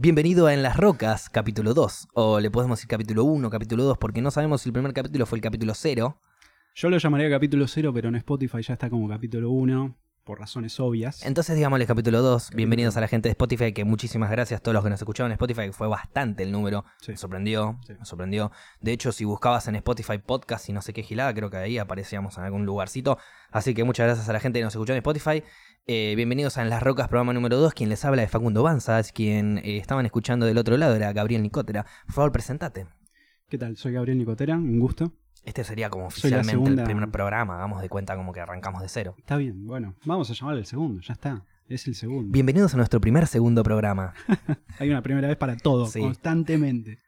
Bienvenido a En las Rocas, capítulo 2. O le podemos decir capítulo 1, capítulo 2, porque no sabemos si el primer capítulo fue el capítulo 0. Yo lo llamaría capítulo 0, pero en Spotify ya está como capítulo 1, por razones obvias. Entonces digámosle capítulo 2. Bienvenidos a la gente de Spotify, que muchísimas gracias a todos los que nos escucharon en Spotify, que fue bastante el número. Sí. Me sorprendió, Sí. me sorprendió. De hecho, si buscabas en Spotify podcast y no sé qué gilada, creo que ahí aparecíamos en algún lugarcito. Así que muchas gracias a la gente que nos escuchó en Spotify. Eh, bienvenidos a En las Rocas, programa número 2. Quien les habla es Facundo Banzas. Quien eh, estaban escuchando del otro lado era Gabriel Nicotera. Por favor, presentate. ¿Qué tal? Soy Gabriel Nicotera, un gusto. Este sería como oficialmente segunda- el primer programa. Hagamos de cuenta como que arrancamos de cero. Está bien, bueno, vamos a llamarle el segundo, ya está. Es el segundo. Bienvenidos a nuestro primer segundo programa. Hay una primera vez para todo, Sí. constantemente.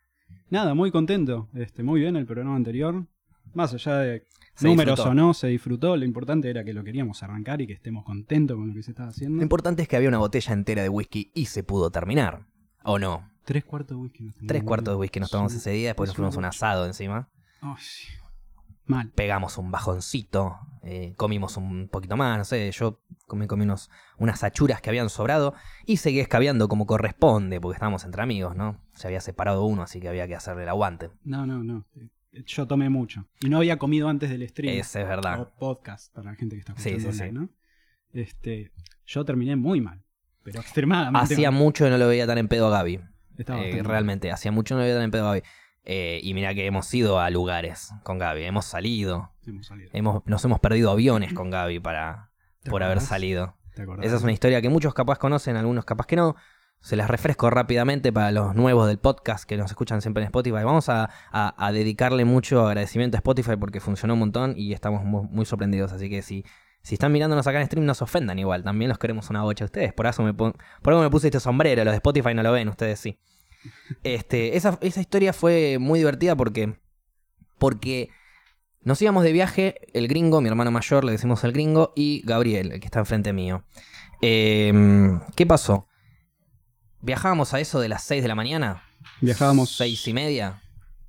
Nada, muy contento. Este, muy bien el programa anterior. Más allá de Se números disfrutó. o no, se disfrutó. Lo importante era que lo queríamos arrancar y que estemos contentos con lo que se estaba Lo haciendo. importante es que había una botella entera de whisky y se pudo terminar. ¿O no? Tres cuartos de whisky. nos Tres tomamos. cuartos de whisky nos tomamos ese día, después Es nos fuimos un asado encima. Sí. Mal. Pegamos un bajoncito, eh, comimos un poquito más, no sé, yo comí, comí unos, unas achuras que habían sobrado y seguí escabeando como corresponde, porque estábamos entre amigos, ¿no? Se había separado uno, así que había que hacerle el aguante. No, no, no. Yo tomé mucho. Y no había comido antes del stream. Ese es verdad. o podcast para la gente que está Sí, escuchando sí, sí. online, ¿no? Este, yo terminé muy mal, pero extremadamente Hacía mal. mucho que no lo veía tan en pedo a Gaby. Estaba Eh, mal. realmente, hacía mucho que no lo veía tan en pedo a Gaby. Eh, y mira que hemos ido a lugares con Gaby, hemos salido, Hemos salido. hemos, nos hemos perdido aviones con Gaby para, ¿Te por haber salido. Esa es una historia que muchos capaz conocen, algunos capaz que no. Se las refresco rápidamente para los nuevos del podcast que nos escuchan siempre en Spotify. Vamos a, dedicarle mucho agradecimiento a Spotify porque funcionó un montón y estamos mu- muy, sorprendidos. Así que si, si están mirándonos acá en stream, no se ofendan igual. También los queremos una bocha a ustedes. Por eso me, por algo me puse este sombrero. Los de Spotify no lo ven, ustedes sí. Este, esa, esa historia fue muy divertida porque, porque nos íbamos de viaje, el gringo, mi hermano mayor, le decimos el gringo, y Gabriel, el que está enfrente mío. Eh, ¿Qué pasó? Viajábamos a eso de las 6 de la mañana. Viajábamos. Seis y media.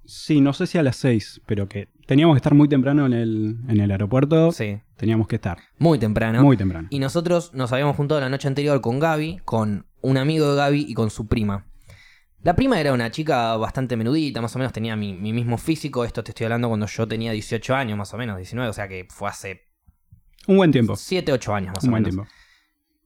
Sí, no sé si a las 6, pero que teníamos que estar muy temprano en el, en el aeropuerto. Sí. Teníamos que estar. Muy temprano. Muy temprano. Y nosotros nos habíamos juntado la noche anterior con Gaby, con un amigo de Gaby y con su prima. La prima era una chica bastante menudita, más o menos tenía mi, mi mismo físico. Esto te estoy hablando cuando yo tenía 18 años, más o menos, 19, o sea que fue hace Un buen tiempo. 7, 8 años más Un o buen menos. tiempo.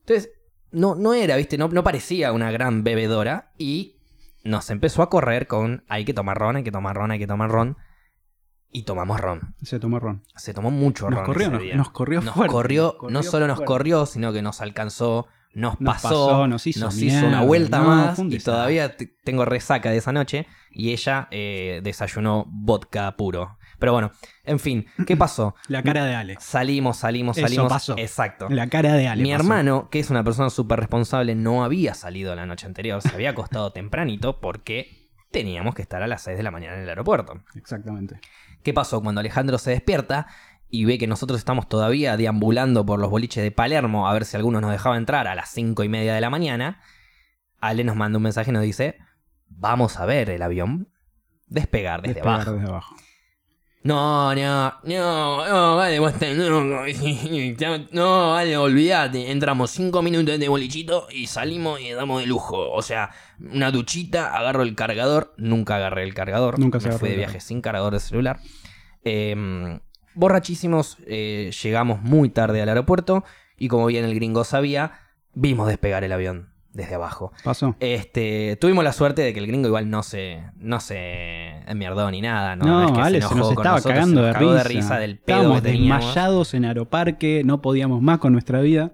Entonces, no, no era, viste, no, no parecía una gran bebedora y nos empezó a correr con hay que tomar ron, hay que tomar ron, hay que tomar ron. Y tomamos ron. Se tomó ron. Se tomó mucho Nos ron. corrió, nos- nos corrió Nos fuerte, corrió, nos corrió no solo nos corrió, sino que nos alcanzó, nos, Nos pasó, pasó, nos hizo una mierda. vuelta No, más y todavía tengo resaca de esa noche y ella eh, desayunó vodka puro. Pero bueno, en fin, ¿qué pasó? La cara de Alex. Salimos, salimos, Eso salimos. pasó. Exacto. La cara de Alex. Mi hermano, que es una persona súper responsable, no había salido la noche anterior, se había acostado tempranito porque teníamos que estar a las 6 de la mañana en el aeropuerto. Exactamente. ¿Qué pasó? Cuando Alejandro se despierta y ve que nosotros estamos todavía deambulando por los boliches de Palermo a ver si alguno nos dejaba entrar a las 5 y media de la mañana, Ale nos manda un mensaje y nos dice, vamos a ver el avión despegar desde Despegar abajo. desde abajo. No, no, no, no, vale, vos loco. No, vale, olvídate. Entramos cinco minutos de bolichito y salimos y damos de lujo. O sea, una duchita, agarro el cargador. Nunca agarré el cargador. Nunca se Me fui de viaje sin cargador de celular. Eh, borrachísimos, eh, llegamos muy tarde al aeropuerto y como bien el gringo sabía, vimos despegar el avión desde abajo. Pasó. Este, tuvimos la suerte de que el gringo igual no se, no se enmierdó ni nada, ¿no? No, es que Ale, se, nos estaba nosotros, cagando se de nos cagó risa. de risa del pedo Estábamos que desmayados en Aeroparque, no podíamos más con nuestra vida.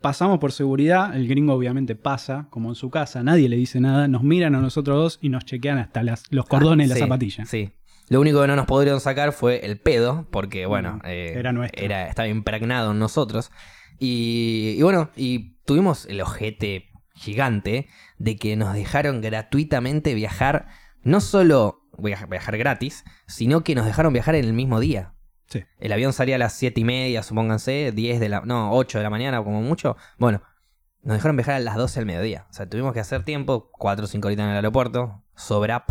Pasamos por seguridad, el gringo obviamente pasa, como en su casa, nadie le dice nada, nos miran a nosotros dos y nos chequean hasta las, los cordones de Sí, la zapatilla. Sí. Lo único que no nos pudieron sacar fue el pedo, porque bueno, eh, era nuestro. era- estaba impregnado en nosotros. Y, y bueno, y tuvimos el ojete gigante de que nos dejaron gratuitamente viajar, no solo viajar, gratis, sino que nos dejaron viajar en el mismo día. Sí. El avión salía a las 7 y media, supónganse, 10 de la. No, 8 de la mañana, como mucho. Bueno, nos dejaron viajar a las 12 del mediodía. O sea, tuvimos que hacer tiempo, 4 o 5 horitas en el aeropuerto, sobrap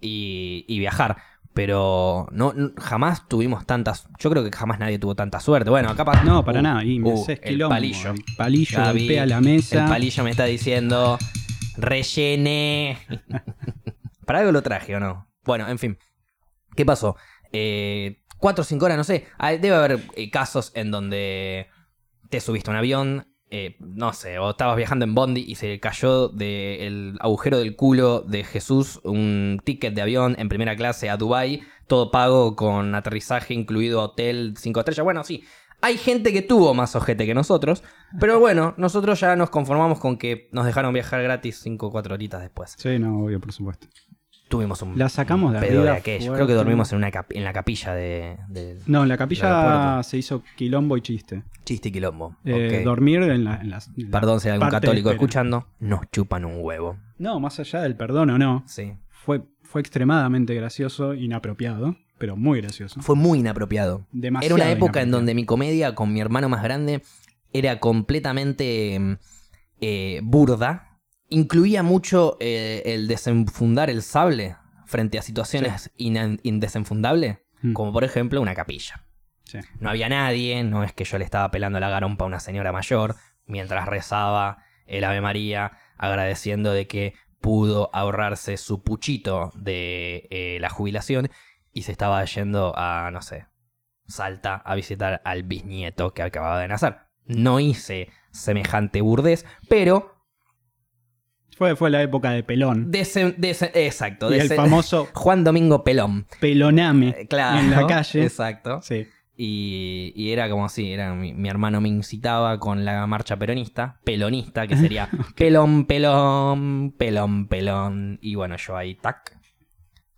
y, y viajar. Pero no, jamás tuvimos tantas. Yo creo que jamás nadie tuvo tanta suerte. Bueno, acá pa- No, para uh, nada. Y me uh, el palillo. El palillo Gaby, golpea la mesa. El palillo me está diciendo. Rellené. Para algo lo traje, ¿o no? Bueno, en fin. ¿Qué pasó? Eh, cuatro o cinco horas, no sé. Ah, Debe haber eh, casos en donde te subiste a un avión, eh, no sé, o estabas viajando en Bondi y se cayó del agujero del culo de Jesús un ticket de avión en primera clase a Dubai, todo pago con aterrizaje incluido hotel cinco estrellas. Bueno, sí. Hay gente que tuvo más ojete que nosotros, pero bueno, nosotros ya nos conformamos con que nos dejaron viajar gratis 5 o 4 horitas después. Sí, no, obvio, por supuesto. Tuvimos un La sacamos de pedo de aquello. fuerte. Creo que dormimos en, una en la capilla de, de No, en la capilla se hizo quilombo y chiste. Chiste y Quilombo. Eh. Dormir en, la, en las. en Perdón si hay algún católico escuchando, nos chupan un huevo. No, más allá del perdón o no, Sí. fue, fue extremadamente gracioso, inapropiado, pero muy gracioso. Fue muy inapropiado. Demasiado Era una época en donde mi comedia con mi hermano más grande era completamente eh, burda. Incluía mucho eh, el desenfundar el sable frente a situaciones indesenfundables, Mm. como por ejemplo una capilla. Sí. No había nadie, no es que yo le estaba pelando la garompa a una señora mayor mientras rezaba el Ave María, agradeciendo de que pudo ahorrarse su puchito de eh, la jubilación y se estaba yendo a, no sé, Salta a visitar al bisnieto que acababa de nacer. No hice semejante burdez, pero Fue, fue la época de pelón. desen- desen- exacto, y el famoso Juan Domingo Pelón. peloname Eh, Claro, en la calle. Exacto. Sí. Y, y era como así, era mi, mi hermano me incitaba con la marcha peronista, pelonista, que sería pelón, pelón, pelón, pelón. Y bueno, yo ahí, tac,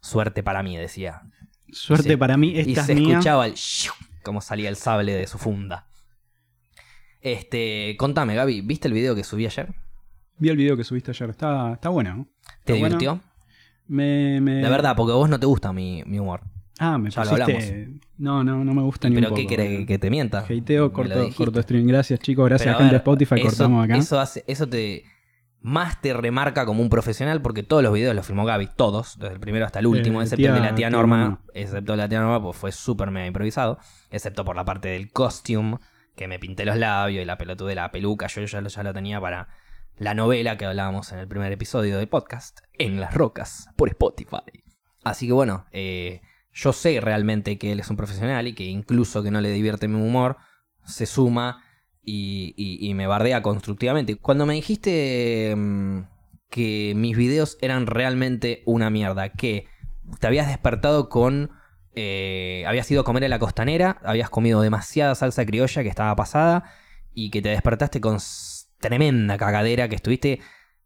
suerte para mí, decía. Suerte Sí. para mí, y esta se es mía. escuchaba el shiu, como salía el sable de su funda. Este, contame, Gaby, ¿viste el video que subí ayer? Vi el video que subiste ayer. Está, está bueno. ¿no? ¿Te Está bueno. divirtió? Me, me... La verdad, porque a vos no te gusta mi, mi humor. Ah, me Ya lo pusiste... No, no, no me gusta ni ¿Pero un qué poco. querés que te mienta? Hateo, lo corto, corto stream. Gracias, chicos. Gracias Pero a gente de Spotify. eso- cortamos acá. Eso, hace, eso te más te remarca como un profesional porque todos los videos los filmó Gaby, todos, desde el primero hasta el último, Eh, excepto el de la tía- tía tía Norma, Norma. excepto la tía Norma, pues fue súper mega improvisado, excepto por la parte del costume, que me pinté los labios y la pelotuda de la peluca, yo ya lo, ya lo tenía para la novela que hablábamos en el primer episodio del podcast, En las Rocas, por Spotify. Así que bueno, eh, yo sé realmente que él es un profesional y que incluso que no le divierte mi humor, se suma y, y- me bardea constructivamente. Cuando me dijiste mm, que mis videos eran realmente una mierda, que te habías despertado con... eh, habías ido a comer en la costanera, habías comido demasiada salsa criolla que estaba pasada y que te despertaste con tremenda cagadera, que estuviste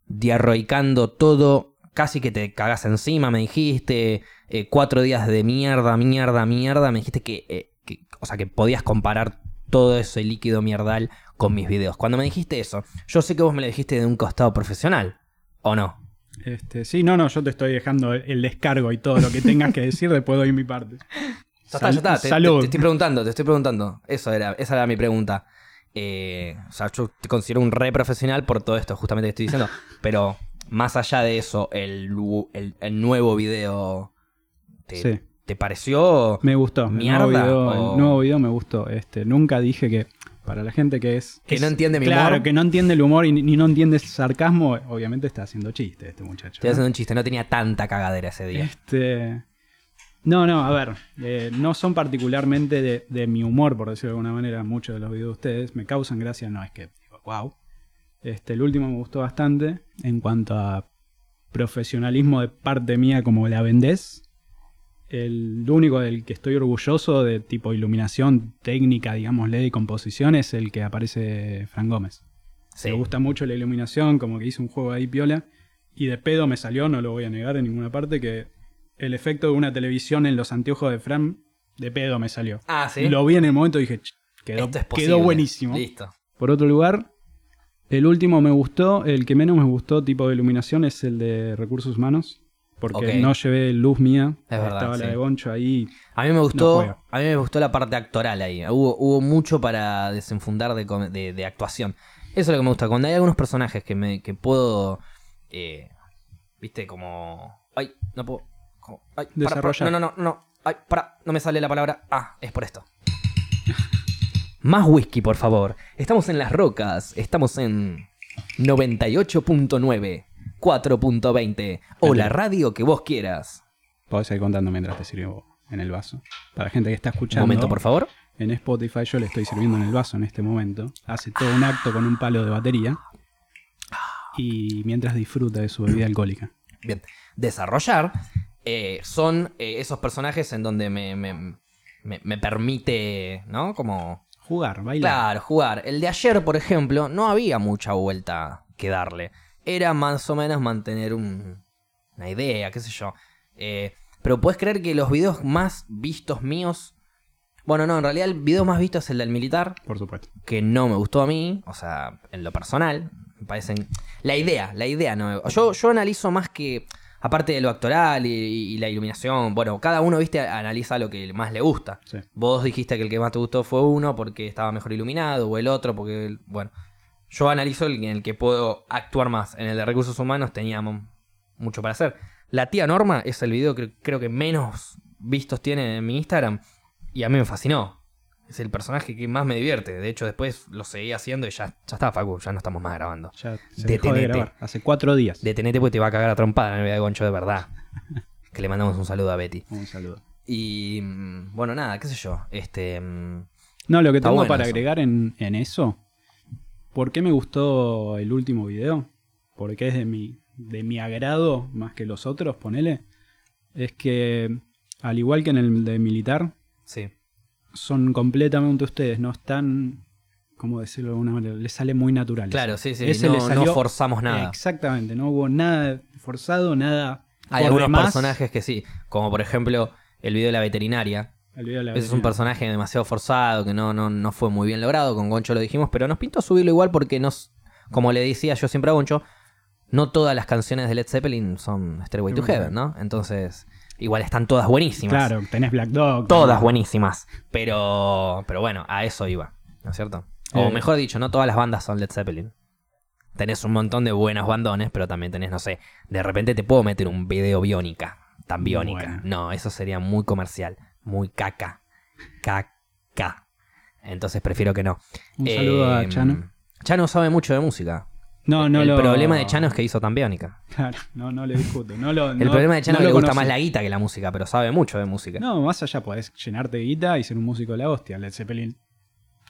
diarroicando todo, casi que te cagas encima, me dijiste, eh, cuatro días de mierda, mierda, mierda, me dijiste que, eh, que- o sea, que podías comparar todo ese líquido mierdal con mis videos. Cuando me dijiste eso, yo sé que vos me lo dijiste de un costado profesional, ¿o no? Este, sí, no, no, yo te estoy dejando el- descargo y todo lo que tengas que decir, después doy mi parte. Ya está, ya está. Te- te- Salud. Te, estoy preguntando, te estoy preguntando. Eso era, esa era mi pregunta. Eh, o sea, yo te considero un re profesional por todo esto justamente que estoy diciendo. Pero más allá de eso, el, el- el nuevo video te, Sí. ¿te pareció? Me gustó. El ¿Mierda nuevo, video, o- el nuevo video me gustó. Este, nunca dije que para la gente que es. Que es- no entiende mi claro, humor. que no entiende el humor y ni, no entiende el sarcasmo, obviamente está haciendo chiste este muchacho. ¿no? haciendo un chiste, no tenía tanta cagadera ese día. Este. No, no, a ver. eh, no son particularmente de, de mi humor, por decirlo de alguna manera, muchos de los videos de ustedes. Me causan gracia, no es que digo, wow. Este, el último me gustó bastante. En cuanto a profesionalismo de parte mía, como la vendés. El único del que estoy orgulloso de tipo iluminación técnica, digámosle, y composición es el que aparece Fran Gómez. Sí. Me gusta mucho la iluminación, como que hice un juego ahí piola. Y de pedo me salió, no lo voy a negar en ninguna parte, que el efecto de una televisión en los anteojos de Fran, de pedo me salió. Ah, sí. Lo vi en el momento y dije, "Ch, quedó, Esto es posible. quedó buenísimo. Listo. Por otro lugar, el último me gustó, el que menos me gustó tipo de iluminación es el de recursos humanos. Porque no llevé luz mía. Es verdad, Estaba la de Goncho ahí. A mí me gustó, a mí me gustó la parte actoral ahí. Hubo, hubo mucho para desenfundar de- de actuación. Eso es lo que me gusta. Cuando hay algunos personajes que me que puedo, eh, viste, como, ay, no puedo, como, ay, para, para, Desarrollar. no, no, no, no, ay, para, no me sale la palabra. Ah, es por esto. Más whisky, por favor. Estamos en las rocas. Estamos en 98.9. 4.20 o la radio que vos quieras. Podés ir contando mientras te sirvo en el vaso. Para la gente que está Un escuchando. momento, por favor. En Spotify yo le estoy sirviendo en el vaso en este momento. Hace todo un acto con un palo de batería. Y mientras disfruta de su bebida alcohólica. Bien. Desarrollar eh, son eh, esos personajes en donde me, me- me- me permite, ¿no? Como Jugar, bailar. Claro, jugar. El de ayer, por ejemplo, no había mucha vuelta que darle. Era más o menos mantener un- una idea, qué sé yo. Eh, pero puedes creer que los videos más vistos míos. Bueno, no, en realidad el video más visto es el del militar, Por supuesto. que no me gustó a mí, o sea, en lo personal. Me parecen. La idea, la idea no me- Yo, yo analizo más que. Aparte de lo actoral y, y la iluminación, bueno, cada uno, viste, analiza lo que más le gusta. Sí. Vos dijiste que el que más te gustó fue uno porque estaba mejor iluminado, o el otro porque, bueno, yo analizo el en el que puedo actuar más. En el de recursos humanos teníamos mucho para hacer. La tía Norma es el video que creo que menos vistos tiene en mi Instagram y a mí me fascinó. Es el personaje que más me divierte. De hecho, después lo seguí haciendo y ya, ya está, Facu, ya no estamos más grabando. Ya se dejó de Detenete. grabar. Hace cuatro días. Detenete porque te va a cagar a trompada en el video de Goncho de verdad. Que le mandamos un saludo a Betty. Un saludo. Y mm, bueno, nada, qué sé yo. Este. mm, No, lo que tengo bueno para eso. agregar en, en eso. ¿Por qué me gustó el último video? Porque es de mi, de mi agrado más que los otros, ponele. Es que, al igual que en el de militar, Sí. Son completamente ustedes, no están, ¿cómo decirlo de alguna manera? Les sale muy natural. Claro, sí, sí. Ese no, salió- no forzamos nada. Exactamente, no hubo nada forzado, nada. Hay algunos demás. personajes que sí. Como por ejemplo el video de la veterinaria. El video de la Ese es un personaje demasiado forzado, que no, no, no fue muy bien logrado. Con Goncho lo dijimos, pero nos pintó subirlo igual porque nos. Como le decía yo siempre a Goncho, no todas las canciones de Led Zeppelin son Stairway to Heaven, ¿no? Entonces, igual están todas buenísimas. Claro, tenés Black Dog. Todas buenísimas. Pero, pero bueno, a eso iba, ¿no es cierto? O Eh. mejor dicho, no todas las bandas son Led Zeppelin. Tenés un montón de buenos bandones, pero también tenés, no sé, de repente te puedo meter un video biónica. Tan biónica. Bueno. No, eso sería muy comercial. Muy caca. Caca. Entonces prefiero que no. Un saludo a Eh, Chano. Chano sabe mucho de música. No, no el lo... problema de Chano es que hizo tan biónica. Claro, no, no le discuto. No lo, El no- problema de Chano no es que le gusta conoce. más la guita que la música, pero sabe mucho de música. No, más allá podés llenarte de guita y ser un músico de la hostia. Led Zeppelin,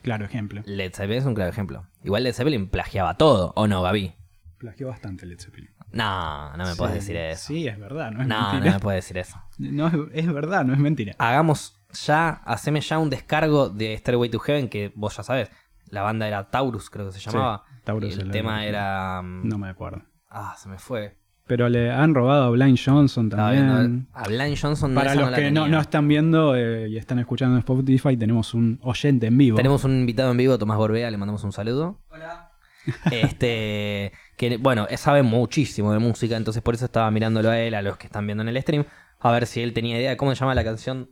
claro ejemplo. Led Zeppelin es un claro ejemplo. Igual Led Zeppelin plagiaba todo, ¿o no, Gaby? Plagió bastante Led Zeppelin. No, no me puedes Sí, decir eso. Sí, es verdad, no es no, no mentira. me puedes decir eso. No, es, es verdad, no es mentira. Hagamos ya, haceme ya un descargo de Stairway to Heaven, que vos ya sabés. La banda era Taurus, creo que se llamaba. Taurus Y el tema era. mm, No me acuerdo. Ah, se me fue. Pero le han robado a Blind Johnson también. viendo- A Blind Johnson Para esa los que no, no están viendo eh, y están escuchando en Spotify, tenemos un oyente en vivo. Tenemos un invitado en vivo, Tomás Gorbea, le mandamos un saludo. Hola. Este, que bueno, él sabe muchísimo de música, entonces por eso estaba mirándolo a él, a los que están viendo en el stream, a ver si él tenía idea de cómo se llama la canción.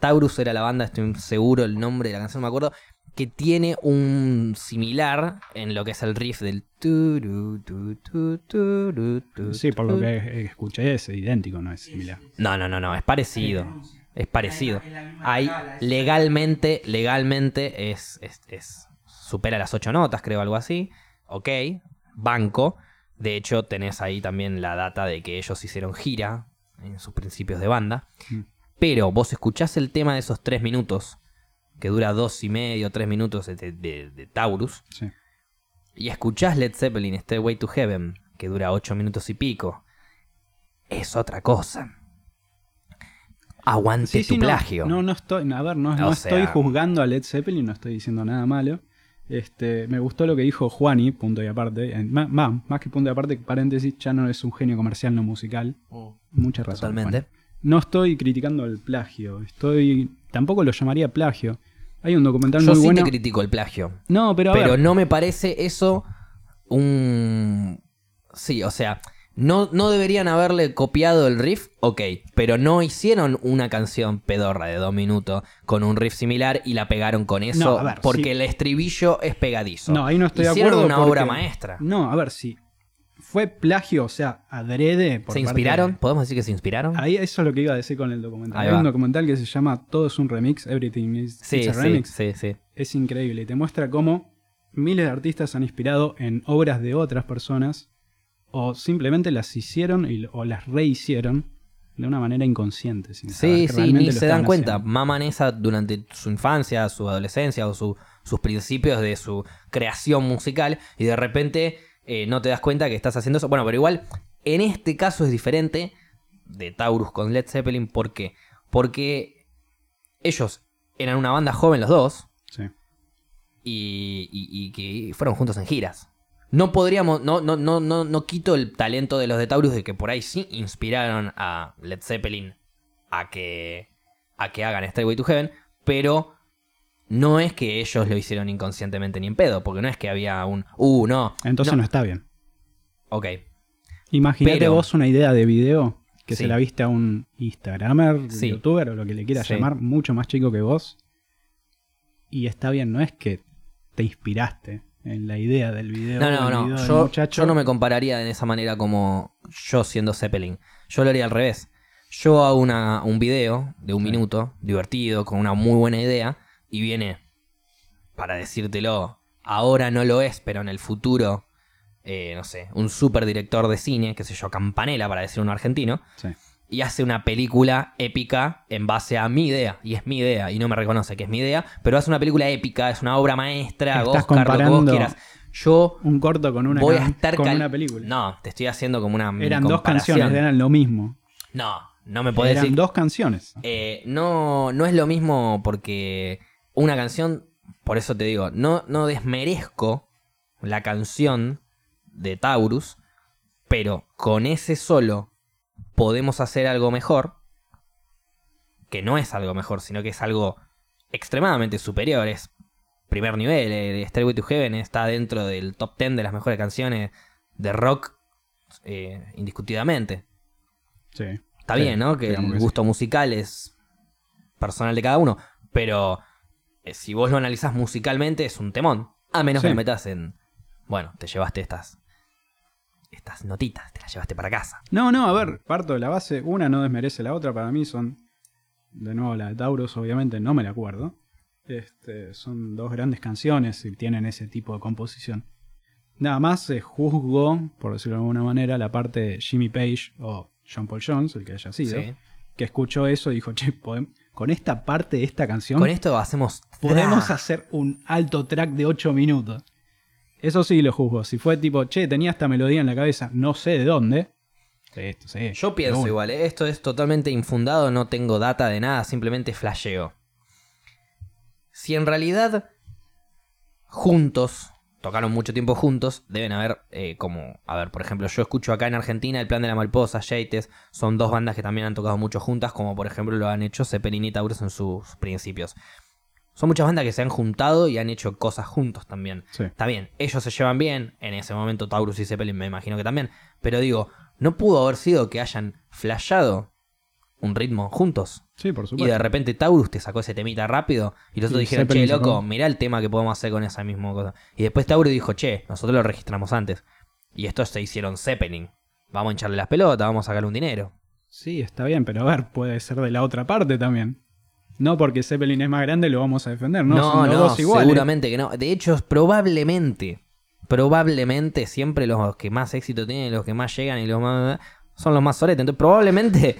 Taurus era la banda, estoy seguro el nombre de la canción, no me acuerdo, que tiene un similar en lo que es el riff del Sí, por lo que escuché es idéntico, no es similar. No, no, no, no, es parecido. Es parecido. Hay legalmente, legalmente es, es, es- supera las ocho notas, creo, algo así. Ok, banco. De hecho, tenés ahí también la data de que ellos hicieron gira en sus principios de banda. Mm. Pero vos escuchás el tema de esos tres minutos, que dura dos y medio, tres minutos de, de- de Taurus, Sí. y escuchás Led Zeppelin, Stairway to Heaven, que dura ocho minutos y pico, es otra cosa. Aguante Sí, sí, tu no, plagio. No, no estoy, a ver, no, no sea- estoy juzgando a Led Zeppelin, no estoy diciendo nada malo. Este, me gustó lo que dijo Juani, punto y aparte. En- ma- más que punto y aparte, paréntesis, ya no es un genio comercial, no musical. Mucha razón. Totalmente. Juani. No estoy criticando el plagio, estoy. Tampoco lo llamaría plagio. Hay un documental Yo muy sí bueno. te critico el plagio. no, pero a pero ver, no me parece eso un... Sí, o sea, no, no deberían haberle copiado el riff, ok, pero no hicieron una canción pedorra de dos minutos con un riff similar y la pegaron con eso No, ver, porque sí. el estribillo es pegadizo. No, ahí no estoy de Hicieron acuerdo. una porque- obra maestra. No, a ver, si fue plagio, o sea, adrede. por ¿Se inspiraron? de- ¿Podemos decir que se inspiraron? Ahí eso es lo que iba a decir con el documental. Ahí Hay va. un documental que se llama Todo es un remix, Everything is sí, it's a sí, remix. sí, sí. Es increíble. y Te muestra cómo miles de artistas se han inspirado en obras de otras personas o simplemente las hicieron y- o las rehicieron de una manera inconsciente. sin Sí, sí, ni se dan cuenta. haciendo. Maman esa durante su infancia, su adolescencia o su- sus principios de su creación musical y de repente eh, no te das cuenta que estás haciendo eso. Bueno, pero igual, en este caso es diferente de Taurus con Led Zeppelin. ¿Por qué? Porque ellos eran una banda joven los dos Sí. y, y- y que fueron juntos en giras. No podríamos, no, no, no, no, no quito el talento de los de Taurus de que por ahí sí inspiraron a Led Zeppelin a que, a que hagan Stairway to Heaven, pero no es que ellos lo hicieron inconscientemente ni en pedo, porque no es que había un, uh, no, Entonces no. está bien. ok, Imagínate vos una idea de video que Sí. se la viste a un Instagramer, Sí. youtuber o lo que le quieras Sí. llamar, mucho más chico que vos. Y está bien, no es que te inspiraste en la idea del video. no, no, no, video yo, muchacho. yo no me compararía de esa manera como yo siendo Zeppelin, yo lo haría al revés. Yo hago una, un video de un minuto, divertido, con una muy buena idea, y viene para decírtelo, ahora no lo es, pero en el futuro, eh, no sé, un super director de cine, qué sé yo, Campanella, para decir un argentino, Sí. y hace una película épica en base a mi idea, y es mi idea, y no me reconoce que es mi idea, pero hace una película épica, es una obra maestra, Estás Oscar, lo que vos comparando quieras. Yo Un corto con una, voy a estar con una película. No, te estoy haciendo como una eran dos canciones, eran lo mismo. No, no me podés Eran decir. dos canciones. Eh, no, no es lo mismo porque una canción, por eso te digo, no, no desmerezco la canción de Taurus, pero con ese solo podemos hacer algo mejor, que no es algo mejor, sino que es algo extremadamente superior, es primer nivel, eh, Stairway to Heaven está dentro del top 10 de las mejores canciones de rock, eh, indiscutidamente. Sí. Está Sí, bien, ¿no? Que el sí. gusto musical es personal de cada uno. Pero si vos lo analizás musicalmente, es un temón. A menos Sí. que lo metas en. Bueno, te llevaste estas. Estas notitas, te las llevaste para casa. No, no, a ver, parto de la base. Una no desmerece la otra. Para mí son. De nuevo, la de Taurus, obviamente, no me la acuerdo. Este, son dos grandes canciones y tienen ese tipo de composición. Nada más se juzgó, por decirlo de alguna manera, la parte de Jimmy Page o John Paul Jones, el que haya sido, Sí. que escuchó eso y dijo, che, podem- con esta parte de esta canción Con esto hacemos. podemos ¡Tra! hacer un alto track de 8 minutos. Eso sí lo juzgo. Si fue tipo, che, tenía esta melodía en la cabeza, no sé de dónde. Esto, sí, Yo pienso igual, ¿eh? esto es totalmente infundado, no tengo data de nada, simplemente flasheo. Si en realidad juntos, tocaron mucho tiempo juntos, deben haber eh, como, a ver, por ejemplo, yo escucho acá en Argentina el Plan de la Malposa, Yates, son dos bandas que también han tocado mucho juntas, como por ejemplo lo han hecho Zeppelin y Taurus en sus principios. Son muchas bandas que se han juntado y han hecho cosas juntos también. Sí. Está bien, ellos se llevan bien, en ese momento Taurus y Zeppelin me imagino que también, pero digo, no pudo haber sido que hayan flashado un ritmo juntos. Sí, por Y supuesto. de repente Taurus te sacó ese temita rápido y los otros Y dijeron, che, loco, sacó- mirá el tema que podemos hacer con esa misma cosa. Y después Taurus dijo, che, nosotros lo registramos antes. Y estos se hicieron Zeppelin. Vamos a hincharle las pelotas, vamos a sacarle un dinero. Sí, está bien, pero a ver, puede ser de la otra parte también. No porque Zeppelin es más grande lo vamos a defender, no, No, son no, los dos iguales. seguramente que no. De hecho, probablemente, probablemente siempre los que más éxito tienen, los que más llegan y los más... son los más soletes. Entonces, probablemente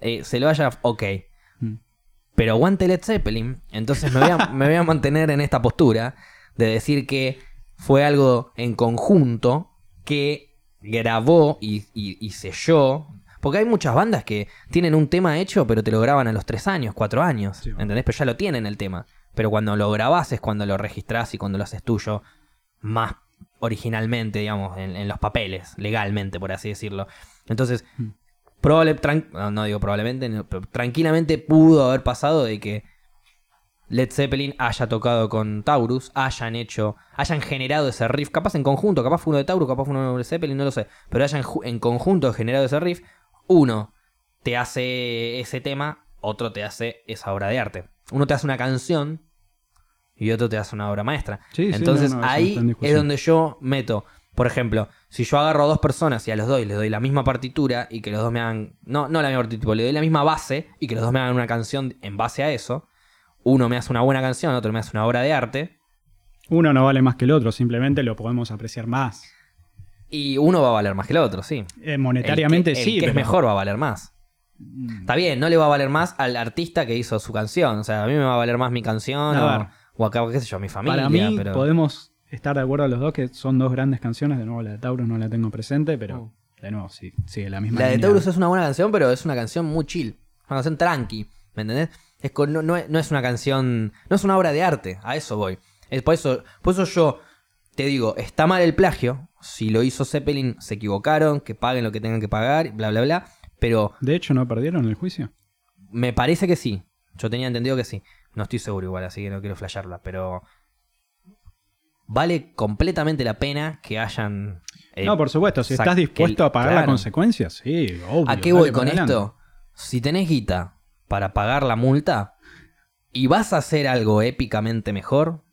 eh, se lo haya... Ok. Mm. Pero aguante Led Zeppelin. Entonces me voy, a, me voy a mantener en esta postura de decir que fue algo en conjunto que grabó y, y- y selló. Porque hay muchas bandas que tienen un tema hecho, pero te lo graban a los 3 años, 4 años. Sí. ¿Entendés? Pero ya lo tienen el tema. Pero cuando lo grabás es cuando lo registrás y cuando lo haces tuyo más originalmente, digamos, en, en los papeles, legalmente, por así decirlo. Entonces, Mm. Probable, no, no digo probablemente, no, pero tranquilamente pudo haber pasado de que Led Zeppelin haya tocado con Taurus, hayan hecho, hayan generado ese riff, capaz en conjunto, capaz fue uno de Taurus, capaz fue uno de Zeppelin, no lo sé, pero hayan en conjunto generado ese riff, uno te hace ese tema, otro te hace esa obra de arte. Uno te hace una canción y otro te hace una obra maestra. Sí, Entonces no, no ahí es donde yo meto, por ejemplo, si yo agarro a dos personas y a los dos les doy la misma partitura y que los dos me hagan, no, no la misma partitura, le doy la misma base y que los dos me hagan una canción en base a eso, uno me hace una buena canción, otro me hace una obra de arte, Uno no vale más que el otro, simplemente lo podemos apreciar más. Y uno va a valer más que el otro, sí. Eh, monetariamente el que, sí, el que es mejor va a valer más. Mm, Está bien, no le va a valer más al artista que hizo su canción. O sea, a mí me va a valer más mi canción A o, ver. o acá, qué sé yo, mi familia. Para mí pero... podemos estar de acuerdo los dos que son dos grandes canciones. De nuevo, la de Taurus no la tengo presente, pero Oh. de nuevo, sí, sigue la misma La de. Taurus es una buena canción, pero es una canción muy chill. Una canción tranqui, ¿me entendés? Es con- no, no es, no es una canción, no es una obra de arte, a eso voy. Es por eso, por eso yo te digo, está mal el plagio. Si lo hizo Zeppelin, se equivocaron, que paguen lo que tengan que pagar, bla, bla, bla. Pero De hecho, ¿no perdieron el juicio? me parece que sí. Yo tenía entendido que sí. No estoy seguro igual, así que no quiero flashearla, pero vale completamente la pena que hayan... eh, no, por supuesto, si estás dispuesto a pagar claro. las consecuencias, sí, obvio. ¿A qué voy con adelante. esto? Si tenés guita para pagar la multa y vas a hacer algo épicamente mejor,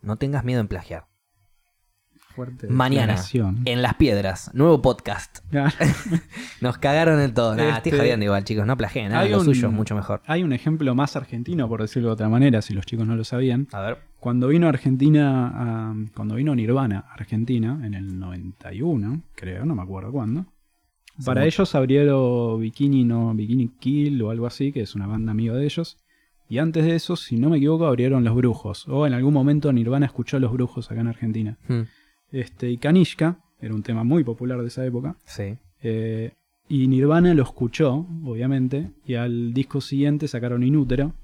no tengas miedo en plagiar. Fuerte Mañana, en Las Piedras, nuevo podcast. Nos cagaron en todo. Estoy Este, jodiendo igual, chicos. No plagien, nada. Lo un- suyo es mucho mejor. Hay un ejemplo más argentino, por decirlo de otra manera, si los chicos no lo sabían. A ver. Cuando vino a Argentina, a- cuando vino Nirvana a Argentina, en el 91, creo, no me acuerdo cuándo. Para mucho. ellos abrieron Bikini, no, Bikini Kill o algo así, que es una banda amiga de ellos. Y antes de eso, si no me equivoco, abrieron Los Brujos. O en algún momento Nirvana escuchó Los Brujos acá en Argentina. Hmm, Este, y Kanishka, era un tema muy popular de esa época. Sí. Eh, y Nirvana lo escuchó, obviamente, y al disco siguiente sacaron Inútero,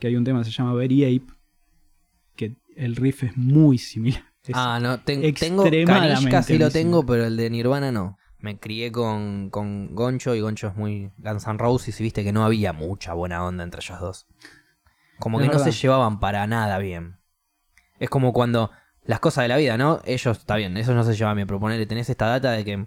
que hay un tema que se llama Very Ape, el riff es muy similar. Es- ah, no. ten- tengo extremadamente Kanishka sí lo tengo, similar. pero el de Nirvana no. Me crié con, con Goncho y Goncho es muy Guns N' Roses y viste que no había mucha buena onda entre ellos dos. Como Es que no se llevaban para nada bien. Es como cuando las cosas de la vida, ¿no? Ellos, está bien, ellos no se llevan bien, pero ponele, tenés esta data de que...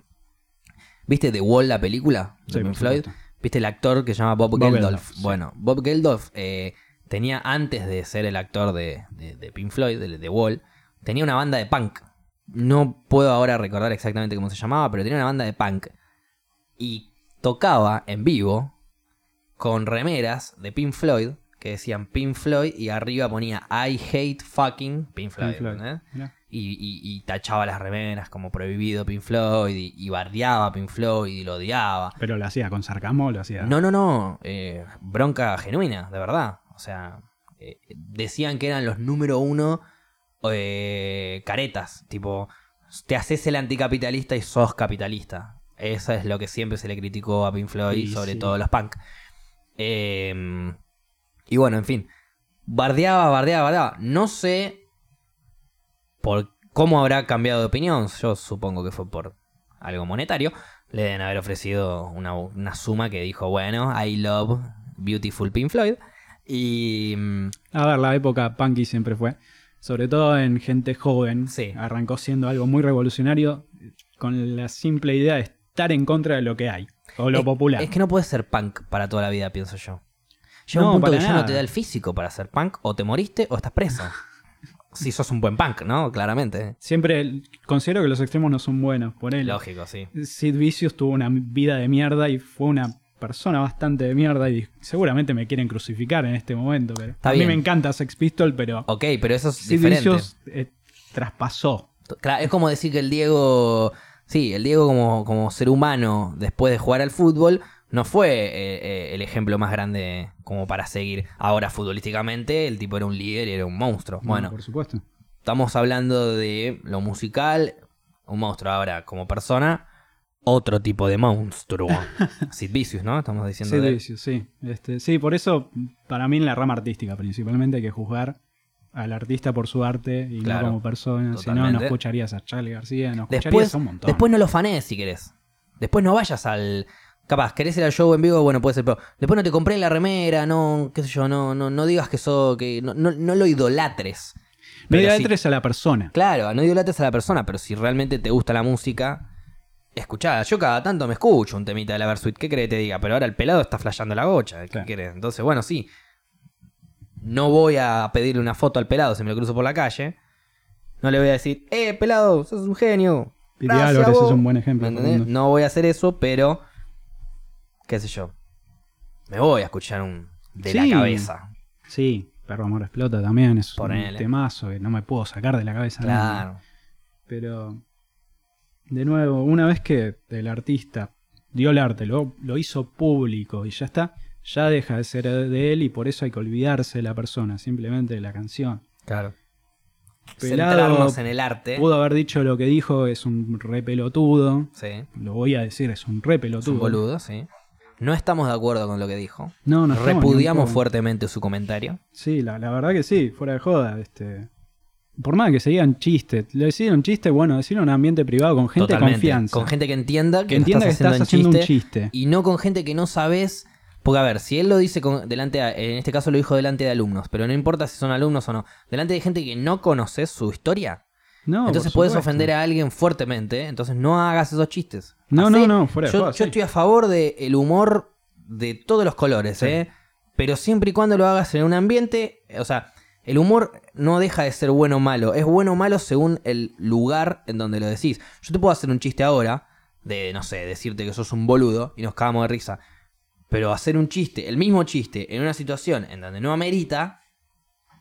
¿Viste The Wall, la película? De Sí, Pink Floyd. supuesto. ¿Viste el actor que se llama Bob, Bob Geldof? Geldof, sí. Bueno, Bob Geldof eh, tenía, antes de ser el actor de, de, de Pink Floyd, de The Wall, tenía una banda de punk. No puedo ahora recordar exactamente cómo se llamaba, pero tenía una banda de punk. Y tocaba en vivo con remeras de Pink Floyd que decían Pink Floyd y arriba ponía I hate fucking Pink Floyd. Y, y- y tachaba las remeras como prohibido Pink Floyd y, y bardeaba a Pink Floyd y lo odiaba. Pero lo hacía con sarcasmo, lo hacía. No, no, no. eh, bronca genuina, de verdad. O sea, eh, decían que eran los número uno eh, caretas. Tipo, te haces el anticapitalista y sos capitalista. Eso es lo que siempre se le criticó a Pink Floyd, sobre sí. todo los punk. Eh, y bueno, en fin. Bardeaba, bardeaba, bardeaba. No sé por cómo habrá cambiado de opinión. Yo supongo que fue por algo monetario. Le deben haber ofrecido una, una suma que dijo, bueno, I love Beautiful Pink Floyd. Y... mm, A ver, la época punky siempre fue. Sobre todo en gente joven. Sí. Arrancó siendo algo muy revolucionario con la simple idea de estar en contra de lo que hay. O lo es, popular. Es que no puedes ser punk para toda la vida, pienso yo. Llega No, un punto que ya no te da el físico para ser punk. O te moriste o estás preso. si sos un buen punk, ¿no? Claramente. Siempre considero que los extremos no son buenos. Por él. Lógico, sí. Sid Vicious tuvo una vida de mierda y fue una persona bastante de mierda y seguramente me quieren crucificar en este momento. Pero Está a bien. mí me encanta Sex Pistol, pero Ok, pero eso es diferente. Vicious eh, traspasó. Es como decir que el Diego, sí, el Diego como, como ser humano después de jugar al fútbol no fue eh, eh, el ejemplo más grande como para seguir. Ahora futbolísticamente el tipo era un líder y era un monstruo. No, Bueno, por supuesto. estamos hablando de lo musical, un monstruo ahora como persona, otro tipo de monstruo. Sid Vicious, ¿no? Estamos diciendo Sid de. Vicious, sí. Este, sí, por eso, para mí en la rama artística principalmente hay que juzgar al artista por su arte y Claro, no como persona. Si no, no escucharías a Charlie García, no escucharías Después, a un montón. después no lo fanees si querés. Después no vayas al. Capaz, querés ir al show en vivo, bueno, puede ser, pero después no te compré la remera, no, qué sé yo, no, no, no digas que eso, que no, no, no lo idolatres. no idolatres a la persona. Claro, no idolatres a la persona, pero si realmente te gusta la música, escuchá. Yo cada tanto me escucho un temita de la Versuit, ¿qué crees que te diga? Pero ahora el pelado está flasheando la gocha, ¿qué Claro. querés? Entonces, bueno, sí. No voy a pedirle una foto al pelado si me lo cruzo por la calle. No le voy a decir, eh, pelado, sos un genio. Gracias, Álvarez vos". es un buen ejemplo. No voy a hacer eso, pero. ¿Qué sé yo? Me voy a escuchar un. de Sí. la cabeza. Sí, Perro Amor Explota también es Ponele. un temazo que no me puedo sacar de la cabeza. Claro. Pero, de nuevo, una vez que el artista dio el arte, lo, lo hizo público y ya está, ya deja de ser de él y por eso hay que olvidarse de la persona, simplemente de la canción. Claro. Pelado Centrarnos en el arte. Pudo haber dicho lo que dijo, es un re pelotudo. Sí. Lo voy a decir, es un re Es pelotudo. un boludo, sí. No estamos de acuerdo con lo que dijo. No, no Repudiamos fuertemente su comentario. Sí, la, la verdad que sí, fuera de joda. Este, por más que se digan chistes, le decían chiste, bueno, decirlo en un ambiente privado con gente Totalmente. de confianza. Con gente que entienda que, estás en haciendo un chiste, chiste. Y no con gente que no sabes. Porque, a ver, si él lo dice con- delante, a- en este caso lo dijo delante de alumnos, pero no importa si son alumnos o no, delante de gente que no conoces su historia, No, entonces puedes ofender a alguien fuertemente, entonces no hagas esos chistes. No, no, no, fuera de yo, yo sí. estoy a favor del humor de todos los colores, Sí. ¿eh? Pero siempre y cuando lo hagas en un ambiente, o sea, el humor no deja de ser bueno o malo, es bueno o malo según el lugar en donde lo decís. Yo te puedo hacer un chiste ahora, de, no sé, decirte que sos un boludo y nos cagamos de risa. Pero hacer un chiste, el mismo chiste, en una situación en donde no amerita,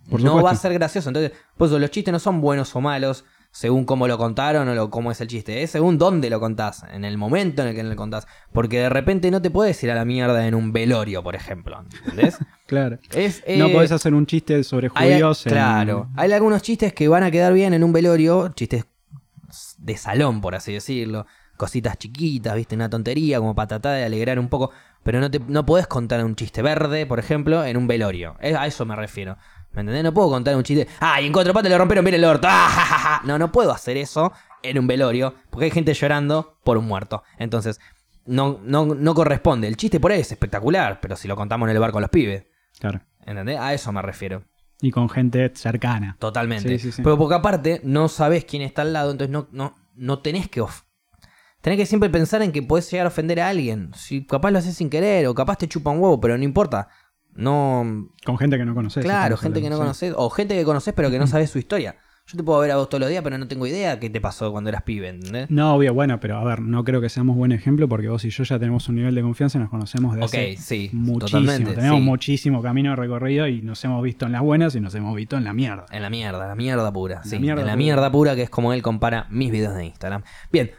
Por no va a ser gracioso. Entonces, por eso los chistes no son buenos o malos según cómo lo contaron o lo, cómo es el chiste. Es según dónde lo contás, en el momento en el que lo contás. Porque de repente no te puedes ir a la mierda en un velorio, por ejemplo. ¿Entendés? Claro. Es, no eh, podés hacer un chiste sobre hay- judíos. en- Claro. Hay algunos chistes que van a quedar bien en un velorio, chistes de salón, por así decirlo. Cositas chiquitas, viste, una tontería, como para tratar de alegrar un poco. Pero no, te, no podés contar un chiste verde, por ejemplo, en un velorio. A eso me refiero. ¿Me entendés? No puedo contar un chiste. ¡Ah! Y en cuatro patas le rompieron bien el orto. ¡Ah, ja, ja, ja! No, no puedo hacer eso en un velorio. Porque hay gente llorando por un muerto. Entonces, no, no, no corresponde. El chiste por ahí es espectacular. Pero si lo contamos en el bar con los pibes. Claro. ¿Entendés? A eso me refiero. Y con gente cercana. Totalmente. Sí, sí, sí. Pero porque aparte no sabes quién está al lado, entonces no, no, no tenés que... of- Tenés que siempre pensar en que podés llegar a ofender a alguien. Si capaz lo haces sin querer o capaz te chupa un huevo, pero no importa. No... Con gente que no conoces. claro, gente que no sí. conoces o gente que conoces pero que no sabes su historia. Yo te puedo ver a vos todos los días, pero no tengo idea qué te pasó cuando eras pibe, ¿entendés? No, obvio, bueno, pero a ver, no creo que seamos buen ejemplo porque vos y yo ya tenemos un nivel de confianza y nos conocemos de Ok, hace sí, muchísimo. totalmente. Tenemos sí. muchísimo camino recorrido y nos hemos visto en las buenas y nos hemos visto en la mierda. En la mierda, la mierda pura. La Sí, mierda en la pura. mierda pura, que es como él compara mis videos de Instagram. Bien.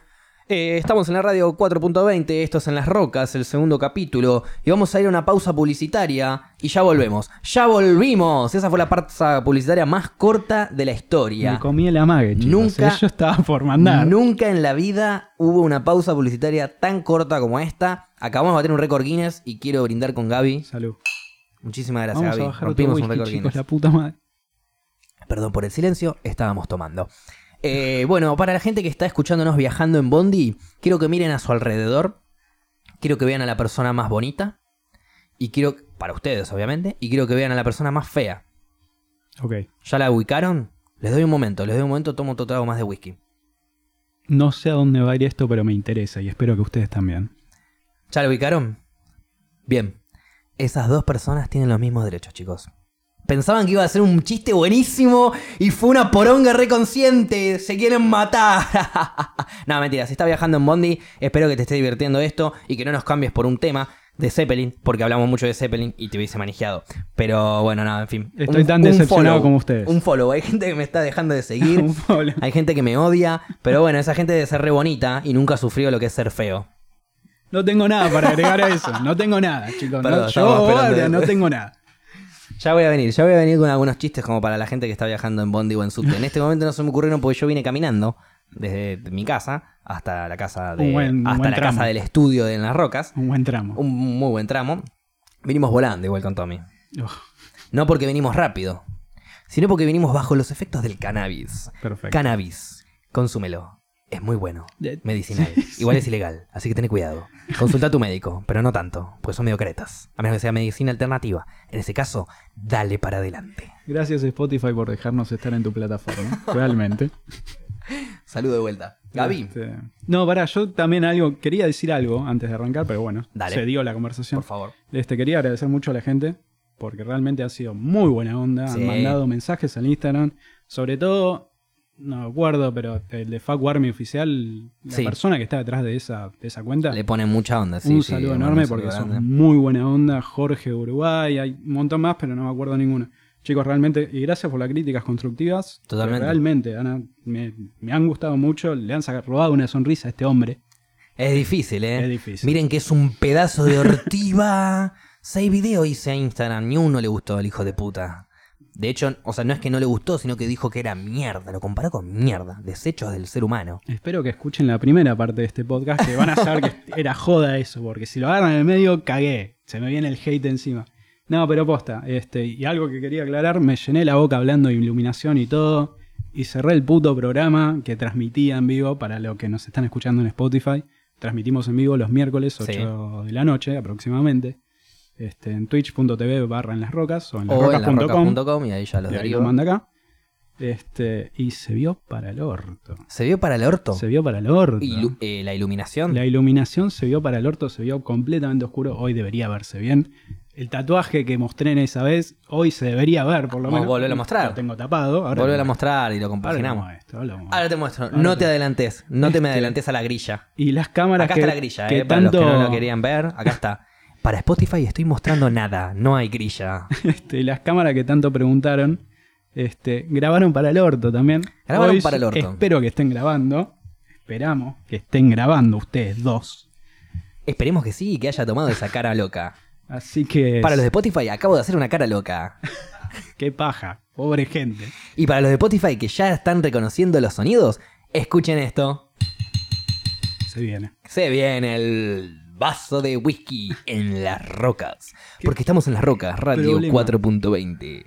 Eh, estamos en la radio 4.20, esto es en Las Rocas, el segundo capítulo, y vamos a ir a una pausa publicitaria y ya volvemos. ¡Ya volvimos! Esa fue la pausa publicitaria más corta de la historia. Me comí el amague, chicos. Nunca- ¿eh? Yo estaba por mandar. Nunca en la vida hubo una pausa publicitaria tan corta como esta. Acabamos de bater un récord Guinness y quiero brindar con Gaby. Salud. Muchísimas gracias, Vamos a Gaby. bajar otro Rompimos un récord chicos, Guinness. la puta madre. Perdón por el silencio, estábamos tomando. Eh, bueno, para la gente que está escuchándonos viajando en Bondi, quiero que miren a su alrededor. Quiero que vean a la persona más bonita. Y quiero, para ustedes obviamente, y quiero que vean a la persona más fea. Ok. ¿Ya la ubicaron? Les doy un momento, les doy un momento, tomo otro trago más de whisky. No sé a dónde va a ir esto, pero me interesa y espero que ustedes también. ¿Ya la ubicaron? Bien. Esas dos personas tienen los mismos derechos, chicos. Pensaban que iba a ser un chiste buenísimo y fue una poronga reconsciente. Se quieren matar. no, mentira. Si estás viajando en Bondi, espero que te esté divirtiendo esto y que no nos cambies por un tema de Zeppelin, porque hablamos mucho de Zeppelin y te hubiese manejado. Pero bueno, nada, en fin. Estoy tan decepcionado follow, como ustedes. Un follow. Hay gente que me está dejando de seguir. Un follow. Hay gente que me odia. Pero bueno, esa gente debe ser re bonita y nunca sufrió lo que es ser feo. No tengo nada para agregar a eso. No tengo nada, chicos. Perdón, No, yo, no tengo nada. Ya voy a venir, ya voy a venir con algunos chistes como para la gente que está viajando en Bondi o en subte. En este momento no se me ocurrieron porque yo vine caminando desde mi casa hasta la casa de buen- hasta la tramo. casa del estudio de En las Rocas. Un buen tramo. Un muy buen tramo. Vinimos volando igual con Tommy. Uf, No porque venimos rápido, sino porque venimos bajo los efectos del cannabis. perfecto. Cannabis, consúmelo. Es muy bueno. Medicinal. Igual es ilegal, así que ten cuidado. Consulta a tu médico, pero no tanto, pues son medio cretas. A menos que sea medicina alternativa. En ese caso, dale para adelante. Gracias Spotify por dejarnos estar en tu plataforma. Realmente. Saludo de vuelta. Gaby, Este, No, pará, yo también algo, quería decir algo antes de arrancar, pero bueno, Dale. se dio la conversación. por favor. Este, quería agradecer mucho a la gente, porque realmente ha sido muy buena onda. Sí. Han mandado mensajes al Instagram. Sobre todo, no me acuerdo, pero el de Fuck Army oficial, la Sí. persona que está detrás de esa, de esa cuenta. Le ponen mucha onda, sí. un saludo enorme porque son muy buena onda. Jorge Uruguay, hay un montón más, pero no me acuerdo ninguno. Chicos, realmente, y gracias por las críticas constructivas. Totalmente. Realmente, Ana, me, me han gustado mucho. Le han sacado, robado una sonrisa a este hombre. Es difícil, ¿eh? Es difícil. Miren que es un pedazo de ortiva. Seis videos hice a Instagram, ni uno le gustó al hijo de puta. De hecho, o sea, no es que no le gustó, sino que dijo que era mierda. Lo comparó con mierda. Desechos del ser humano. Espero que escuchen la primera parte de este podcast, que van a saber que era joda eso, porque si lo agarran en el medio, cagué. Se me viene el hate encima. No, pero posta, este, y algo que quería aclarar, me llené la boca hablando de iluminación y todo, y cerré el puto programa que transmitía en vivo para los que nos están escuchando en Spotify. Transmitimos en vivo los miércoles, 8 Sí. de la noche aproximadamente, este, en twitch.tv barra en las rocas o en lasrocas.com. larocas.com y ahí ya los derivo. lo manda acá. Este, y se vio para el orto. ¿Se vio para el orto? Se vio para el orto. Ilu- eh, la iluminación. La iluminación se vio para el orto, se vio completamente oscuro. Hoy debería verse bien. El tatuaje que mostré en esa vez, hoy se debería ver, por lo menos. volverlo a mostrar. Lo tengo tapado. Ahora Volver a mostrar y lo compaginamos. ahora. Ahora te muestro. Ahora no te- te adelantes. No te me Este- adelantes a la grilla. Y las cámaras Acá que, está la grilla, que eh, para los tanto, que no lo querían ver. Acá está. Para Spotify estoy mostrando nada. No hay grilla. este, y las cámaras que tanto preguntaron, este, grabaron para el orto también. Grabaron Hoy para el orto. Espero que estén grabando. Esperamos que estén grabando ustedes dos. Esperemos que sí y que haya tomado esa cara loca. Así que. Para los de Spotify acabo de hacer una cara loca. Qué paja. Pobre gente. Y para los de Spotify que ya están reconociendo los sonidos, escuchen esto. Se viene. Se viene el vaso de whisky en las rocas. Porque estamos en las rocas, radio 4.20.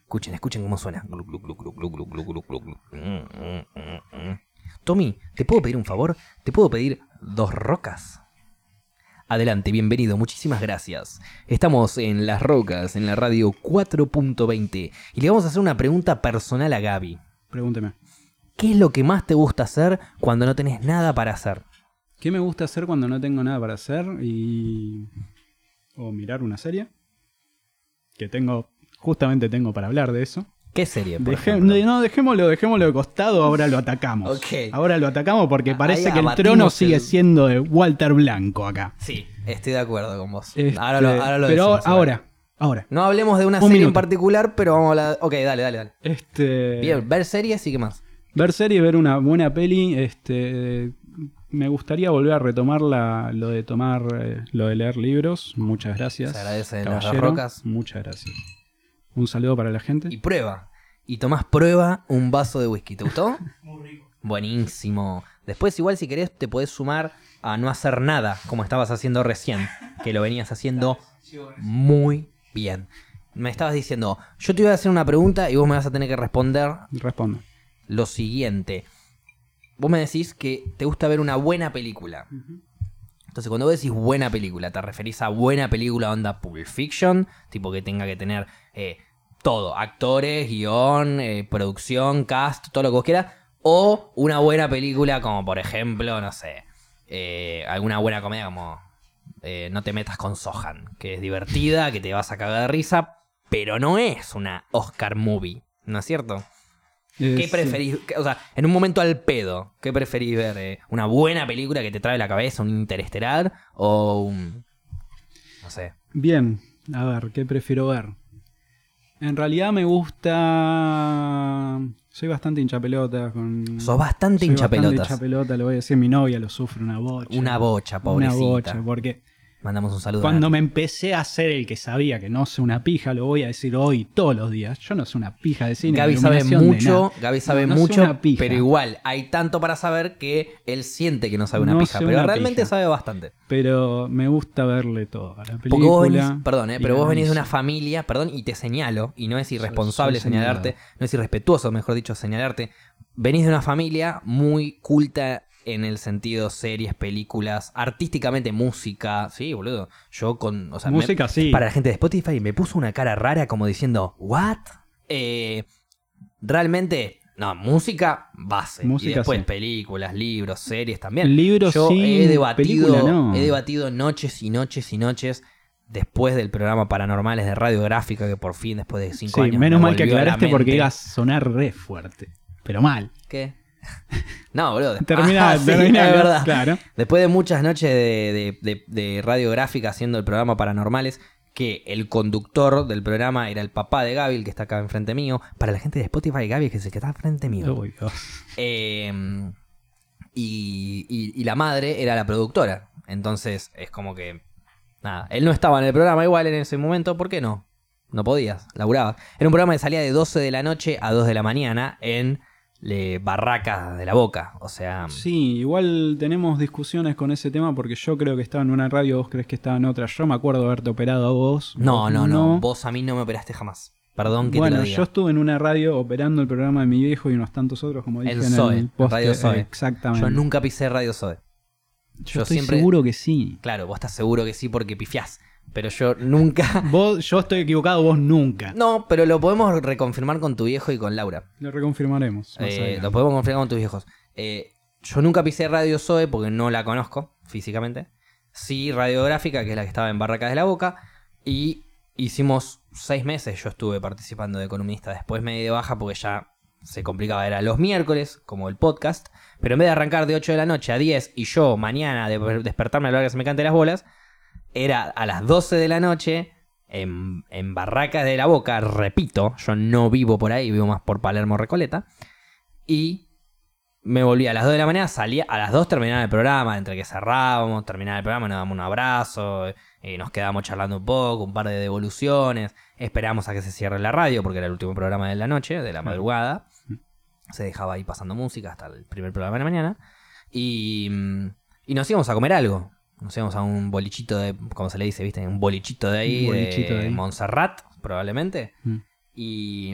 Escuchen, escuchen cómo suena. Tommy, ¿te puedo pedir un favor? ¿Te puedo pedir dos rocas? Adelante, bienvenido, muchísimas gracias. Estamos en Las Rocas, en la radio 4.20, y le vamos a hacer una pregunta personal a Gaby. Pregúnteme. ¿Qué es lo que más te gusta hacer cuando no tenés nada para hacer? ¿Qué me gusta hacer cuando no tengo nada para hacer? Y. O mirar una serie. Que tengo. Justamente tengo para hablar de eso. ¿Qué serie, por no, dejémoslo, dejémoslo de costado, ahora lo atacamos. Ok. Ahora lo atacamos porque Ahí parece que el trono el- sigue siendo de Walter Blanco acá. Sí, estoy de acuerdo con vos. Este, ahora lo, ahora lo pero decimos, ahora, ahora. No hablemos de una Un serie en particular, pero vamos a hablar... Ok, dale, dale, dale. Este, Bien, ver series y qué más. Ver serie, ver una buena peli. Este, me gustaría volver a retomar la- lo de tomar, eh, lo de leer libros. Muchas gracias. Se agradece en las rocas. Muchas gracias. Un saludo para la gente. Y prueba. Y tomás prueba un vaso de whisky. ¿Te gustó? Muy rico. Buenísimo. Después, igual, si querés, te podés sumar a no hacer nada, como estabas haciendo recién. Que lo venías haciendo muy bien. Me estabas diciendo, yo te iba a hacer una pregunta y vos me vas a tener que responder Respondo. lo siguiente. Vos me decís que te gusta ver una buena película. Entonces, cuando vos decís buena película, ¿te referís a buena película onda Pulp Fiction? Tipo que tenga que tener eh, todo, actores, guion, eh, producción, cast, todo lo que vos quieras. O una buena película como, por ejemplo, no sé, eh, alguna buena comedia como eh, No te metas con Sohan, que es divertida, que te vas a cagar de risa, pero no es una Oscar movie, ¿no es cierto? ¿Qué sí. preferís? O sea, en un momento al pedo, ¿qué preferís ver? eh? ¿Una buena película que te trae la cabeza, un interestelar? ¿O un. No sé. Bien, a ver, ¿qué prefiero ver? En realidad me gusta. Soy bastante hinchapelota con. Sos bastante soy bastante hinchapelotas. hinchapelota, lo voy a decir, mi novia lo sufre una bocha. Una bocha, Una pobrecita. bocha, porque Mandamos un saludo. cuando a me empecé a hacer el que sabía que no sé una pija, lo voy a decir hoy todos los días. Yo no sé una pija de cine. Gaby sabe mucho. Gaby sabe No, no sé mucho, pero igual hay tanto para saber que él siente que no sabe una No pija, pero una realmente pija. sabe bastante. Pero me gusta verle todo. La película. Porque vos venís, perdón, eh, pero vos venís de una familia, perdón, y te señalo, y no es irresponsable soy señalarte, no es irrespetuoso, mejor dicho, señalarte. Venís de una familia muy culta en el sentido series, películas, artísticamente música, sí, boludo. Yo con, o sea, me- Música sí. para la gente de Spotify me puso una cara rara como diciendo, ¿what? Eh, realmente, no, música base. y Música después sí. películas, libros, series también. Libros Yo sí, he debatido, película no. he debatido noches y noches y noches después del programa Paranormales de Radiográfica que por fin después de cinco Sí, años menos me mal que aclaraste porque iba a sonar re fuerte. Pero mal. ¿Qué? No, boludo. Termina, Ah, sí, termina, es verdad. Claro. Después de muchas noches de, de- de- de radiográfica haciendo el programa Paranormales, que el conductor del programa era el papá de Gaby, el que está acá enfrente mío. Para la gente de Spotify, Gaby es el que está enfrente mío. Dios. Eh, y, y- y la madre era la productora. Entonces es como que. Nada, él no estaba en el programa igual en ese momento. ¿Por qué no? No podías, laburabas. Era un programa que salía de 12 de la noche a 2 de la mañana en le, Barracas de la Boca. O sea. Sí, igual tenemos discusiones con ese tema porque yo creo que estaba en una radio, vos crees que estaba en otra. Yo me acuerdo haberte operado a vos. No, vos no, no, Vos a mí no me operaste jamás. Perdón que Bueno, te lo diga. yo estuve en una radio operando el programa de mi viejo y unos tantos otros, como dije El en Zoe, el post. Radio Zoe. Exactamente. Yo nunca pisé Radio Zoe. Yo yo estoy siempre- seguro que sí. Claro, vos estás seguro que sí porque pifiás. Pero yo nunca. Vos, yo estoy equivocado, vos nunca. No, pero lo podemos reconfirmar con tu viejo y con Laura. Lo reconfirmaremos. Eh, lo podemos confirmar con tus viejos. Eh, yo nunca pisé Radio Zoe porque no la conozco físicamente. Sí, Radiográfica, que es la que estaba en Barracas de la Boca. Y hicimos seis meses. Yo estuve participando de columnista. Después me di de baja porque ya se complicaba. Era los miércoles, como el podcast. Pero en vez de arrancar de 8 de la noche a 10 y yo mañana de despertarme a la hora que se me cante las bolas, era a las 12 de la noche en, en Barracas de la Boca. Repito, yo no vivo por ahí, vivo más por Palermo Recoleta. Y me volví a las 2 de la mañana, salía a las 2 terminaba el programa, entre que cerrábamos, terminaba el programa, nos damos un abrazo, eh, nos quedamos charlando un poco, un par de devoluciones, esperamos a que se cierre la radio porque era el último programa de la noche, de la madrugada. Se dejaba ahí pasando música hasta el primer programa de la mañana. Y, mm, y nos íbamos a comer algo. Nos íbamos a un bolichito de, como se le dice, ¿viste? Un bolichito de ahí, Un bolichito de de ahí. Montserrat, probablemente. Mm. Y,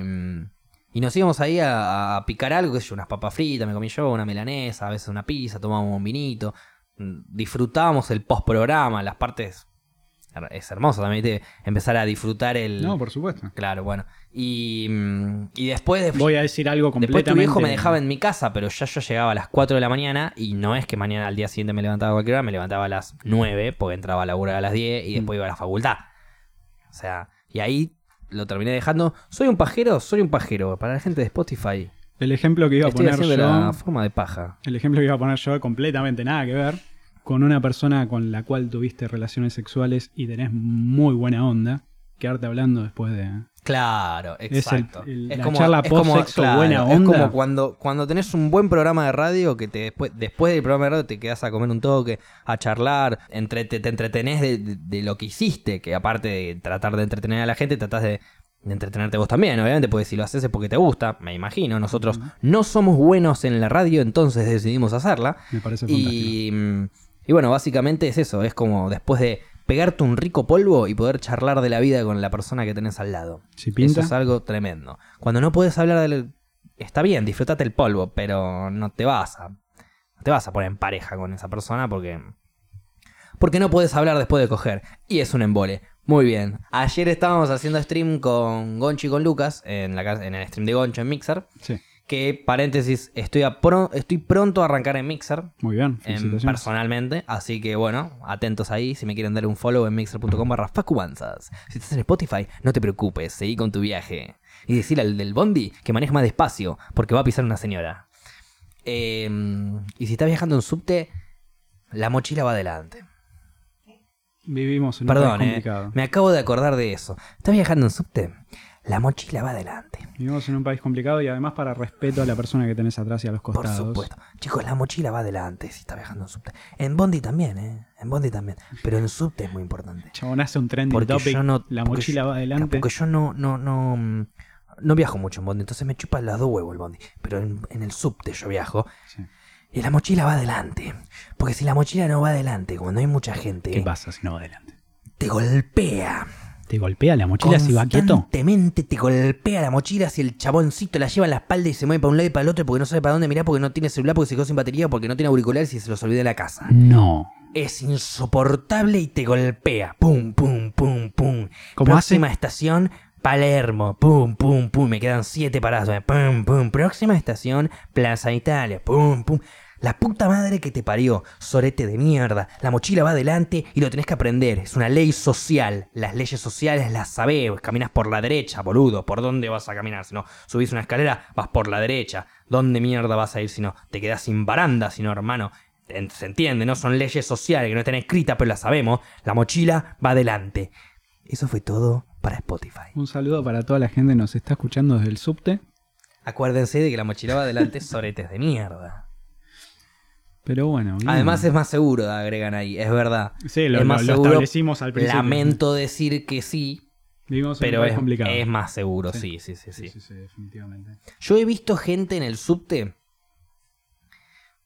y nos íbamos ahí a, a picar algo, qué sé yo, unas papas fritas, me comí yo, una milanesa, a veces una pizza, tomábamos un vinito. Mm, Disfrutábamos el post-programa, las partes... Es hermoso también. Empezar a disfrutar el... No, por supuesto. Claro, bueno. Y, mm, y después de... Voy a decir algo Después completamente. tu viejo me dejaba en mi casa, pero ya yo llegaba a las 4 de la mañana y no es que mañana al día siguiente me levantaba a cualquier hora, me levantaba a las 9 porque entraba a laburar a las 10 y después iba a la facultad. O sea, y ahí lo terminé dejando. Soy un pajero, soy un pajero. Para la gente de Spotify, El ejemplo que iba a estoy poner yo. la forma de paja. El ejemplo que iba a poner yo completamente nada que ver con una persona con la cual tuviste relaciones sexuales y tenés muy buena onda. Quedarte hablando después de. Claro, el- exacto. el- la charla es como- buena Es onda. como cuando, cuando tenés un buen programa de radio que te después, después del programa de radio te quedas a comer un toque, a charlar, entre, te, te entretenés de, de- de lo que hiciste, que aparte de tratar de entretener a la gente, tratás de, de entretenerte vos también, obviamente, porque si lo haces es porque te gusta, me imagino. Nosotros no somos buenos en la radio, entonces decidimos hacerla. Me parece fantástico. Y, mm, y bueno, básicamente es eso, es como después de pegarte un rico polvo y poder charlar de la vida con la persona que tenés al lado. Si pinta. Eso es algo tremendo. Cuando no puedes hablar del... Está bien, disfrutate el polvo, pero no te vas a... No te vas a poner en pareja con esa persona porque... Porque no puedes hablar después de coger. Y es un embole. Muy bien. Ayer estábamos haciendo stream con Goncho y con Lucas en, la, casa- en el stream de Goncho en Mixer. Sí, Que, paréntesis, estoy, a pro- estoy pronto a arrancar en Mixer muy bien. em, personalmente. Así que bueno, atentos ahí. Si me quieren dar un follow en mixer.com barra facubanzas. Si estás en Spotify, no te preocupes, seguí con tu viaje. Y decirle al del Bondi que maneje más despacio, porque va a pisar una señora. Em, y si estás viajando en subte, la mochila va adelante. Vivimos en un Perdón, eh, me acabo de acordar de eso. ¿Estás viajando en subte? La mochila va adelante. Vivimos en un país complicado y además para respeto a la persona que tenés atrás y a los Por costados. supuesto. Chicos, la mochila va adelante si está viajando en subte. En Bondi también, ¿eh? En Bondi también. Pero en subte es muy importante. Chabón hace un topic. yo no. la mochila yo- va adelante. Porque yo no, no, no. mm, No viajo mucho en Bondi, entonces me chupa las dos huevos el Bondi. Pero en, en el subte yo viajo. Sí. Y la mochila va adelante. Porque si la mochila no va adelante, cuando hay mucha gente, ¿Qué pasa si no va adelante? te golpea. ¿Te golpea la mochila si va quieto? Constantemente te golpea la mochila si el chaboncito la lleva en la espalda y se mueve para un lado y para el otro porque no sabe para dónde mirar, porque no tiene celular, porque se quedó sin batería, porque no tiene auriculares y se los olvida en la casa. No. Es insoportable y te golpea. Pum, pum, pum, pum. ¿Cómo Próxima estación, Palermo. Pum, pum, pum. Me quedan siete paradas. Pum, pum. Próxima estación, Plaza Italia. Pum, pum. La puta madre que te parió, sorete de mierda. La mochila va adelante y lo tenés que aprender. Es una ley social. Las leyes sociales las sabés. Caminas por la derecha, boludo. ¿Por dónde vas a caminar? Si no, subís una escalera, vas por la derecha. ¿Dónde mierda vas a ir si no? Te quedás sin baranda, si no, hermano. Se entiende, no son leyes sociales que no están escritas, pero las sabemos. La mochila va adelante. Eso fue todo para Spotify. Un saludo para toda la gente que nos está escuchando desde el subte. Acuérdense de que la mochila va adelante soretes de mierda. Pero bueno. bien. Además es más seguro, agregan ahí, es verdad. sí, lo, es más lo- lo seguro. establecimos al principio. Lamento decir que sí, Vivimos en pero es, complicado. es más seguro, Sí. sí, sí, sí, definitivamente. Yo he visto gente en el subte,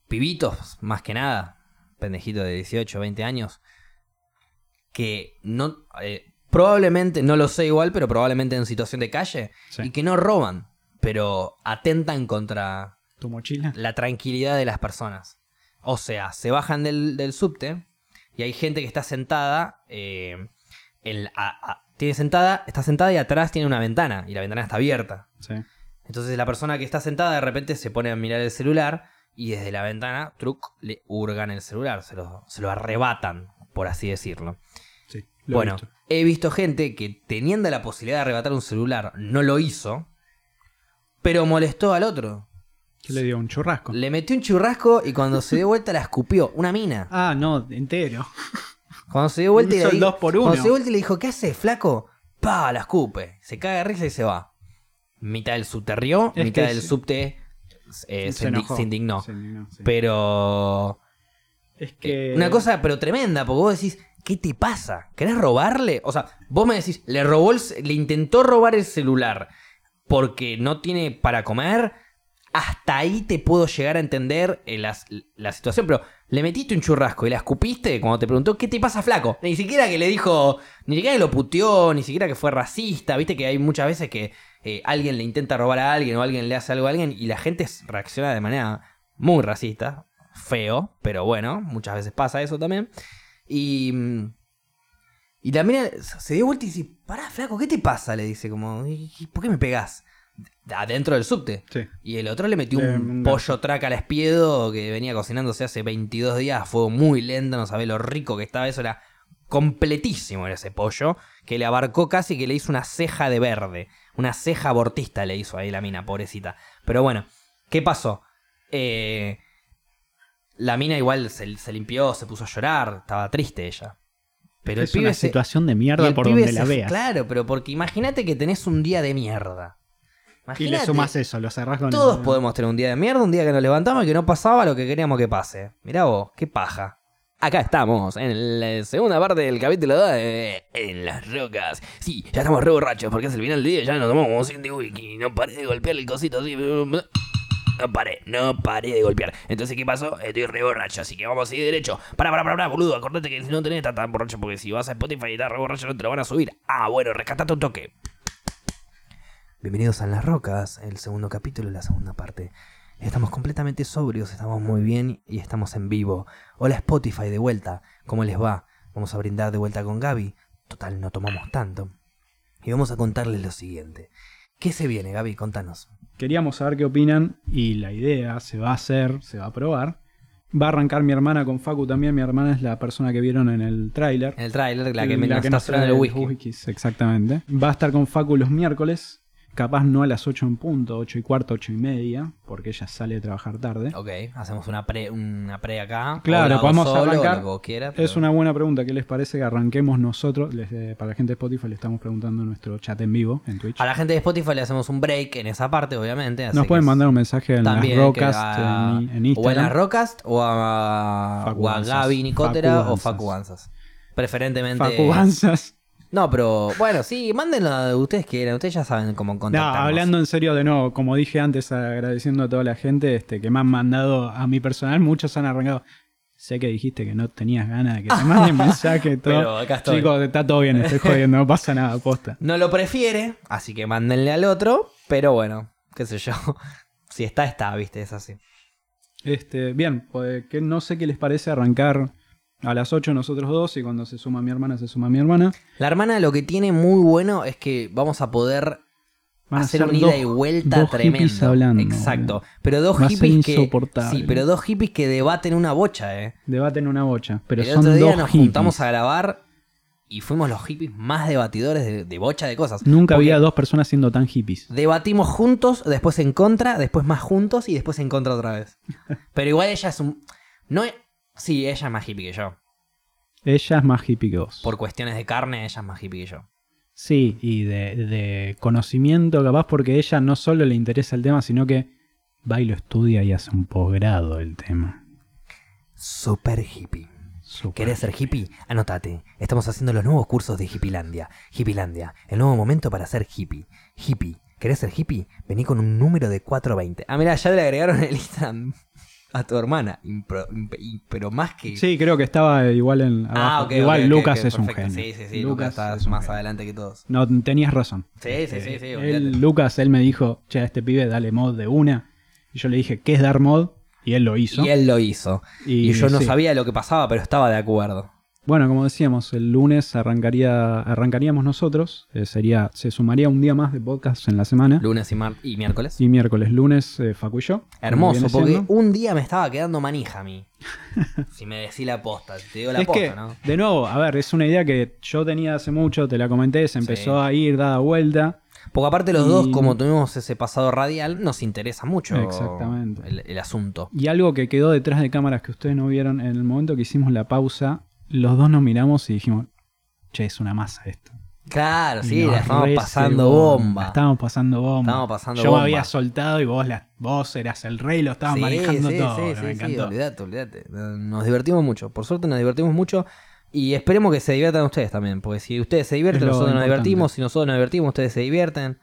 pibitos, más que nada, pendejitos de 18, 20 años, que no, eh, probablemente, no lo sé igual, pero probablemente en situación de calle, y que no roban, pero atentan contra ¿Tu mochila? la tranquilidad de las personas. O sea, se bajan del, del subte y hay gente que está sentada, eh, en- a- a- tiene sentada, está sentada y atrás tiene una ventana y la ventana está abierta. Sí. Entonces la persona que está sentada de repente se pone a mirar el celular y desde la ventana, truc, le hurgan el celular, se lo, se lo arrebatan, por así decirlo. sí lo he bueno, visto. he visto gente que teniendo la posibilidad de arrebatar un celular no lo hizo, pero molestó al otro. ¿Qué le dio? ¿Un churrasco? Le metió un churrasco y cuando se dio vuelta la escupió. Una mina. Ah, no, entero. Cuando se dio vuelta y le, dos por uno. Cuando se dio vuelta y le dijo, ¿qué haces, flaco? Pa, la escupe. Se caga de risa y se va. Mitad del subte rió, Es mitad del subte eh, se, enojó. se indignó. Se indignó, sí. Pero. es que... Una cosa, pero tremenda, porque vos decís, ¿qué te pasa? ¿Querés robarle? O sea, vos me decís, le robó el le intentó robar el celular porque no tiene para comer. Hasta ahí te puedo llegar a entender eh, las- la, situación, pero le metiste un churrasco y la escupiste cuando te preguntó, ¿qué te pasa, flaco? Ni siquiera que le dijo, ni siquiera que lo puteó, ni siquiera que fue racista. Viste que hay muchas veces que eh, alguien le intenta robar a alguien o alguien le hace algo a alguien y la gente reacciona de manera muy racista feo, pero bueno, muchas veces pasa eso también. Y. mm, Y la mina se dio vuelta y dice: Pará, flaco, ¿qué te pasa? Le dice, como, "¿Y- y ¿por qué me pegás? Adentro del subte. Sí. Y el otro le metió Eh, un pollo traca al espiedo que venía cocinándose hace 22 días a fuego muy lento, no sabés lo rico que estaba eso, era completísimo era ese pollo, que le abarcó casi que le hizo una ceja de verde, una ceja abortista le hizo ahí la mina, pobrecita. Pero bueno, ¿qué pasó? Eh, la mina igual se, se limpió, se puso a llorar, estaba triste ella. Pero es el pibe una se- situación de mierda por donde se la veas. Claro, pero porque imagínate que tenés un día de mierda. Y le Imagínate, sumas eso, lo cerrás con Todos el- podemos tener un día de mierda, un día que nos levantamos y que no pasaba lo que queríamos que pase. Mirá vos, qué paja. Acá estamos, en la segunda parte del capítulo 2 de En las rocas. Sí, ya estamos re borrachos porque es el final del día, ya nos tomamos como 100 de wiki. No paré de golpear el cosito así. No paré, no paré de golpear. Entonces, ¿qué pasó? Estoy re borracho, así que vamos a seguir derecho. Para, para, para, para, boludo. Acordate que si no tenés estar tan borracho, porque si vas a Spotify y estás re borracho, no te lo van a subir. Ah, bueno, rescatate un toque. Bienvenidos a las Rocas, el segundo capítulo, la segunda parte. Estamos completamente sobrios, estamos muy bien y estamos en vivo. Hola Spotify, de vuelta. ¿Cómo les va? Vamos a brindar de vuelta con Gaby. Total, no tomamos tanto. Y vamos a contarles lo siguiente. ¿Qué se viene, Gaby? Contanos. Queríamos saber qué opinan y la idea se va a hacer, se va a probar. Va a arrancar mi hermana con Facu también. Mi hermana es la persona que vieron en el tráiler. En el tráiler, la que me nos está nos trae el whisky. whiskies, exactamente. Va a estar con Facu los miércoles. Capaz no a las 8 en punto, 8 y cuarto, 8 y media, porque ella sale a trabajar tarde. Ok, hacemos una pre, una pre acá. Claro, podemos solo, arrancar. lo que quieras, Es una buena pregunta. ¿Qué les parece que arranquemos nosotros? Les, eh, para la gente de Spotify le estamos preguntando en nuestro chat en vivo en Twitch. A la gente de Spotify le hacemos un break en esa parte, obviamente. así Nos pueden mandar un mensaje en las que rocas a- en, en O en Instagram. las Rocast o a, o a. Gaby Nicotera Facu o Facu Banzas. Banzas. Preferentemente. Facu Banzas. No, pero bueno, sí, mándenlo a ustedes quieran. Ustedes ya saben cómo No, contactarnos. hablando en serio de nuevo, como dije antes, agradeciendo a toda la gente este, que me han mandado a mi personal, muchos han arrancado. Sé que dijiste que no tenías ganas de que te manden mensaje y todo. Pero acá estoy. Chicos, está todo bien, estoy jodiendo, no pasa nada, posta. No lo prefiere, así que mándenle al otro. Pero bueno, qué sé yo. Si está, está, viste, es así. Este, bien, pues que no sé qué les parece arrancar a las 8 nosotros dos y cuando se suma mi hermana, se suma mi hermana. La hermana lo que tiene muy bueno es que vamos a poder Van a hacer una ida y vuelta dos tremendo. hablando, Exacto. Pero dos Va hippies que. Sí, pero dos hippies que debaten una bocha, eh. Debaten una bocha, pero el son otro día dos nos hippies. juntamos a grabar y fuimos los hippies más debatidores de, de bocha de cosas. Nunca Porque había dos personas siendo tan hippies. Debatimos juntos, después en contra, después más juntos y después en contra otra vez. Pero igual ella es un. No es- Sí, ella es más hippie que yo. Ella es más hippie que vos. Por cuestiones de carne, ella es más hippie que yo. Sí, y de, de conocimiento capaz porque ella no solo le interesa el tema, sino que va y lo estudia y hace un posgrado del tema. Super hippie. Súper. ¿Querés ser hippie? Anótate. Estamos haciendo los nuevos cursos de Hippielandia. Hippielandia, el nuevo momento para ser hippie. Hippie. ¿Querés ser hippie? Vení con un número de 420. Ah, mira, ya le agregaron el Instagram a tu hermana. Impro- imp- y- pero más que. Sí, creo que estaba igual en Ah, abajo. ok, igual Lucas es un genio. Sí, sí, sí. Lucas, está más genio. adelante que todos. No, tenías razón. Sí, sí, sí, sí. Él, olvídate. Lucas, él me dijo, che, a este pibe dale mod de una. Y yo le dije, ¿qué es dar mod? Y él lo hizo. Y él lo hizo. Y, Y yo no sí. sabía lo que pasaba, pero estaba de acuerdo. Bueno, como decíamos, el lunes arrancaría, arrancaríamos nosotros. eh, sería, se sumaría un día más de podcast en la semana. Lunes y, mar y miércoles. Y miércoles, lunes, eh, Facu y yo. Hermoso, porque un día me estaba quedando manija a mí. si me decís la posta, te digo la es posta, que, ¿no? de nuevo, a ver, es una idea que yo tenía hace mucho, te la comenté, se empezó Sí. a ir, dada vuelta. Porque aparte los Y- dos, como tuvimos ese pasado radial, nos interesa mucho Exactamente. El, el asunto. Y algo que quedó detrás de cámaras que ustedes no vieron en el momento que hicimos la pausa, los dos nos miramos y dijimos, che, es una masa esto. Claro, Y sí, la estamos re pasando bomba. la estábamos pasando bomba. Estábamos pasando Yo bomba. me había soltado y vos, la, vos eras el rey, lo estabas Sí, manejando sí, todo. sí, me encantó. olvídate, olvídate. Nos divertimos mucho. Por suerte nos divertimos mucho. Y esperemos que se diviertan ustedes también. Porque si ustedes se divierten, nosotros nos divertimos. Si nosotros nos divertimos, ustedes se divierten.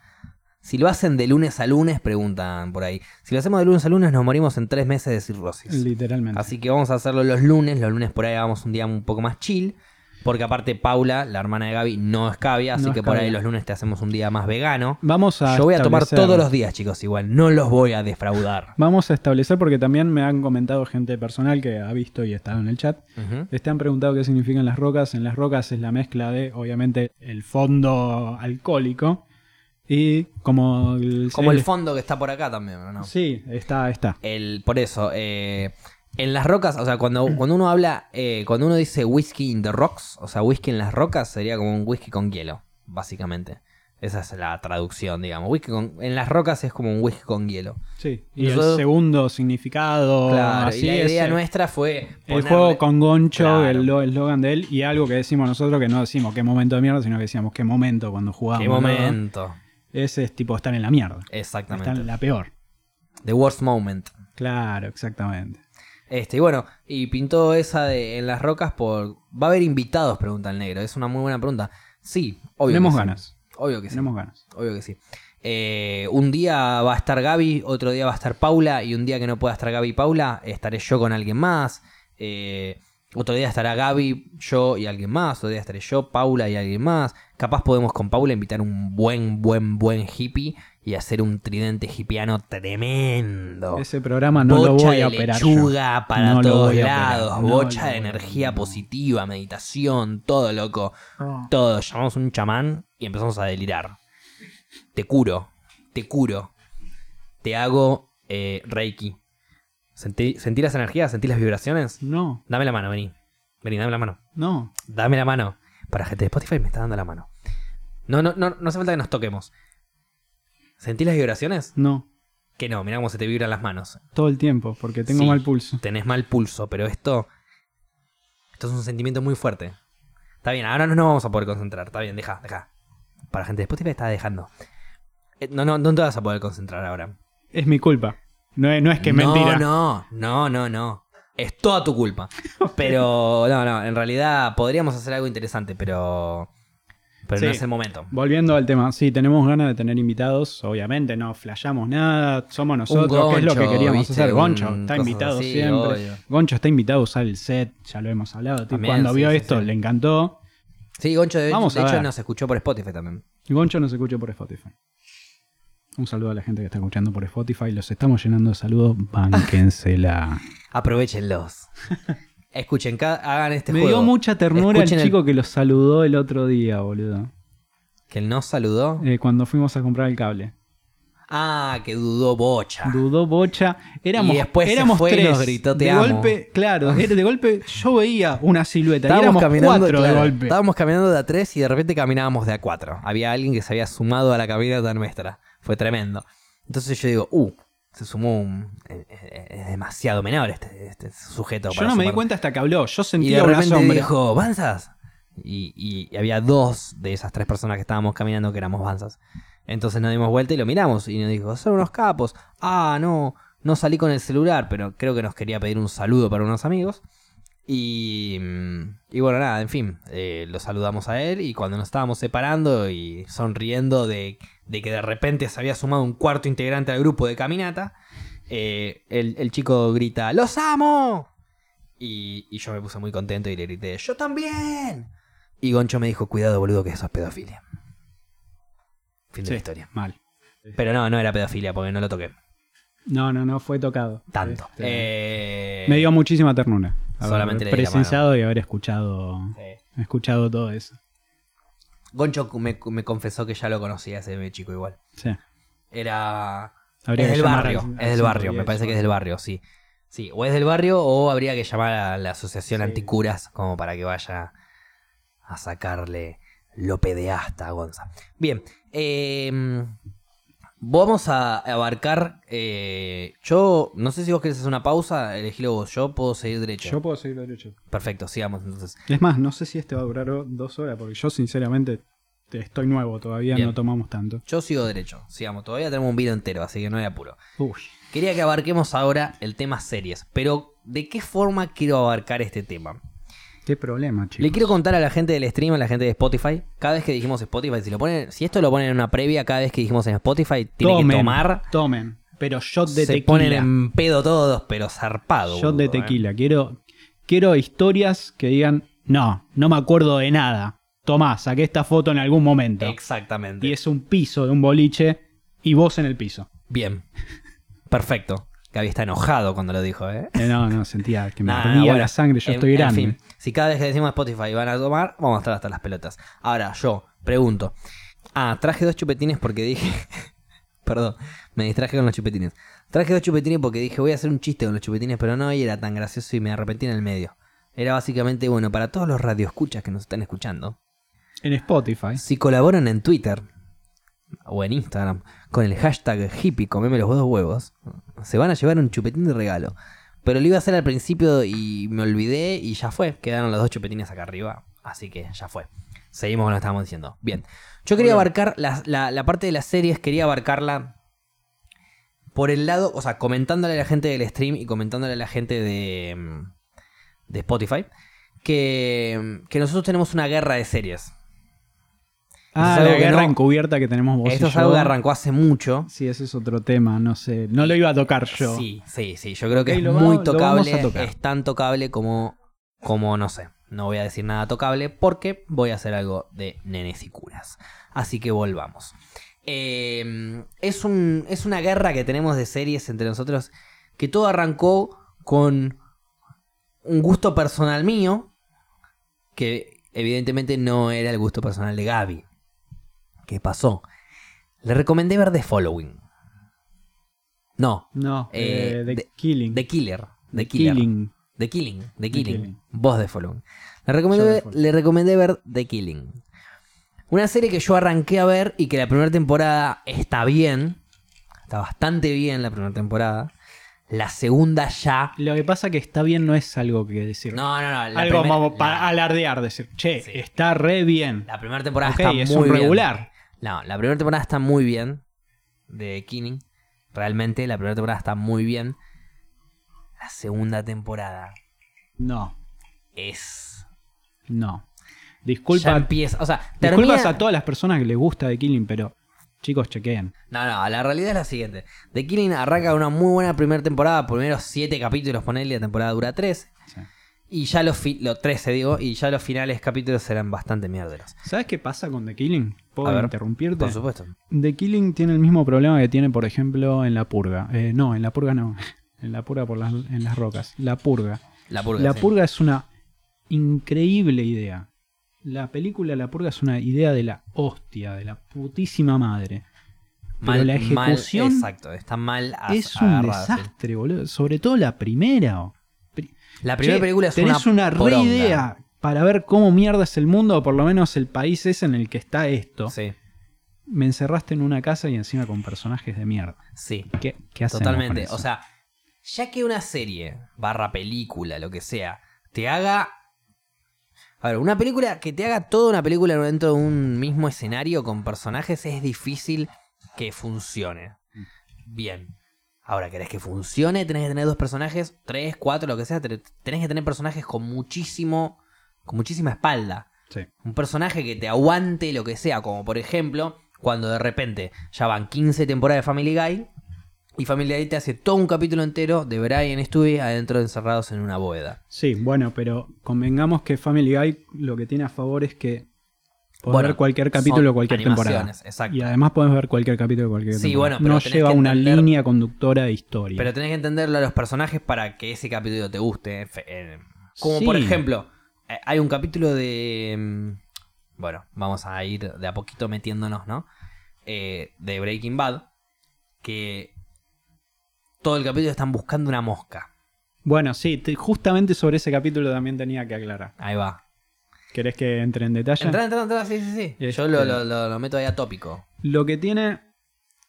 Si lo hacen de lunes a lunes, preguntan por ahí. Si lo hacemos de lunes a lunes, nos morimos en tres meses de cirrosis. Literalmente. Así que vamos a hacerlo los lunes. Los lunes por ahí hagamos un día un poco más chill. Porque aparte Paula, la hermana de Gaby, no es cavia. Así No que por ahí los lunes te hacemos un día más vegano. Vamos a Yo voy a tomar todos los días, chicos, igual. No los voy a defraudar. Vamos a establecer, porque también me han comentado gente personal que ha visto y estado en el chat. Ujú. Te han preguntado qué significan las rocas. En las rocas es la mezcla de, obviamente, el fondo alcohólico y como el, Como el fondo que está por acá también, ¿o ¿no? Sí, está, está. El, por eso, eh, en las rocas, o sea, cuando, cuando uno habla, eh, cuando uno dice whisky in the rocks, o sea, whisky en las rocas, sería como un whisky con hielo, básicamente. Esa es la traducción, digamos. Whisky con- en las rocas es como un whisky con hielo. Sí. Y Nosotros- el segundo significado, claro, así y la idea nuestra fue. El juego con Goncho, Claro. el lo- eslogan de él, y algo que decimos nosotros que no decimos qué momento de mierda, sino que decíamos qué momento cuando jugamos. ¿Qué momento? Es tipo estar en la mierda. Exactamente. Estar en la peor. The worst moment. Claro, exactamente. Este, y bueno, y pintó esa de en las rocas por. ¿Va a haber invitados? Pregunta el negro. Es una muy buena pregunta. Sí, obvio. Tenemos que sí. ganas. Obvio que sí. Tenemos ganas. Obvio que sí. Eh, un día va a estar Gaby, otro día va a estar Paula, y un día que no pueda estar Gaby y Paula, estaré yo con alguien más. Eh, otro día estará Gaby, yo y alguien más. Otro día estaré yo, Paula y alguien más. Capaz podemos con Paula invitar un buen, buen, buen hippie y hacer un tridente hippiano tremendo. Ese programa no bocha lo voy a operar. lechuga para No todos lados, no bocha de energía positiva, meditación, todo loco. Todo. Llamamos un chamán y empezamos a delirar. Te curo, te curo. Te hago eh, Reiki. Sentí, ¿Sentí las energías? ¿Sentí las vibraciones? No, Dame la mano, vení. Vení, dame la mano. no. Dame la mano. Para gente de Spotify me está dando la mano. No, no, no, no hace falta que nos toquemos. ¿Sentí las vibraciones? No. Que no, mira cómo se te vibran las manos. Todo el tiempo, porque tengo Sí. mal pulso. tenés mal pulso, pero esto. Esto es un sentimiento muy fuerte. Está bien, ahora no nos vamos a poder concentrar. Está bien, deja, deja. Para gente de Spotify está dejando. Eh, No, no, no te vas a poder concentrar ahora. Es mi culpa. No es, no es que es no, mentira. No, no, no, no. Es toda tu culpa. Pero, no, no, en realidad podríamos hacer algo interesante, pero. Pero no es el momento. Volviendo al tema, sí, tenemos ganas de tener invitados, obviamente, no flayamos nada, somos nosotros, que es lo que Goncho, queríamos ¿viste? hacer. Goncho está invitado así, siempre. obvio. Goncho está invitado a usar el set, ya lo hemos hablado. También, Cuando sí, vio sí, esto le encantó. Sí, Goncho, de, Vamos de hecho, nos escuchó por Spotify también. Goncho nos escucha por Spotify. Un saludo a la gente que está escuchando por Spotify. Los estamos llenando de saludos. Bánquensela. Aprovechenlos. Escuchen, hagan este Me juego. dio mucha ternura Escuchen el el- chico que los saludó el otro día, boludo. Que él nos saludó. Eh, cuando fuimos a comprar el cable. Ah, que dudó bocha. Dudó bocha. Éramos, Y después se éramos fue y tres. nos gritó, "Te de amo". golpe, claro, de golpe yo veía una silueta. y Estábamos éramos caminando, cuatro de claro, golpe. estábamos caminando de a tres y de repente caminábamos de a cuatro. Había alguien que se había sumado a la caminata nuestra. Fue tremendo. Entonces yo digo, uh, se sumó un. eh, eh, Es demasiado menor este, este sujeto. Yo para no me di cuenta hasta que habló. Yo Y sentía de una repente sombra. dijo, ¿Banzas? Y, y- y había dos de esas tres personas que estábamos caminando que éramos Banzas. Entonces nos dimos vuelta y lo miramos. Y nos dijo, son unos capos. Ah, no, no salí con el celular, pero creo que nos quería pedir un saludo para unos amigos. Y, mm, y bueno, nada, en fin, eh, lo saludamos a él y cuando nos estábamos separando y sonriendo de, de que de repente se había sumado un cuarto integrante al grupo de caminata, eh, el, el chico grita, ¡Los amo! Y, y yo me puse muy contento y le grité, ¡Yo también! Y Goncho me dijo, cuidado boludo que eso es pedofilia. Fin de Sí, la historia. Mal. Pero no, no era pedofilia porque no lo toqué No, no, no fue tocado. tanto. Este, Eh, Me dio muchísima ternura. Haber Solamente le di la presenciado y haber escuchado, sí. escuchado todo eso. Goncho me, me confesó que ya lo conocía ese chico igual. Sí. Era. Habría es del barrio, al- es del barrio, 110, me parece que es del barrio, sí. Sí, o es del barrio o habría que llamar a la asociación Sí. anticuras como para que vaya a sacarle lo pedeasta a Gonza. Bien, eh, vamos a abarcar. eh, yo, no sé si vos querés hacer una pausa, elegílo vos. Yo puedo seguir derecho. Yo puedo seguir derecho. Perfecto, sigamos entonces. Es más, no sé si este va a durar dos horas, porque yo sinceramente te- estoy nuevo, todavía Bien. no tomamos tanto. Yo sigo derecho, sigamos. Todavía tenemos un video entero, así que no hay apuro. Uy. Quería que abarquemos ahora el tema series, pero ¿de qué forma quiero abarcar este tema? Qué problema, chicos. Le quiero contar a la gente del stream, a la gente de Spotify, cada vez que dijimos Spotify, si lo ponen, si esto lo ponen en una previa, cada vez que dijimos en Spotify, tiene tomen, que tomar, Tomen. Pero shot de se tequila. ponen en pedo todos, pero zarpado. shot de ¿eh? tequila. Quiero, quiero historias que digan, no, no me acuerdo de nada. Tomá, saqué esta foto en algún momento. Exactamente. Y es un piso de un boliche y vos en el piso. Bien. Perfecto. Gaby está enojado cuando lo dijo, ¿eh? Eh, no, no, sentía que me Nah, ardía bueno, la sangre, yo en- estoy en grande. fin, si cada vez que decimos Spotify van a tomar, vamos a estar hasta las pelotas. Ahora, yo pregunto. Ah, traje dos chupetines porque dije. Perdón, me distraje con los chupetines. Traje dos chupetines porque dije voy a hacer un chiste con los chupetines, pero no, y era tan gracioso y me arrepentí en el medio. Era básicamente, bueno, para todos los radioescuchas que nos están escuchando, En Spotify. si colaboran en Twitter o en Instagram con el hashtag hippie comeme los dos huevos, se van a llevar un chupetín de regalo. Pero lo iba a hacer al principio y me olvidé y ya fue. Quedaron los dos chupetines acá arriba. Así que ya fue. Seguimos con lo que estábamos diciendo. Bien. Yo quería abarcar la, la- la parte de las series, quería abarcarla por el lado, o sea, comentándole a la gente del stream y comentándole a la gente de, mm, de Spotify, que, que nosotros tenemos una guerra de series. Ah, es algo la guerra no- encubierta que tenemos vos Esto y es algo que arrancó hace mucho. Sí, ese es otro tema, no sé. No lo iba a tocar yo. Sí, sí, sí. Yo creo que es muy tocable. Es tan tocable como, como, no sé. No voy a decir nada tocable porque voy a hacer algo de nenes y curas. Así que volvamos. Eh, es, un, es una guerra que tenemos de series entre nosotros que todo arrancó con un gusto personal mío que evidentemente no era el gusto personal de Gaby. ¿Qué pasó? Le recomendé ver The Following. No, No, Eh, eh, The The- Killing. The Killer. The The Killer. Killing. The Killing. The Killing. Killing. Voz de Following. Le recomendé, ver, Following. le recomendé ver The Killing. Una serie que yo arranqué a ver y que la primera temporada está bien. Está bastante bien la primera temporada. La segunda ya. Lo que pasa que está bien no es algo que decir. No, no, no. La algo primer- vamos la- para alardear, decir, che, Sí. está re bien. La primera temporada Ok, está es muy un bien. No, la primera temporada está muy bien. De Killing. Realmente la primera temporada está muy bien. La segunda temporada No, es. no. Ya Disculpa, empieza. O sea, disculpas termina. a todas las personas que les gusta The Killing, pero chicos, chequeen. No, no, la realidad es la siguiente. The Killing arranca una muy buena primera temporada. Primeros siete capítulos, ponerle, la temporada dura tres. Sí. Y ya los, los 13, digo, y ya los finales capítulos eran bastante mierderos. ¿Sabes qué pasa con The Killing? ¿Puedo ver, interrumpirte? Por supuesto. The Killing tiene el mismo problema que tiene, por ejemplo, en La Purga. Eh, no, en La Purga no. En La Purga por las, en las rocas. La Purga. La purga. La sí. Purga es una increíble idea. La película La Purga es una idea de la hostia, de la putísima madre. Pero Mal- la mal- ejecución exacto, está mal es un sí. desastre, boludo. Sobre todo la primera. La primera Che, película es tenés una, una, re idea para ver cómo mierda es el mundo, o por lo menos el país es en el que está esto. Sí. me encerraste en una casa y encima con personajes de mierda. Sí, ¿Qué, qué totalmente. con eso? O sea, ya que una serie, barra película, lo que sea, te haga... A ver, una película que te haga toda una película dentro de un mismo escenario con personajes es difícil que funcione. Bien. Ahora, ¿querés que funcione? Tenés que tener dos personajes, tres, cuatro, lo que sea. te- Tenés que tener personajes con muchísimo. con muchísima espalda. Sí. Un personaje que te aguante lo que sea, como por ejemplo, cuando de repente ya van 15 temporadas de Family Guy y Family Guy te hace todo un capítulo entero de Brian y Stewie adentro encerrados en una bóveda. Sí, bueno, pero convengamos que Family Guy lo que tiene a favor es que podés Bueno, ver cualquier capítulo cualquier temporada. exacto. Y además podés ver cualquier capítulo de cualquier Sí, temporada. bueno, pero no lleva una línea conductora de historia. Pero tenés que entenderlo a los personajes para que ese capítulo te guste. Fe- eh, Como Sí. por ejemplo, eh, hay un capítulo de... mm, Bueno, vamos a ir de a poquito metiéndonos, ¿no? Eh, de Breaking Bad. Que todo el capítulo están buscando una mosca. Bueno, sí, te- justamente sobre ese capítulo también tenía que aclarar. Ahí va. ¿Querés que entre en detalle? Entra, entra, entra, sí, sí, sí. Yo Este- lo, lo- lo- lo meto ahí a tópico. Lo que tiene.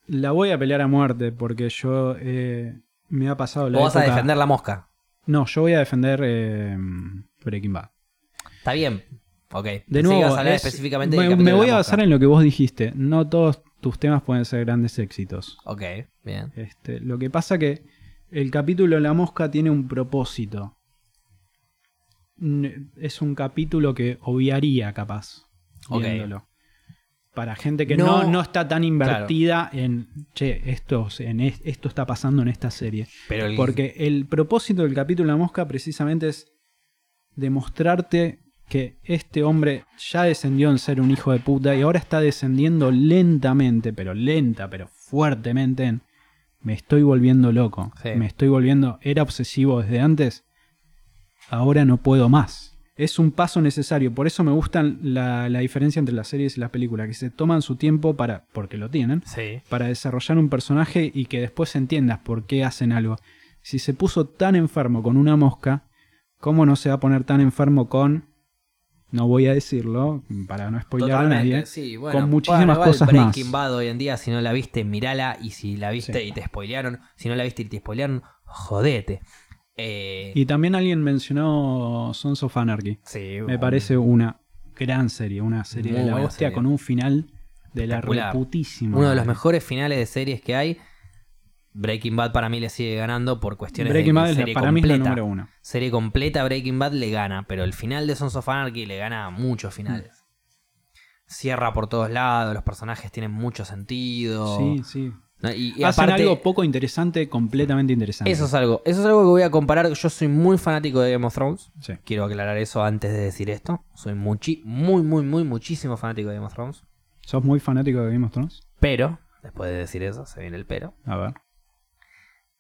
La voy a pelear a muerte porque yo. eh, me ha pasado la Vos vas a defender la mosca. No, yo voy a defender eh, Breaking Bad. Está bien. Ok. De nuevo, ibas a hablar es- específicamente me, me voy a basar en lo que vos dijiste. No todos tus temas pueden ser grandes éxitos. Ok, bien. Este, lo que pasa que el capítulo La Mosca tiene un propósito. Es un capítulo que obviaría, capaz, viéndolo. Para gente que No- no, no está tan invertida en, che, esto, en es- esto está pasando en esta serie. Pero el, Porque el propósito del capítulo La Mosca precisamente es demostrarte que este hombre ya descendió en ser un hijo de puta y ahora está descendiendo lentamente, pero lenta, pero fuertemente en me estoy volviendo loco, Sí. me estoy volviendo, era obsesivo desde antes, ahora no puedo más. Es un paso necesario, por eso me gustan la, la diferencia entre las series y las películas, que se toman su tiempo para, porque lo tienen, Sí. para desarrollar un personaje y que después entiendas por qué hacen algo. Si se puso tan enfermo con una mosca, ¿cómo no se va a poner tan enfermo con... No voy a decirlo, para no spoiler a nadie. sí, bueno, con muchísimas bueno, cosas Breaking más. Bad hoy en día, si no la viste, mirala. Y si la viste Sí. y te spoilearon, si no la viste y te spoilearon, jodete. Eh, Y también alguien mencionó Sons of Anarchy. sí, Me parece una gran serie, una serie de la hostia serie. con un final de la reputísima. Uno de los mejores finales de series que hay. Breaking Bad para mí le sigue ganando por cuestiones Breaking de Bad serie para mí es la completa. número uno. Serie completa Breaking Bad le gana, pero el final de Sons of Anarchy le gana a muchos finales. Cierra por todos lados, los personajes tienen mucho sentido. Sí, sí. ¿No? Y, y Hacen aparte, algo poco interesante, completamente interesante. eso es algo, eso es algo que voy a comparar. Yo soy muy fanático de Game of Thrones. Sí. Quiero aclarar eso antes de decir esto. Soy muchi- muy, muy, muy, muchísimo fanático de Game of Thrones. ¿Sos muy fanático de Game of Thrones? Pero, después de decir eso, se viene el pero. A ver.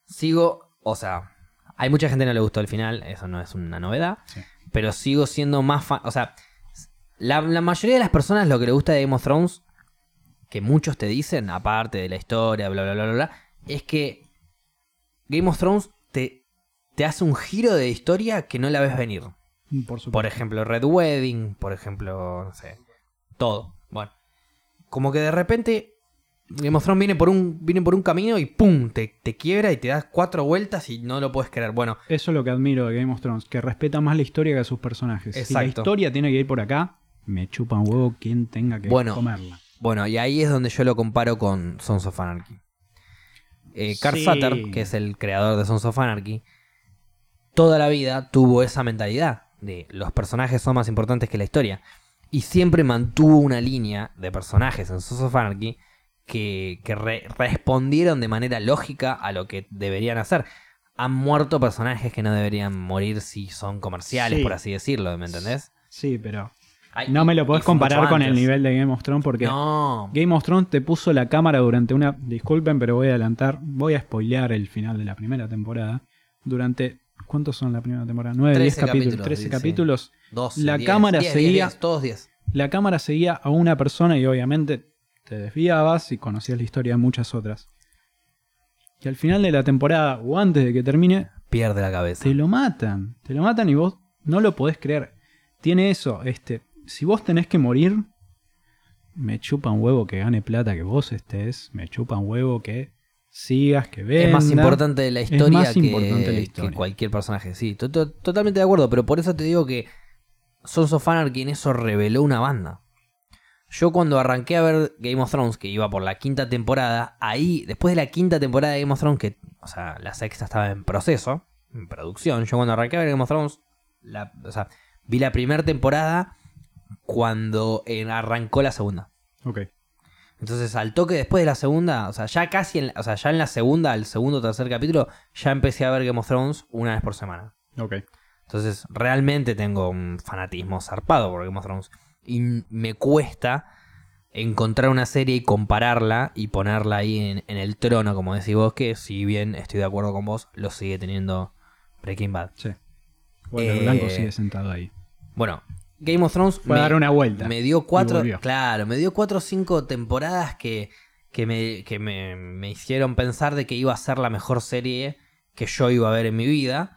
Sigo, o sea, hay mucha gente que no le gustó el final, eso no es una novedad. Sí. Pero sigo siendo más fan. O sea, la, la mayoría de las personas lo que le gusta de Game of Thrones, que muchos te dicen, aparte de la historia, bla, bla, bla, bla, bla, es que Game of Thrones te, te hace un giro de historia que no la ves venir. Por supuesto. Por ejemplo, Red Wedding, por ejemplo, no sé, todo. Bueno, como que de repente Game of Thrones viene por un, viene por un camino y ¡pum! Te, te quiebra y te das cuatro vueltas y no lo puedes creer. Bueno, Eso es lo que admiro de Game of Thrones, que respeta más la historia que a sus personajes. Si la Exacto. historia tiene que ir por acá, me chupa un huevo quien tenga que Bueno. comerla. Bueno, y ahí es donde yo lo comparo con Sons of Anarchy. Eh, Carl Sí. Sutter, que es el creador de Sons of Anarchy, toda la vida tuvo esa mentalidad de los personajes son más importantes que la historia. Y siempre mantuvo una línea de personajes en Sons of Anarchy que, que re- respondieron de manera lógica a lo que deberían hacer. Han muerto personajes que no deberían morir si son comerciales, Sí. por así decirlo, ¿me entendés? Sí, pero Ay, no me lo podés comparar con el nivel de Game of Thrones porque No, Game of Thrones te puso la cámara durante una... Disculpen, pero voy a adelantar, voy a spoilear el final de la primera temporada. Durante... ¿Cuántos son la primera temporada? 9, 10 13 capítulos. capítulos, 13 sí. capítulos. 12, La 10, cámara 10, seguía- 10, 10, todos 10. La cámara seguía a una persona y obviamente te desviabas y conocías la historia de muchas otras. Y al final de la temporada o antes de que termine, Pierde la cabeza. te lo matan. Te lo matan y vos no lo podés creer. Tiene eso, este, si vos tenés que morir, me chupa un huevo que gane plata que vos estés, me chupa un huevo que sigas, que veas. Es más importante la historia, más que, importante la que historia. cualquier personaje. Sí, to- to- totalmente de acuerdo, pero por eso te digo que Sons of Anarchy en eso reveló una banda. Yo cuando arranqué a ver Game of Thrones, que iba por la quinta temporada, ahí, después de la quinta temporada de Game of Thrones, que, o sea, la sexta estaba en proceso, en producción, yo cuando arranqué a ver Game of Thrones, la, o sea, vi la primera temporada cuando eh, arrancó la segunda. Ok. Entonces, al toque después de la segunda, o sea, ya casi, en, la- o sea, ya en la segunda, el segundo o tercer capítulo, ya empecé a ver Game of Thrones una vez por semana. Ok. Entonces, realmente tengo un fanatismo zarpado por Game of Thrones. Y me cuesta encontrar una serie y compararla y ponerla ahí en, en el trono, como decís vos, que si bien estoy de acuerdo con vos, lo sigue teniendo Breaking Bad. Sí. Walter Eh, Blanco sigue sentado ahí. Bueno, Game of Thrones Fue a dar una vuelta. me dio cuatro, claro, me dio cuatro o cinco temporadas que, que, me, que me, me hicieron pensar de que iba a ser la mejor serie que yo iba a ver en mi vida.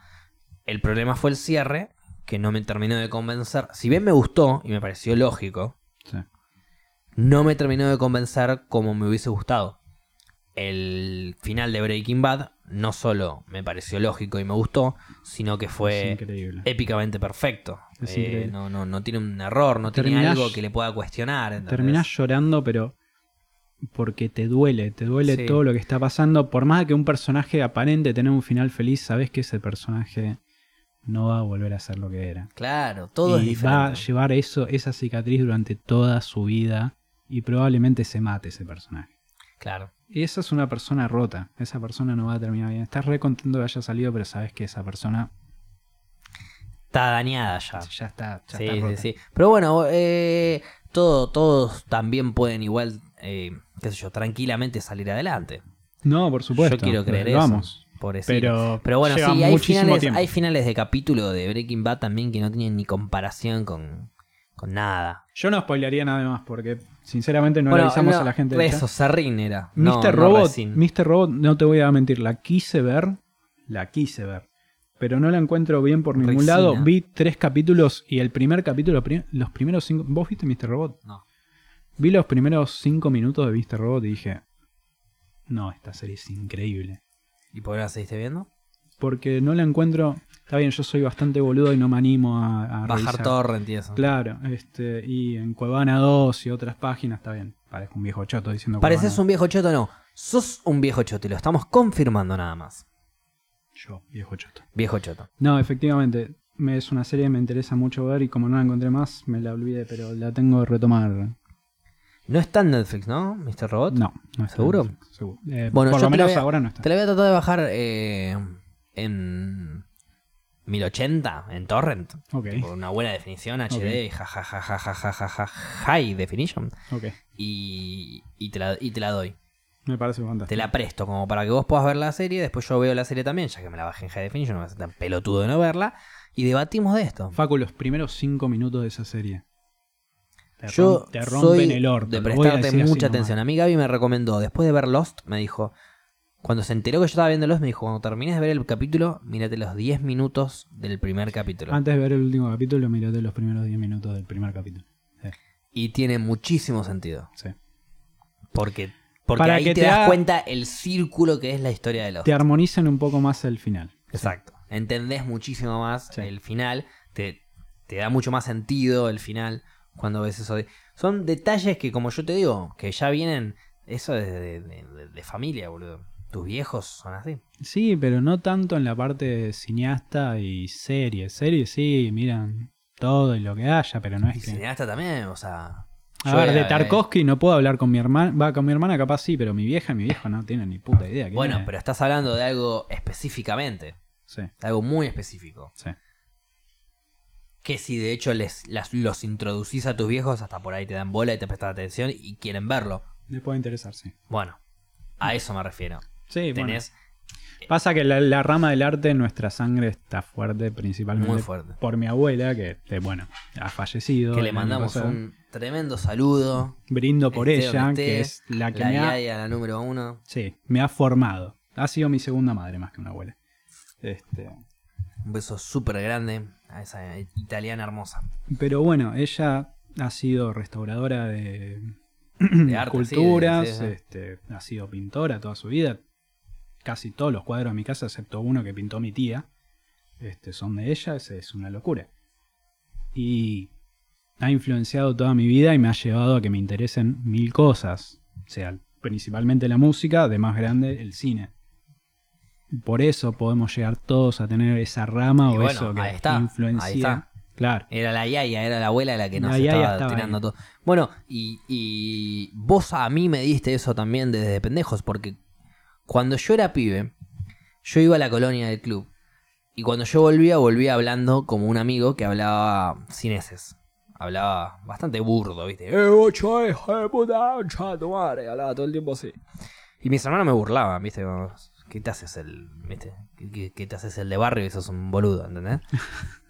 El problema fue el cierre, que no me terminó de convencer. Si bien me gustó y me pareció lógico, Sí. no me terminó de convencer como me hubiese gustado. El final de Breaking Bad no solo me pareció lógico y me gustó, sino que fue épicamente perfecto. Eh, no, no, no tiene un error, no tiene algo que le pueda cuestionar. ¿entendés? Terminás llorando, pero porque te duele, te duele Sí. todo lo que está pasando. Por más que un personaje aparente tener un final feliz, sabes que ese personaje no va a volver a ser lo que era. Claro, todo es diferente. va a llevar eso, esa cicatriz durante toda su vida y probablemente se mate ese personaje. Claro. Esa es una persona rota, esa persona no va a terminar bien. Estás re contento de que haya salido, pero sabes que esa persona Está dañada ya. ya está, ya Sí, está sí, rota. sí. Pero bueno, eh, todo, todos también pueden igual, eh, qué sé yo, tranquilamente salir adelante. No, por supuesto. Yo quiero creer eso. Vamos. Pero, Pero bueno, sí, hay finales, tiempo. hay finales de capítulo de Breaking Bad también que no tienen ni comparación con, con nada. Yo no spoilearía nada más porque sinceramente no Bueno, avisamos no, a la gente. Eso. Serrín era. no- Mr. no Robot. Mr. Robot, no te voy a mentir, la quise ver, la quise ver, pero no la encuentro bien por ningún Resina. lado. Vi tres capítulos y el primer capítulo, los primeros cinco, ¿vos viste Mr. Robot? No. Vi los primeros cinco minutos de Mr. Robot y dije, no, esta serie es increíble. ¿Y por qué la seguiste viendo? Porque no la encuentro, está bien, yo soy bastante boludo y no me animo a, a Bajar revisar. torrent y eso. Claro, este, y en Cuevana 2 y otras páginas, está bien, parezco un viejo choto diciendo Pareces Cuevana. un viejo choto, no. Sos un viejo choto y lo estamos confirmando nada más. Yo, viejo choto. Viejo choto. No, efectivamente, me, es una serie que me interesa mucho ver y como no la encontré más, me la olvidé, pero la tengo que retomar. No está en Netflix, ¿no? Mr. Robot. No, no está ¿Seguro? Netflix, seguro. Eh, Bueno, por yo lo menos voy ahora no está. Te la voy a tratar de bajar eh, en 1080, en torrent. Ok, Por una buena definición, HD, Ok. jajajajajajaja, high definition. ok. Y, y, te la, y te la doy. Me parece Te fantástico. la presto como para que vos puedas ver la serie. Después yo veo la serie también, ya que me la bajé en high definition, no me hace tan pelotudo de no verla. Y debatimos de esto. Facu, los primeros cinco minutos de esa serie. Te, Yo rom- te rompen soy el orto. de prestarte mucha nomás. atención. A mí Gaby me recomendó, después de ver Lost, me dijo, cuando se enteró que yo estaba viendo Lost, me dijo, cuando termines de ver el capítulo, mírate los 10 minutos del primer capítulo. Antes de ver el último capítulo, mirate los primeros 10 minutos del primer capítulo. Sí, Y tiene muchísimo sentido. sí. Porque, porque Para ahí que te, te das cuenta el círculo que es la historia de Lost. Te armonizan un poco más el final. Exacto. Entendés muchísimo más Sí. el final. Te, te da mucho más sentido el final cuando ves eso. de- Son detalles que, como yo te digo, que ya vienen. Eso es de- de- de familia, boludo. Tus viejos son así. Sí, pero no tanto en la parte de cineasta y serie. Serie sí, miran todo y lo que haya, pero no Y es que... cineasta también, o sea. A ver, de era- Tarkovsky no puedo hablar con mi hermana. Va, con mi hermana capaz sí, pero mi vieja y mi viejo no tienen ni puta idea. ¿quién Bueno, pero estás hablando de algo específicamente. Sí, de algo muy específico. sí. Que si de hecho les, las- los introducís a tus viejos, hasta por ahí te dan bola y te prestan atención y quieren verlo. Les puede interesar, sí. Bueno, a eso me refiero. Sí, bueno. Tenés Pasa que la, la rama del arte en nuestra sangre está fuerte, principalmente Muy fuerte. por mi abuela, que, eh, bueno, ha fallecido. que le mandamos un tremendo saludo. Brindo por Esté ella, que es la que la me ha, la número uno. sí, me ha formado. Ha sido mi segunda madre más que una abuela. Este, Un beso súper grande a esa italiana hermosa. pero bueno, ella ha sido restauradora de, de arte, culturas, sí. Este, ha sido pintora toda su vida. Casi todos los cuadros de mi casa, excepto uno que pintó mi tía, este, son de ella, es, es una locura. Y ha influenciado toda mi vida y me ha llevado a que me interesen mil cosas. O sea, principalmente la música, de más grande el cine. Por eso podemos llegar todos a tener esa rama Y o bueno, eso que está, influencia. ahí está. Claro. Era la yaya, era la abuela la que nos La estaba, estaba tirando ahí. todo. Bueno, y, y vos a mí me diste eso también desde pendejos, porque cuando yo era pibe, yo iba a la colonia del club. Y cuando yo volvía, volvía hablando como un amigo que hablaba sin eses. Hablaba bastante burdo, ¿viste? ¡Eh, ocho, hijo de puta, concha de tu madre! Hablaba todo el tiempo así. Y mis hermanos me burlaban, ¿viste? Como, ¿Qué te haces el, ¿viste? ¿Qué, qué- qué te haces el de barrio y sos un boludo, ¿entendés?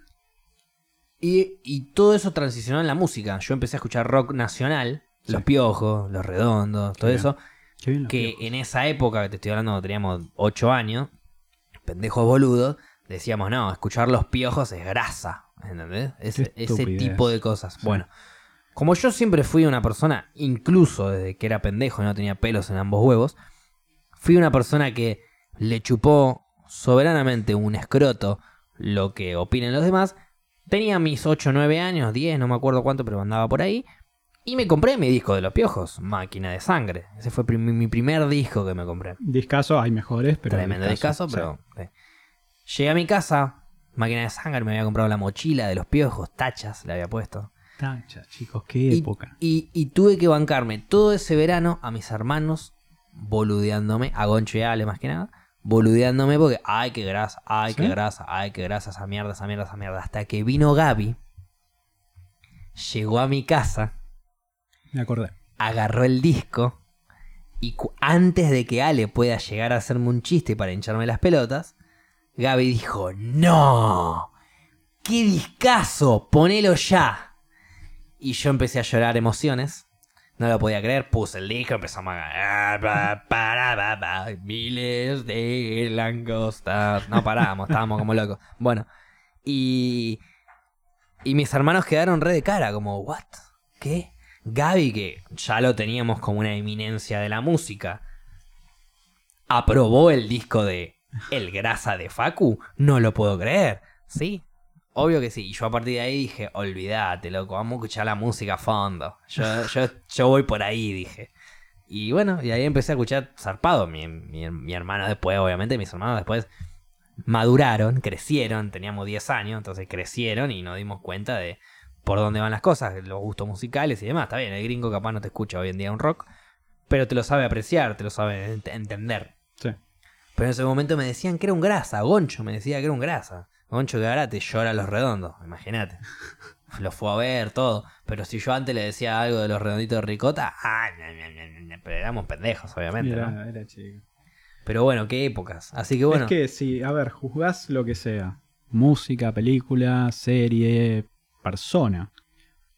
Y, y todo eso transicionó en la música. Yo empecé a escuchar rock nacional, Sí. Los Piojos, Los Redondos, todo bien. eso. Que en esa época, que te estoy hablando, teníamos 8 años, pendejos boludos, decíamos, no, escuchar Los Piojos es grasa, ¿entendés? Ese, tipo de cosas. Sí. Bueno, como yo siempre fui una persona, incluso desde que era pendejo y no tenía pelos en ambos huevos, fui una persona que le chupó soberanamente un escroto lo que opinen los demás. Tenía mis 8, 9 años, 10, no me acuerdo cuánto, pero andaba por ahí. Y me compré mi disco de los piojos, Máquina de Sangre. Ese fue prim- mi primer disco que me compré. Discazo, hay mejores, pero. Tremendo discazo, sí. pero... sí. Llegué a mi casa, Máquina de Sangre, me había comprado la mochila de los piojos, tachas le había puesto. Tacha, chicos, qué Y, época. y- y tuve que bancarme todo ese verano a mis hermanos boludeándome, a Goncho y a Ale más que nada, boludeándome porque, ay, qué grasa, ay, ¿Sí? qué grasa, ay, qué grasa, esa mierda, esa mierda, esa mierda. Hasta que vino Gaby, llegó a mi casa, Me acordé. agarró el disco y antes de que Ale pueda llegar a hacerme un chiste para hincharme las pelotas, Gaby dijo, no, qué discazo, ponelo ya. Y yo empecé a llorar emociones. No lo podía creer, puse el disco, empezamos a... Miles de langostas. No parábamos, estábamos como locos. Bueno, y... Y mis hermanos quedaron re de cara, como, ¿what? ¿Qué? Gaby, que ya lo teníamos como una eminencia de la música, aprobó el disco de El Grasa de Facu. No lo puedo creer. Sí, obvio que sí. Y yo a partir de ahí dije, olvídate, loco, vamos a escuchar la música a fondo. Yo, yo, yo voy por ahí, dije. Y bueno, y ahí empecé a escuchar zarpado. Mi, mi, mi hermano después, obviamente, mis hermanos después maduraron, crecieron, teníamos 10 años, entonces crecieron y nos dimos cuenta de por dónde van las cosas, los gustos musicales y demás. Está bien, el gringo capaz no te escucha hoy en día un rock, pero te lo sabe apreciar, te lo sabe ent- entender. Sí. Pero en ese momento me decían que era un grasa, Goncho me decía que era un grasa. Goncho que ahora te llora los redondos, imagínate. Lo fue a ver, todo. Pero si yo antes le decía algo de los redonditos de ricota, ah, pero éramos pendejos, obviamente, ¿no? Era, era chico. Pero bueno, qué épocas. Así que bueno. Es que si, a ver, juzgás lo que sea. Música, película, serie, persona.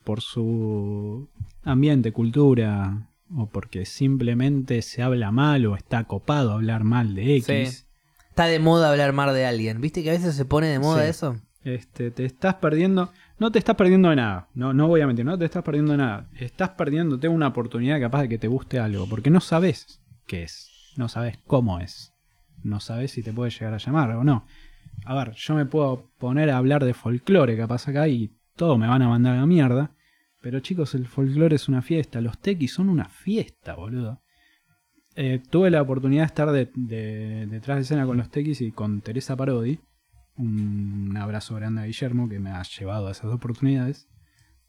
Por su ambiente, cultura. O porque simplemente se habla mal o está copado hablar mal de X. Sí. Está de moda hablar mal de alguien. ¿Viste que a veces se pone de moda Sí. eso? Este, te estás perdiendo. No te estás perdiendo de nada. No, no voy a mentir, no te estás perdiendo de nada. Estás perdiéndote una oportunidad capaz de que te guste algo. Porque no sabes qué es. No sabes cómo es. No sabes si te puede llegar a llamar o no. A ver, yo me puedo poner a hablar de folclore capaz acá y todo me van a mandar a la mierda. Pero chicos, el folclore es una fiesta. Los tequis son una fiesta, boludo. Eh, tuve la oportunidad de estar de- de- detrás de escena con los tequis y con Teresa Parodi. Un abrazo grande a Guillermo que me ha llevado a esas oportunidades.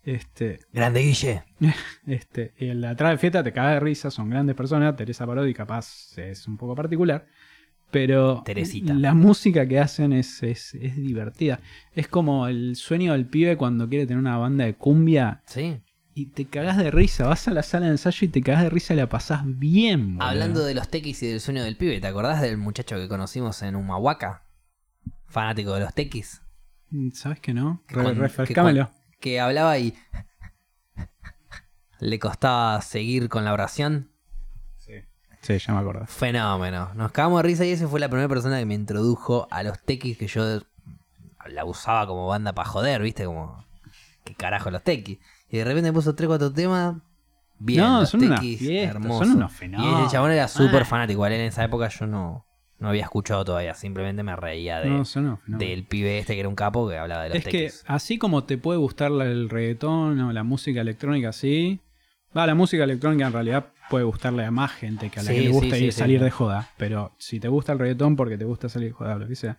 Este, Grande Guille. este, el atrás de fiesta te caga de risa, son grandes personas. Teresa Parodi capaz es un poco particular. Pero Teresita. la música que hacen es, es, es divertida. Es como el sueño del pibe cuando quiere tener una banda de cumbia Sí. y te cagás de risa. Vas a la sala de ensayo y te cagás de risa y la pasás bien. boludo. Hablando de los tequis y del sueño del pibe, ¿te acordás del muchacho que conocimos en Humahuaca? Fanático de los tequis. ¿Sabes que no? Que Re- cuan- refrescámelo. Que, que hablaba y le costaba seguir con la oración. Sí, ya me acuerdo. Fenómeno. Nos cagamos de risa y esa fue la primera persona que me introdujo a los tequis que yo la usaba como banda para joder, ¿viste? Como, ¿qué carajo los tequis? Y de repente puso 3 4 temas, Bien, No, los son tequis, fiestas, hermosos. son unos Y fenómenos. el chabón era súper Ah. fanático. Igual en esa época yo no, no había escuchado todavía. Simplemente me reía de, No, son unos fenómenos. del pibe este que era un capo que hablaba de los Es que tequis. así como te puede gustar el reggaetón o la música electrónica así, va, la música electrónica en realidad puede gustarle a más gente que a la Sí, que le gusta sí, ir sí. salir de joda. Pero si te gusta el reggaetón porque te gusta salir de joda o lo que sea,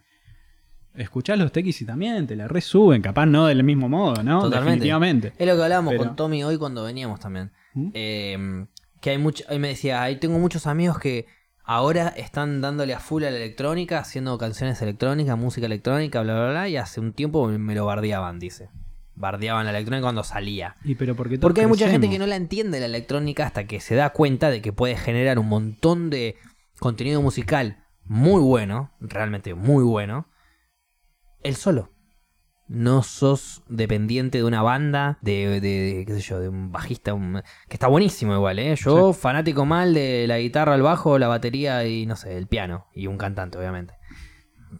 escuchás los tequis y también te la resuben, capaz no del mismo modo, ¿no? Totalmente. Definitivamente. Es lo que hablábamos Pero- con Tommy hoy cuando veníamos también. ¿Mm? Eh, que hay mucho, él me decía, ahí tengo muchos amigos que ahora están dándole a full a la electrónica, haciendo canciones electrónicas, música electrónica, bla, bla, bla, y hace un tiempo me lo bardeaban, dice. Bardeaban la electrónica cuando salía. Y pero porque Porque hay mucha gente que no la entiende la electrónica hasta que se da cuenta de que puede generar un montón de contenido musical muy bueno, realmente muy bueno, el solo. No sos dependiente de una banda, de, de- de, qué sé yo, de un bajista, un- que está buenísimo igual, ¿eh? Yo fanático mal de la guitarra, el bajo, la batería y no sé, el piano y un cantante, obviamente.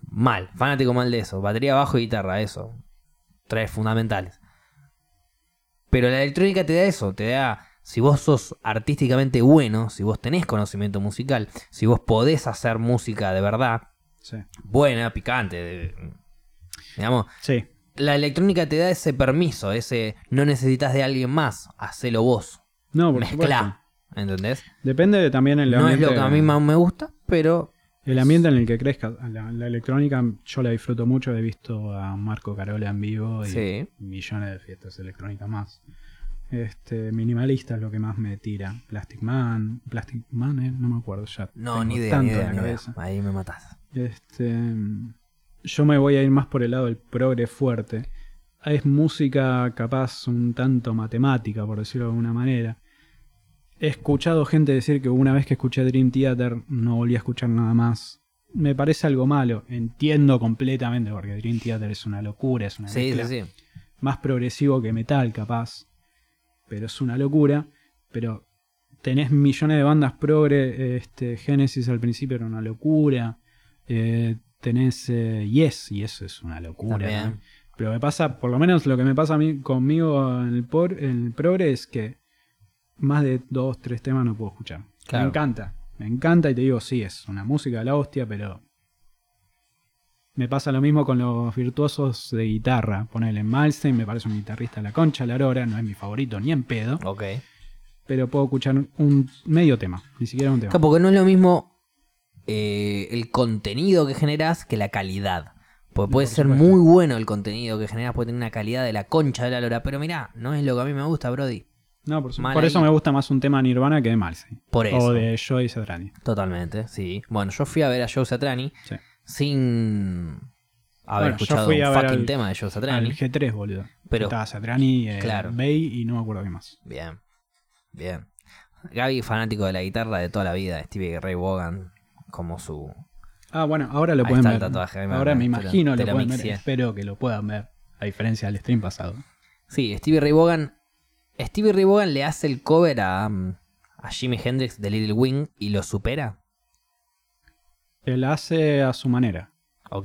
Mal, fanático mal de eso, batería, bajo y guitarra, eso. Tres fundamentales. Pero la electrónica te da eso, te da, si vos sos artísticamente bueno, si vos tenés conocimiento musical, si vos podés hacer música de verdad, Sí. buena, picante, de- digamos, Sí. la electrónica te da ese permiso, ese no necesitas de alguien más, hacelo vos, No, por mezclá, ¿entendés? Depende de también el No es lo que a mí más me gusta, pero El ambiente en el que crezca. La, la electrónica yo la disfruto mucho. He visto a Marco Carola en vivo y Sí. millones de fiestas electrónicas más. Este, minimalista es lo que más me tira. Plastic Man. Plastic Man, eh, no me acuerdo ya. no, ni idea, tanto ni en idea, la ni idea. cabeza. Ahí me matás. Este, yo me voy a ir más por el lado del progre fuerte. Es música capaz un tanto matemática, por decirlo de alguna manera. He escuchado gente decir que una vez que escuché Dream Theater no volví a escuchar nada más. Me parece algo malo. Entiendo completamente porque Dream Theater es una locura, es una Sí, mezcla sí, sí. más progresivo que metal, capaz. Pero es una locura. Pero tenés millones de bandas progre. Este, Genesis al principio era una locura. Eh, tenés eh, Yes, y eso es una locura. Pero me pasa, por lo menos lo que me pasa a mí conmigo en el, por, en el progre es que más de dos, tres temas no puedo escuchar. Claro. Me encanta. Me encanta y te digo, sí, es una música de la hostia, pero me pasa lo mismo con los virtuosos de guitarra. Ponele Malstein, me parece un guitarrista de la concha, la lora, no es mi favorito ni en pedo, Ok. pero puedo escuchar un medio tema, ni siquiera un tema. Claro, porque no es lo mismo eh, el contenido que generas que la calidad. Porque puede ser muy bueno el contenido que generas, puede tener una calidad de la concha de la lora, pero mirá, no es lo que a mí me gusta, Brody. No, por, su- Mal por eso me gusta más un tema de Nirvana que de Malstein. Por eso. O de Joey Satriani. Totalmente, sí. Bueno, yo fui a ver a Joe Satriani Sí. sin haber Bueno, escuchado un fucking al- tema de Joe Al Satriani. G3, boludo. Pero- Estaba Satriani, eh, Claro. Bay y no me acuerdo qué más. Bien, bien. Gaby, fanático de la guitarra de toda la vida, Stevie Ray Vaughan como su... Ah, bueno, ahora lo Ahí pueden ver. el tatuaje, ahí me- ahora me imagino lo lo pueden ver. Espero que lo puedan ver. A diferencia del stream pasado. Sí, Stevie Ray Vaughan. Stevie Ray Vaughan le hace el cover a, um, a Jimi Hendrix de Little Wing y lo supera. Él hace a su manera.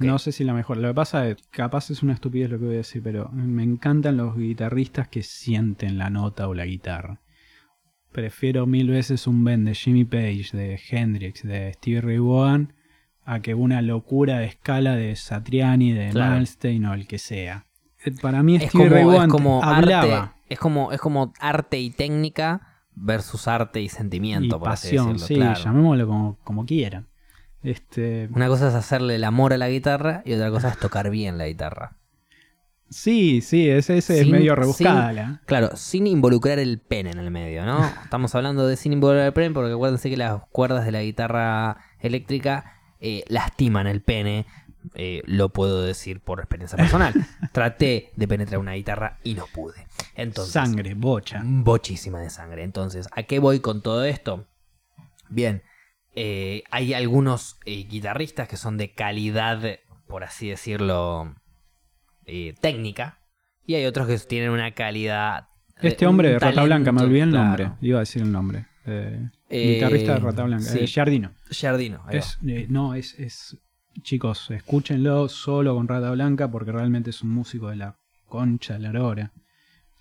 No sé si la mejor. Lo que pasa es, capaz es una estupidez lo que voy a decir, pero me encantan los guitarristas que sienten la nota o la guitarra. Prefiero mil veces un bend de Jimmy Page, de Hendrix, de Stevie Ray Vaughan, a que una locura de escala de Satriani, de Claro. Malstein o el que sea. Eh, Para mí es Stevie como, Ray es como hablaba arte. Es como, es como arte y técnica versus arte y y sentimiento, por así pasión, decirlo. sí, claro. llamémoslo como, como quieran. Este, Una cosa es hacerle el amor a la guitarra y otra cosa es tocar bien la guitarra. sí, sí, ese, ese es medio rebuscada. sin- la- Claro, sin involucrar el pene en el medio, ¿no? Estamos hablando de sin involucrar el pene porque acuérdense que las cuerdas de la guitarra eléctrica eh, lastiman el pene. Eh, lo puedo decir por experiencia personal. Traté de penetrar una guitarra y no pude. Entonces, Sangre, bocha. bochísima de sangre. Entonces, ¿a qué voy con todo esto? Bien, eh, hay algunos eh, guitarristas que son de calidad, por así decirlo, técnica. Y hay otros que tienen una calidad... Este hombre de Rata Blanca, me olvidé el claro. nombre. Iba a decir el nombre. Guitarrista de Rata Blanca. sí. Es, eh, no, es, es. Chicos, escúchenlo solo con Rata Blanca porque realmente es un músico de la concha de la lora.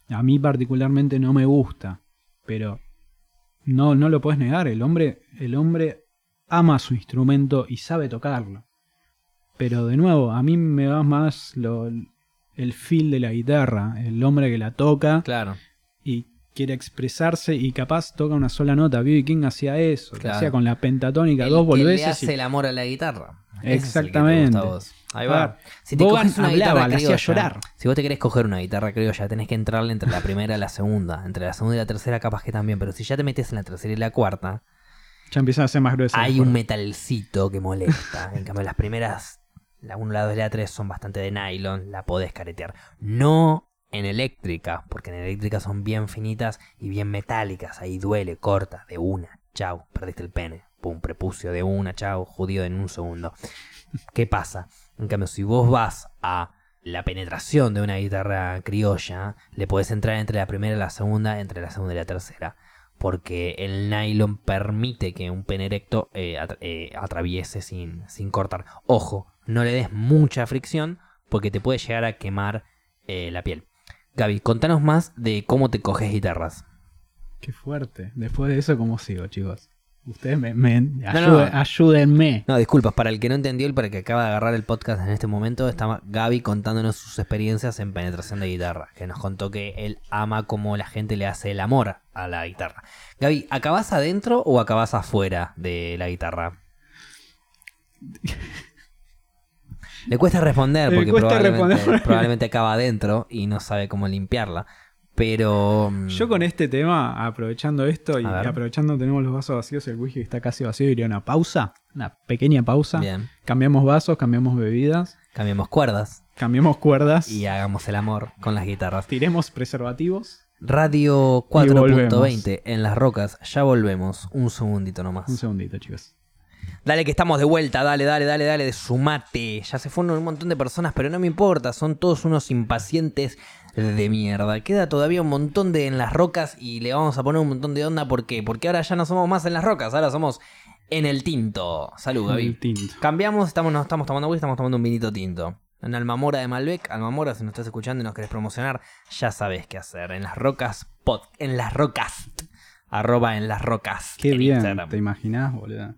A mí particularmente no me gusta, pero no, no lo puedes negar. El hombre, el hombre ama su instrumento y sabe tocarlo. Pero de nuevo, a mí me va más lo, el feel de la guitarra, el hombre que la toca Claro. y quiere expresarse y capaz toca una sola nota. B.B. King hacía eso, lo Claro. hacía con la pentatónica, El dos que le hace y- el amor a la guitarra. Exactamente. Ahí va. Si te coges una hablaba, guitarra criolla, llorar. si vos te querés coger una guitarra criolla, tenés que entrarle entre la primera y la segunda. Entre la segunda y la tercera capaz que también, pero si ya te metes en la tercera y la cuarta, Ya empiezan a ser más gruesas. hay un metalcito que molesta. En cambio, las primeras, la 1, la 2 y la 3 son bastante de nylon, la podés caretear. No en eléctrica, porque en eléctrica son bien finitas y bien metálicas. Ahí duele, corta, de una. Chau, perdiste el pene. Pum, prepucio de una, chau, judío en un segundo. ¿Qué pasa? En cambio, si vos vas a la penetración de una guitarra criolla, le podés entrar entre la primera y la segunda, entre la segunda y la tercera. Porque el nylon permite que un pene erecto eh, eh, atraviese sin, sin cortar. Ojo, no le des mucha fricción porque te puede llegar a quemar eh, la piel. Gaby, contanos más de cómo te coges guitarras. Qué fuerte. Después de eso, ¿cómo sigo, chicos? Ustedes me, me- no. ayuden- ayúdenme. No, disculpas, para el que no entendió y para el que acaba de agarrar el podcast en este momento, estaba Gaby contándonos sus experiencias en penetración de guitarra, que nos contó que él ama cómo la gente le hace el amor a la guitarra. Gaby, ¿acabás adentro o acabás afuera de la guitarra? Le cuesta responder porque cuesta probablemente, responder. probablemente acaba adentro y no sabe cómo limpiarla. Pero... Yo con este tema, aprovechando esto y aprovechando tenemos los vasos vacíos, el whisky está casi vacío, iría una pausa, una pequeña pausa. Bien, Cambiamos vasos, cambiamos bebidas, cambiemos cuerdas cambiamos cuerdas, y hagamos el amor con las guitarras. tiremos preservativos. Radio volvemos. 4.20 en las rocas. Ya volvemos. Un segundito nomás. Un segundito, chicos. Dale que estamos de vuelta. Dale, dale, dale, dale. Sumate. Ya se fueron un montón de personas, pero no me importa. Son todos unos impacientes de mierda. Queda todavía un montón de en las rocas y le vamos a poner un montón de onda. ¿Por qué? Porque ahora ya no somos más en las rocas. Ahora somos en el tinto. Salud, Gaby. El tinto. Cambiamos, estamos, no estamos tomando whisky, estamos tomando un vinito tinto. En Almamora de Malbec, Almamora, si nos estás escuchando y nos querés promocionar, ya sabes qué hacer. En las rocas pod, en las rocas. Arroba en las rocas. Qué en bien, Instagram. ¿te imaginas, boludo?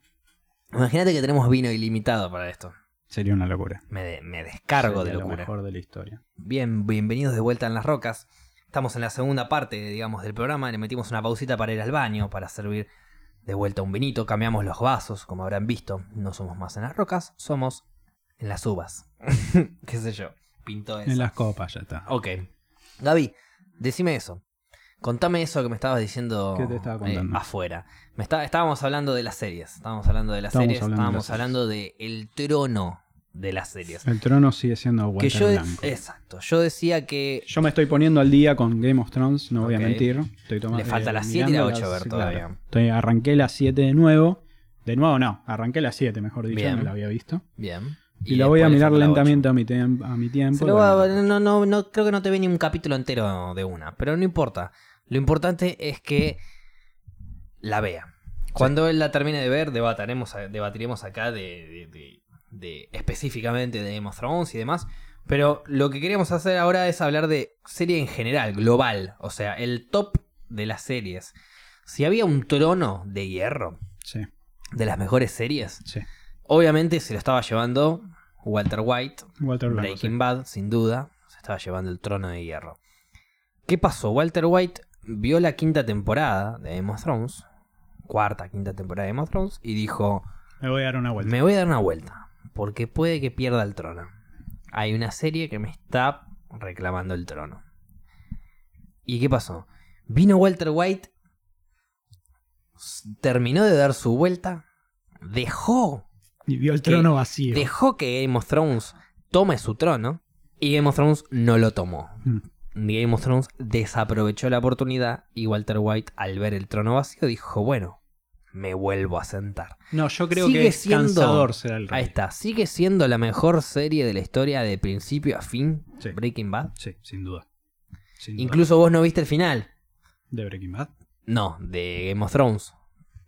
Imagínate que tenemos vino ilimitado para esto. Sería una locura. Me, de- me descargo Sería de lo locura. mejor de la historia. Bien, bienvenidos de vuelta en las rocas. Estamos en la segunda parte, digamos, del programa. Le metimos una pausita para ir al baño, para servir de vuelta un vinito. Cambiamos los vasos, como habrán visto. No somos más en las rocas, somos en las uvas. ¿Qué sé yo? Pintó eso. En las copas ya está. Ok. Gaby, decime eso. Contame eso que me estabas diciendo ¿Qué te estaba contando? eh, afuera. Me está- estábamos hablando de las series. Estábamos hablando de las Estábamos series. hablando de Estábamos las hablando de el trono de las series. El trono sigue siendo que Walter yo de- Blanco. exacto. Yo decía que Yo me estoy poniendo al día con Game of Thrones, no voy a mentir. Estoy tomando, Le falta eh, la siete y la mirando ocho a las- ver claro. todavía. Estoy, arranqué la 7 de nuevo. De nuevo no, arranqué la 7, mejor dicho, Bien. no la había visto. bien. Y, la voy a mirar lentamente a mi, tem- a mi tiempo. Se lo va- Bueno, no, no, no, creo que no te ve ni un capítulo entero de una, pero no importa. Lo importante es que la vea. Cuando él la termine de ver, debataremos, debatiremos acá de, de- de- de- específicamente de Game of Thrones y demás. Pero lo que queríamos hacer ahora es hablar de serie en general, global. O sea, el top de las series. Si había un trono de hierro Sí, de las mejores series, sí. obviamente se lo estaba llevando Walter White Walter Blanco. Breaking. Bad, sin duda, se estaba llevando el trono de hierro. ¿Qué pasó? Walter White vio la quinta temporada de Game of Thrones, cuarta, quinta temporada de Game of Thrones, y dijo, Me voy a dar una vuelta. me voy a dar una vuelta, porque puede que pierda el trono. Hay una serie que me está reclamando el trono. ¿Y qué pasó? Vino Walter White, terminó de dar su vuelta, dejó Y vio el que trono vacío. dejó que Game of Thrones tome su trono y Game of Thrones no lo tomó. Mm. Game of Thrones desaprovechó la oportunidad y Walter White al ver el trono vacío dijo, bueno, me vuelvo a sentar. No, yo creo Sigue que es siendo- cansador ser el rey. Ahí está, sigue siendo la mejor serie de la historia de principio a fin, Sí. Breaking Bad. Sí, sin duda. Sin duda. Incluso vos no viste el final. ¿De Breaking Bad? No, de Game of Thrones.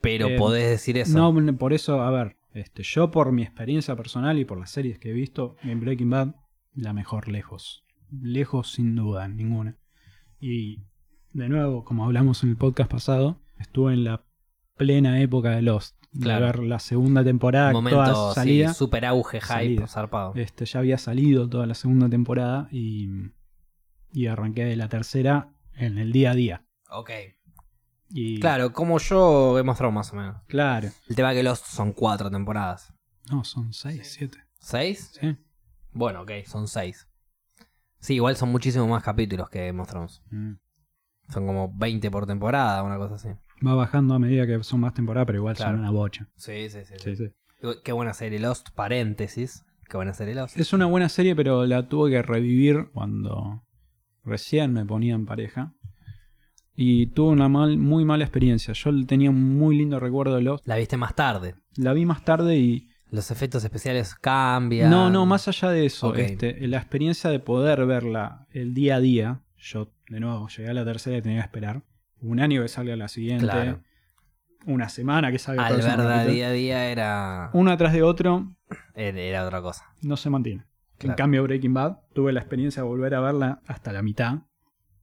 Pero Eh, podés decir eso. No, por eso, a ver, este, yo por mi experiencia personal y por las series que he visto, en Breaking Bad, la mejor lejos. Lejos sin duda, ninguna. Y de nuevo, como hablamos en el podcast pasado, estuve en la plena época de Lost. Claro. De ver la segunda temporada, Momento toda sí, salida. super auge, hype, Salida. zarpado. Este, ya había salido toda la segunda temporada y, y arranqué de la tercera en el día a día. Ok. Y, Claro, como yo he mostrado más o menos. Claro. El tema que los son cuatro temporadas. No, son seis, siete. ¿Seis? Sí. Bueno, ok, son seis. Sí, igual son muchísimos más capítulos que Game of Thrones. Mm. Son como 20 por temporada, una cosa así. Va bajando a medida que son más temporadas, pero igual Claro. son una bocha. Sí, sí, sí. Sí, sí. Qué buena serie Lost, paréntesis. Qué buena serie Lost. Es una buena serie, pero la tuve que revivir cuando recién me ponía en pareja. Y tuve una mal, muy mala experiencia. Yo tenía un muy lindo recuerdo de Lost. La viste más tarde. La vi más tarde y... Los efectos especiales cambian. No, no, más allá de eso. Este, la experiencia de poder verla el día a día. Yo, de nuevo, llegué a la tercera y tenía que esperar. Un año que salga la siguiente. Claro. Una semana que salga Al el próximo verdad día a día era, Uno atrás de otro era, era otra cosa. no se mantiene. Claro. En cambio, Breaking Bad, tuve la experiencia de volver a verla hasta la mitad.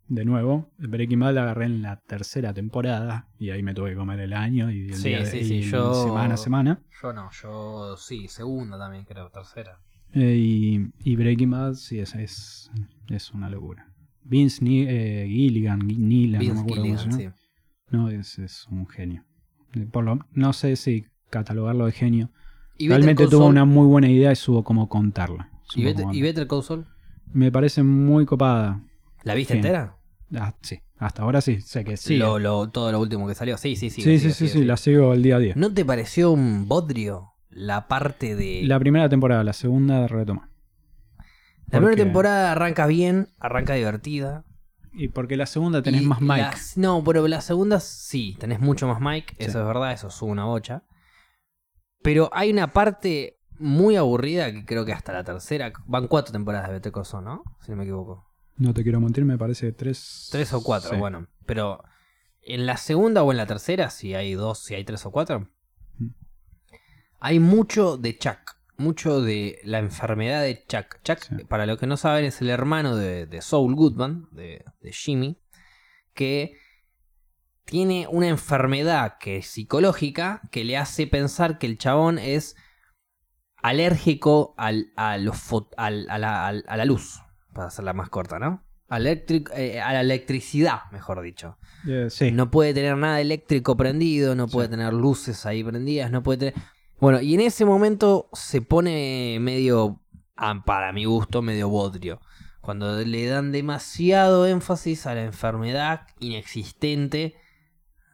De nuevo, Breaking Bad la agarré en la tercera temporada y ahí me tuve que comer el año y el Sí, día de- sí, y yo- semana a semana. Yo no, yo sí, segunda también creo, tercera. Eh, y, y Breaking Bad, sí, es, es, es una locura. Vince Ni- eh, Gilligan, Gui- Nealon, no me Vince acuerdo cómo Gilligan, se llama. No, es, es un genio. Eh, Por lo, no sé si catalogarlo de genio. sí. ¿Y Realmente tuvo una muy buena idea y supo cómo contarla. ¿Y, Better, cómo- y Better Call Saul? Me parece muy copada. ¿La viste entera? Ah, sí, hasta ahora sí, sé que sí. Lo, lo- todo lo último que salió. Sí, sí, sí. sí, sí, sí, sí, la sigo el día a día. ¿No te pareció un bodrio la parte de... La primera temporada, la segunda retoma. La primera temporada arranca bien, arranca divertida. Y porque la segunda tenés Y más Mike. no, pero la segunda sí, tenés mucho más Mike, eso es verdad, eso sube una bocha. Pero hay una parte muy aburrida que creo que hasta la tercera, van cuatro temporadas de Saul, ¿no? Si no me equivoco. No te quiero mentir, me parece tres. Tres o cuatro, Sí. bueno. Pero en la segunda o en la tercera, si hay dos, si hay tres o cuatro, Mm. hay mucho de Chuck. Mucho de la enfermedad de Chuck. Chuck, Sí. para los que no saben, es el hermano de, de Saul Goodman, de, de Jimmy, que tiene una enfermedad que es psicológica que le hace pensar que el chabón es alérgico al, a, los fo- al- a, la, al- a la luz, para hacerla más corta, ¿no? Electric- eh, a la electricidad, mejor dicho. Eh, sí. No puede tener nada eléctrico prendido, no puede Sí. tener luces ahí prendidas, no puede tener... Bueno, y en ese momento se pone medio, ah, para mi gusto, medio bodrio. Cuando le dan demasiado énfasis a la enfermedad inexistente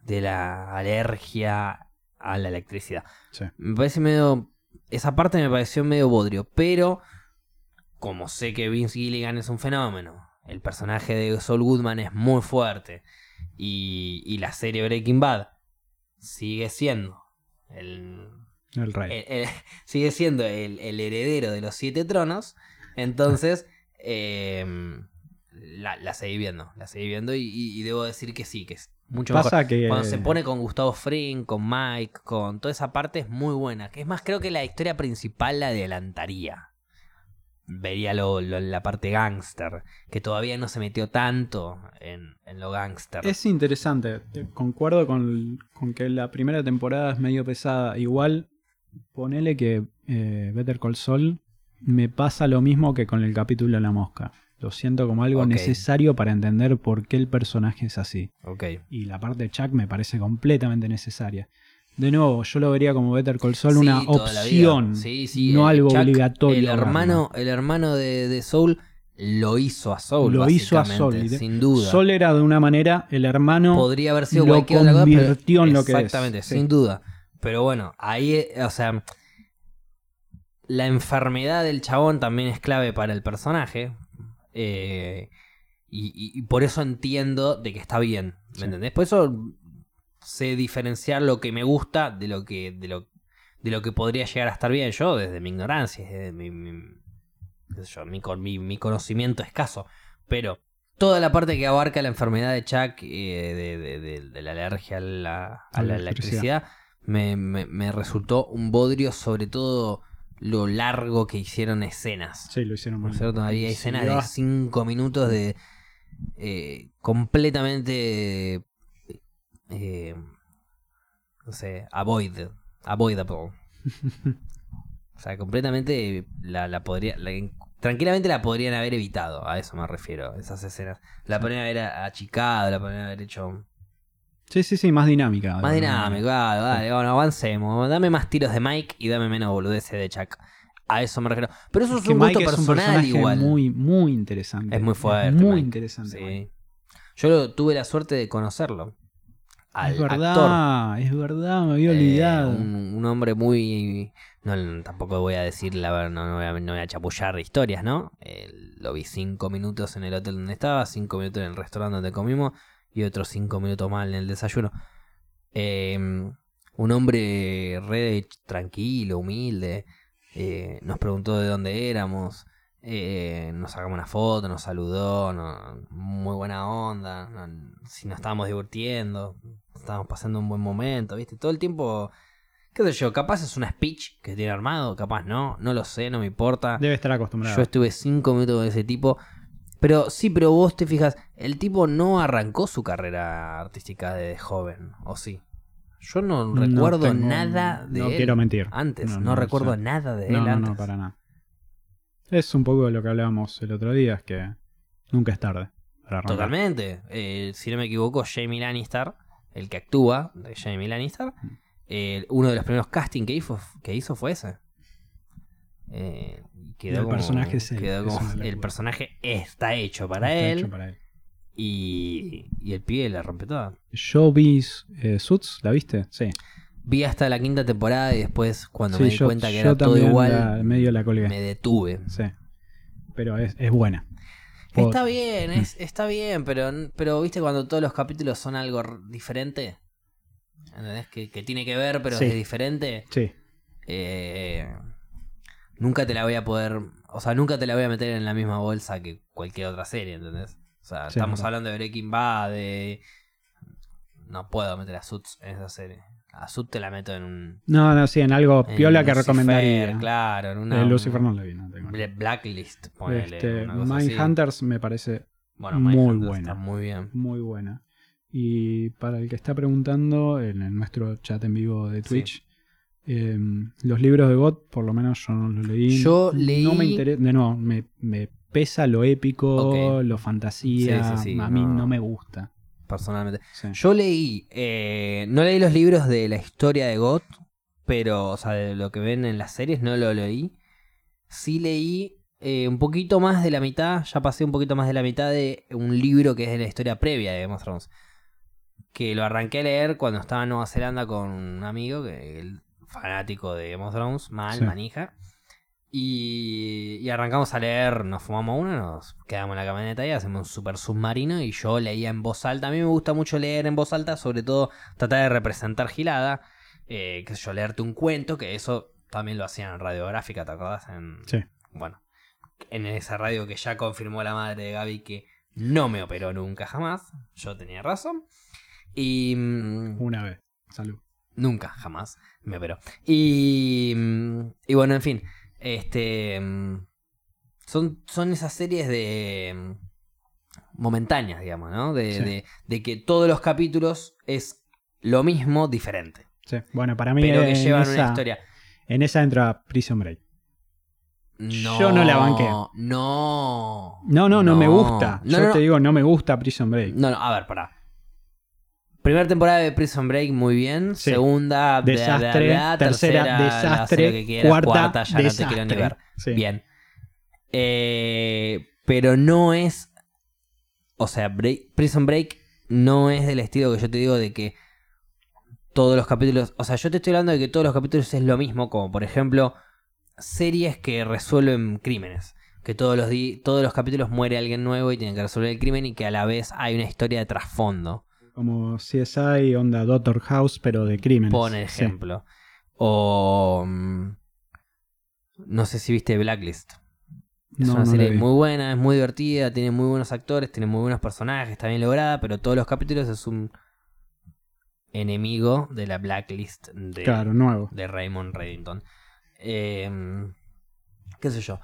de la alergia a la electricidad. Sí. Me parece medio... Esa parte me pareció medio bodrio, pero como sé que Vince Gilligan es un fenómeno, el personaje de Saul Goodman es muy fuerte y, y la serie Breaking Bad sigue siendo el, El rey. el- el- sigue siendo el, heredero de los siete tronos, entonces eh, la, la seguí viendo, la seguí viendo y, y- y debo decir que sí, que es mucho mejor. Pasa que. Cuando se pone con Gustavo Fring, con Mike, con toda esa parte es muy buena. Que es más, creo que la historia principal la adelantaría. Vería lo, lo- la parte gangster, que todavía no se metió tanto en, en lo gangster. Es interesante. Te- Concuerdo con, con que la primera temporada es medio pesada. Igual, ponele que eh, Better Call Saul me pasa lo mismo que con el capítulo de la mosca. Lo siento como algo necesario para entender por qué el personaje es así. Y la parte de Chuck me parece completamente necesaria. De nuevo, yo lo vería como Better Call Saul Sí, una opción, Sí, sí, no algo Chuck, obligatorio. El hermano, el hermano de, de Soul lo hizo a Soul. lo hizo a liter- Sin duda. Saul era de una manera, el hermano Podría haber sido lo cualquier otra cosa, pero convirtió en lo que es. Exactamente, sin duda. Pero bueno, ahí, o sea, la enfermedad del chabón también es clave para el personaje. eh, y, y- por eso entiendo de que está bien. ¿Me entendés? Por eso sé diferenciar lo que me gusta de lo que, de lo, de lo que podría llegar a estar bien yo, desde mi ignorancia, desde mi, yo, mi mi- mi conocimiento escaso. Pero toda la parte que abarca la enfermedad de Chuck, eh, de, de- de- de la alergia a la, a la electricidad, me, me- me resultó un bodrio, sobre todo lo largo que hicieron escenas. Sí, lo hicieron ¿No mal. es cierto? Había Sí, escenas de ah, 5 minutos de eh, completamente eh, no sé, avoid, avoidable. o sea, completamente la, la podría, la- tranquilamente la podrían haber evitado, a eso me refiero, esas escenas. La podrían haber achicado, la podrían haber hecho Sí, sí, sí, más dinámica. más dinámico, dale, dale, bueno, avancemos. Dame más tiros de Mike y dame menos boludeces de Chuck. A eso me refiero. Pero eso es, Es que un gusto es un personal personaje igual. muy, muy interesante. Es muy fuerte. muy Mike. interesante. Sí. Yo lo- tuve la suerte de conocerlo. Al es verdad, actor. es verdad, me había Eh, olvidado. un, un hombre muy. No, tampoco voy a decir, la no, no voy a, no voy a chapullar historias, ¿no? Eh, lo vi cinco minutos en el hotel donde estaba, cinco minutos en el restaurante donde comimos y otros cinco minutos más en el desayuno. Eh, un hombre re tranquilo, humilde. nos preguntó de dónde éramos. eh, nos sacamos una foto, nos saludó. no- muy buena onda. no- si nos estábamos divirtiendo. Estábamos pasando un buen momento, ¿viste? Todo el tiempo. ¿Qué sé yo? Capaz es una speech que tiene armado, capaz no. No lo sé, no me importa. Debe estar acostumbrado. Yo estuve cinco minutos con ese tipo. Pero sí, pero vos te fijas, el tipo no arrancó su carrera artística de joven, ¿o sí? Yo no No recuerdo tengo- nada de no él quiero mentir. antes. No, No, no, recuerdo o sea, nada de No, él no, antes. no, para nada. Es un poco de lo que hablábamos el otro día, es que nunca es tarde para. Totalmente. Eh, si no me equivoco, Jamie Lannister, el que actúa de Jamie Lannister, eh, uno de los primeros castings que hizo, que hizo fue ese. Eh, quedó el como- personaje es él, quedó es como- el personaje está hecho para Está él, hecho para él. Y, y el pibe la rompe toda. Yo vi eh, Suits, ¿la viste? Sí. Vi hasta la quinta temporada y después, cuando Sí, me di yo, cuenta que era todo igual, la- medio la colgué. me detuve. Sí. Pero es, es buena. Está bien, es, está bien, pero, pero viste cuando todos los capítulos son algo diferente. ¿Entendés? Que, que tiene que ver, pero Sí. es diferente. Sí. Eh, nunca te la voy a poder. O sea, nunca te la voy a meter en la misma bolsa que cualquier otra serie, ¿entendés? O sea, Sí, estamos hablando de Breaking Bad, de. No puedo meter a Suits en esa serie. A Suits te la meto en un. No, no, sí, en algo en piola que Lucifer, recomendaría. Claro, en una. Eh, Lucifer no la vi, no tengo. Bla- Blacklist, ponele. Este. Mindhunters me parece Bueno, muy buena. Está muy bien. muy buena. Y para el que está preguntando, en, nuestro chat en vivo de Twitch, eh, los libros de God, por lo menos yo no los leí. Yo leí- No me interesa, de nuevo, me, me pesa lo épico, Ok. lo fantasía. Sí, sí, sí, a mí no. no, me gusta. Personalmente. Sí. Yo leí, eh, no leí los libros de la historia de God, pero, o sea, de lo que ven en las series, no lo leí. Sí leí eh, un poquito más de la mitad, ya pasé un poquito más de la mitad de un libro que es de la historia previa de Game of Thrones. Que lo arranqué a leer cuando estaba en Nueva Zelanda con un amigo, que el fanático de Game of Thrones, mal, Sí. manija. Y, y arrancamos a leer, nos fumamos uno, nos quedamos en la camioneta y hacemos un super submarino. Y yo leía en voz alta. A mí me gusta mucho leer en voz alta, sobre todo tratar de representar gilada. Eh, que sé yo, leerte un cuento, que eso también lo hacían en radiográfica, ¿te acordás? En, Sí. Bueno, en esa radio que ya confirmó la madre de Gaby que no me operó nunca jamás. Yo tenía razón. Y. mm, Una vez. Salud. Nunca, jamás me operó. Y, mm, y bueno, en fin. Este. mm, Son, son esas series de. mm, momentáneas, digamos, ¿no? De, Sí. de, de que todos los capítulos es lo mismo, diferente. Sí. Bueno, para mí Pero que en llevan esa, una historia. En esa entra Prison Break. No, Yo no la banqué. No. No, no, no, me gusta. No, Yo te digo, no me gusta Prison Break. No, no, a ver, pará. Primera temporada de Prison Break, muy bien. Sí. Segunda, bla, bla, Desastre. bla. tercera, desastre. quieras. cuarta, ya no te quiero ni ver. Sí. Bien. Eh, pero no es. O sea, Break- Prison Break no es del estilo que yo te digo de que todos los capítulos. O sea, yo te estoy hablando de que todos los capítulos es lo mismo, como por ejemplo series que resuelven crímenes. Que todos los, di- todos los capítulos muere alguien nuevo y tienen que resolver el crimen y que a la vez hay una historia de trasfondo. Como CSI, onda Doctor House, pero de crímenes. Sí. ejemplo. O. mm, No sé si viste Blacklist. Es No, una no serie muy buena, es muy divertida, tiene muy buenos actores, tiene muy buenos personajes, está bien lograda, pero todos los capítulos es un enemigo de la Blacklist de, Claro, nuevo. de Raymond Reddington. Eh, ¿Qué sé yo?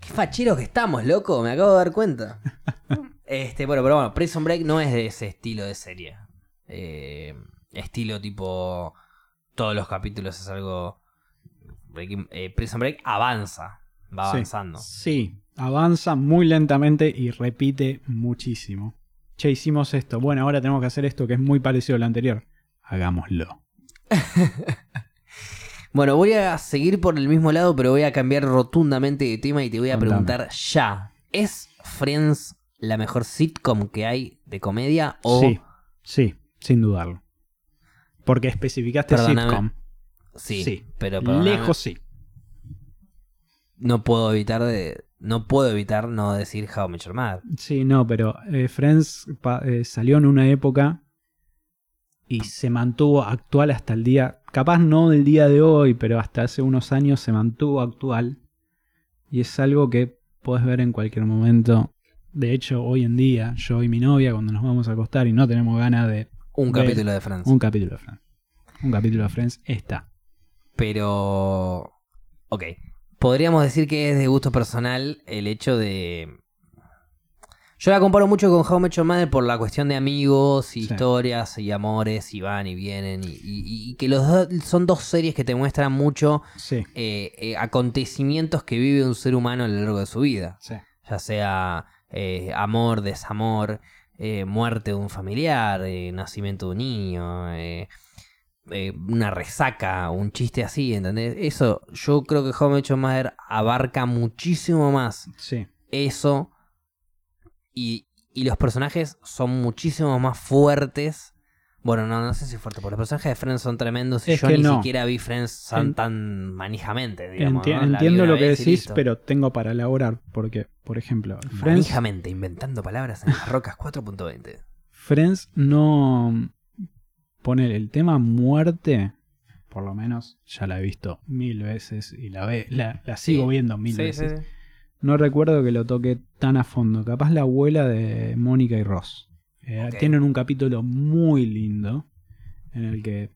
Qué facheros que estamos, loco, me acabo de dar cuenta. este, bueno, pero bueno, Prison Break no es de ese estilo de serie. Eh, estilo tipo todos los capítulos es algo Breaking- eh, Prison Break avanza, va Sí. avanzando. Sí, avanza muy lentamente y repite muchísimo. Che, hicimos esto. Bueno, ahora tenemos que hacer esto que es muy parecido a lo anterior. Hagámoslo. Bueno, voy a seguir por el mismo lado, pero voy a cambiar rotundamente de tema y te voy a Contame. preguntar ya. ¿Es Friends la mejor sitcom que hay de comedia? O Sí, sí, sin dudarlo. Porque especificaste Perdóname. sitcom. sí, Sí. pero perdóname, Lejos sí. no puedo evitar de no puedo evitar no decir How I Met Your Mother. Sí, no, pero eh, Friends eh, salió en una época y se mantuvo actual hasta el día, capaz no del día de hoy, pero hasta hace unos años se mantuvo actual. Y es algo que puedes ver en cualquier momento. De hecho, hoy en día, yo y mi novia, cuando nos vamos a acostar y no tenemos ganas de Un Ver capítulo de Friends. un capítulo de Friends. Un capítulo de Friends está. Pero. Ok. Podríamos decir que es de gusto personal el hecho de. Yo la comparo mucho con How Met Your Mother por la cuestión de amigos y Sí. historias y amores y van y vienen. Y, y- y que los dos son dos series que te muestran mucho Sí, eh, eh, acontecimientos que vive un ser humano a lo largo de su vida. sí. Ya sea eh, amor, desamor, eh, muerte de un familiar, eh, nacimiento de un niño, una resaca, un chiste así, ¿entendés? Eso, yo creo que Your Mother abarca muchísimo más Sí. eso y, y los personajes son muchísimo más fuertes. Bueno, no, no sé si fuertes, porque los personajes de Friends son tremendos y Es yo ni no. siquiera vi Friends tan, tan manijamente, digamos. Entiendo lo que decís, pero tengo para elaborar. Porque, por ejemplo, Friends, Manijamente, inventando palabras en las rocas 4.20. Friends no pone el tema muerte, por lo menos ya la he visto mil veces y la ve, la, la sigo Sí. viendo mil Sí, veces. sí. No recuerdo que lo toque tan a fondo. Capaz la abuela de Mónica y Ross. Eh. Tienen un capítulo muy lindo en el que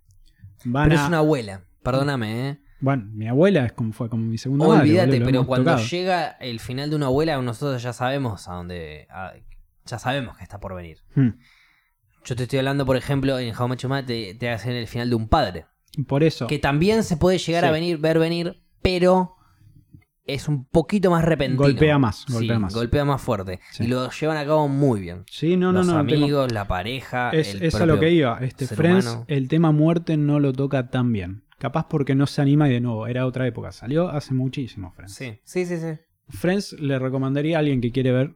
van Pero a... es una abuela, perdóname, ¿eh? Bueno, mi abuela es como fue como mi segunda madre, Olvídate, pero cuando tocado. llega el final de una abuela, nosotros ya sabemos a dónde. a- ya sabemos que está por venir. Hmm. Yo te estoy hablando, por ejemplo, en How Much te, te hacen el final de un padre. Por eso, Que también se puede llegar a venir, ver venir, pero es un poquito más repentino. Golpea más, Sí, golpea más. golpea más fuerte. Sí. Y lo llevan a cabo muy bien. sí, no, no, Los no, tengo- amigos, la pareja. es, el es a lo que iba. Este Friends, humano. el tema muerte no lo toca tan bien. Capaz porque no se anima y de nuevo, era otra época. Salió hace muchísimo Friends. Sí, sí, sí. sí. Friends le recomendaría a alguien que quiere ver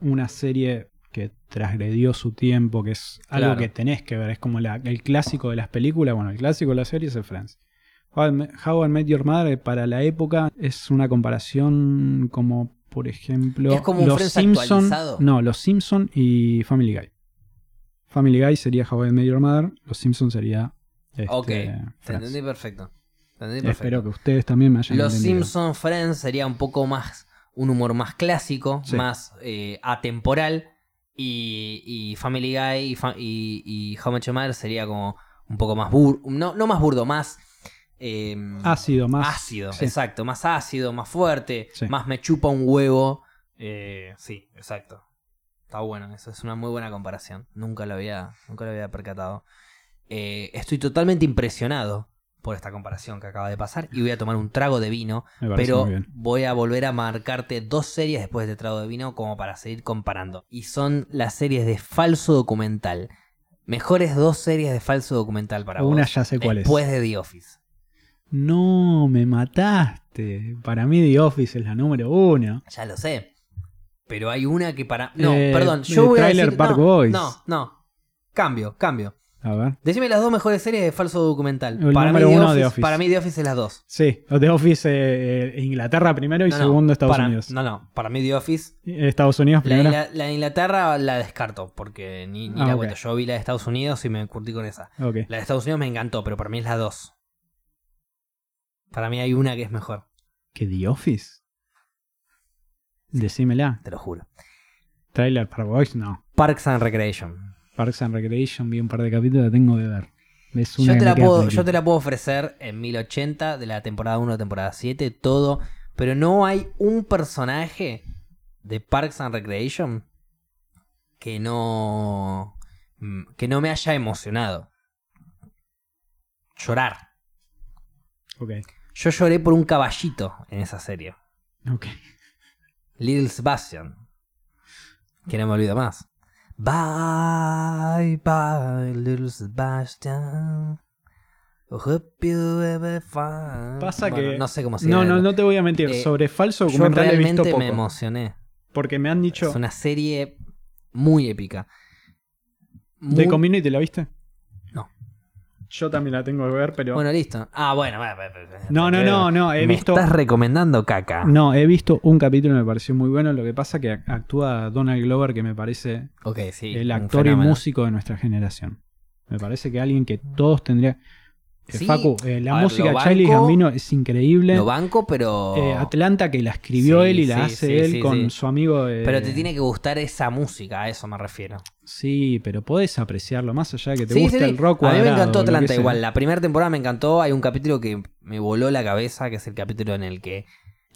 una serie que transgredió su tiempo, que es algo Claro. que tenés que ver. Es como la- el clásico de las películas. Bueno, el clásico de las series es Friends. How I, Met, Your Mother para la época es una comparación como, por ejemplo, Es como Los Simpson. No, Los Simpson y Family Guy. Family Guy sería How I Met Your Mother. Los Simpson sería. Este, Ok, te entendí perfecto. Te entendí perfecto. Espero que ustedes también me hayan Los entendido. Simpson Friends sería un poco más, un humor más clásico, Sí. más eh, atemporal. Y, y Family Guy y, y, y How I Met Your Mother sería como un poco más burdo, no, no más burdo, más eh, Ácido, más. ácido, sí. exacto, más ácido, más fuerte, Sí. más me chupa un huevo. Eh, sí, exacto. Está bueno, eso es una muy buena comparación. Nunca lo había, nunca lo había percatado. Eh, estoy totalmente impresionado por esta comparación que acaba de pasar y voy a tomar un trago de vino, pero voy a volver a marcarte dos series después de trago de vino como para seguir comparando. Y son las series de falso documental. Mejores dos series de falso documental para Una vos. ya sé cuál es. Después de The Office. No, me mataste. Para mí The Office es la número uno. Ya lo sé. Pero hay una que para. No, Eh, perdón. Yo voy a Trailer decir. Park no, Boys. no, no. Cambio, cambio. A ver. Decime las dos mejores series de falso documental. El para, mí The uno, Office, The Office. para mí The Office es las dos. Sí, The Office eh, eh, Inglaterra primero y No, no, segundo Estados para- Unidos. No, no. Para mí The Office. Estados Unidos La, primero. La de Inglaterra la descarto. Porque ni, ni Ah, la ok. cuento. Yo vi la de Estados Unidos y me curtí con esa. La de Estados Unidos me encantó, pero para mí es la dos. Para mí hay una que es mejor. ¿Qué The Office? Decímela. Te lo juro. Trailer Park Boys, no. Parks and Recreation. Parks and Recreation, vi un par de capítulos, la tengo que ver. Es una Yo que te, la puedo, tranquila. yo te la puedo ofrecer en 1080 de la temporada 1 temporada 7, todo. Pero no hay un personaje de Parks and Recreation que no. mm, que no me haya emocionado. Llorar. Ok. Yo lloré por un caballito en esa serie. Ok. Little Sebastian. Que no me olvido más. Bye, bye, little Sebastian. Hope you ever find. Pasa Bueno, que. No sé cómo se No, llama. no, no te voy a mentir. Eh, Sobre falso Yo documental he visto realmente poco. me emocioné. Porque me han dicho. Es una serie muy épica. ¿De Muy- Community la viste? Yo también la tengo que ver, pero. Bueno, listo. Ah, bueno. bueno, no, no, no, no. He Me visto. estás recomendando caca. No, he visto un capítulo y me pareció muy bueno. Lo que pasa que ac- actúa Donald Glover, que me parece Ok, sí. el actor y músico de nuestra generación. Me parece que alguien que todos tendría. Sí. Facu, eh, la ver, música de Charlie Gambino es increíble. Lo banco, pero. Eh, Atlanta, que la escribió Sí, él y la sí, hace él con su amigo. eh, Pero te tiene que gustar esa música, a eso me refiero. Sí, pero podés apreciarlo más allá de que te guste el rock. A mí me cuadrado, encantó Atlanta igual. La primera temporada me encantó. Hay un capítulo que me voló la cabeza, que es el capítulo en el que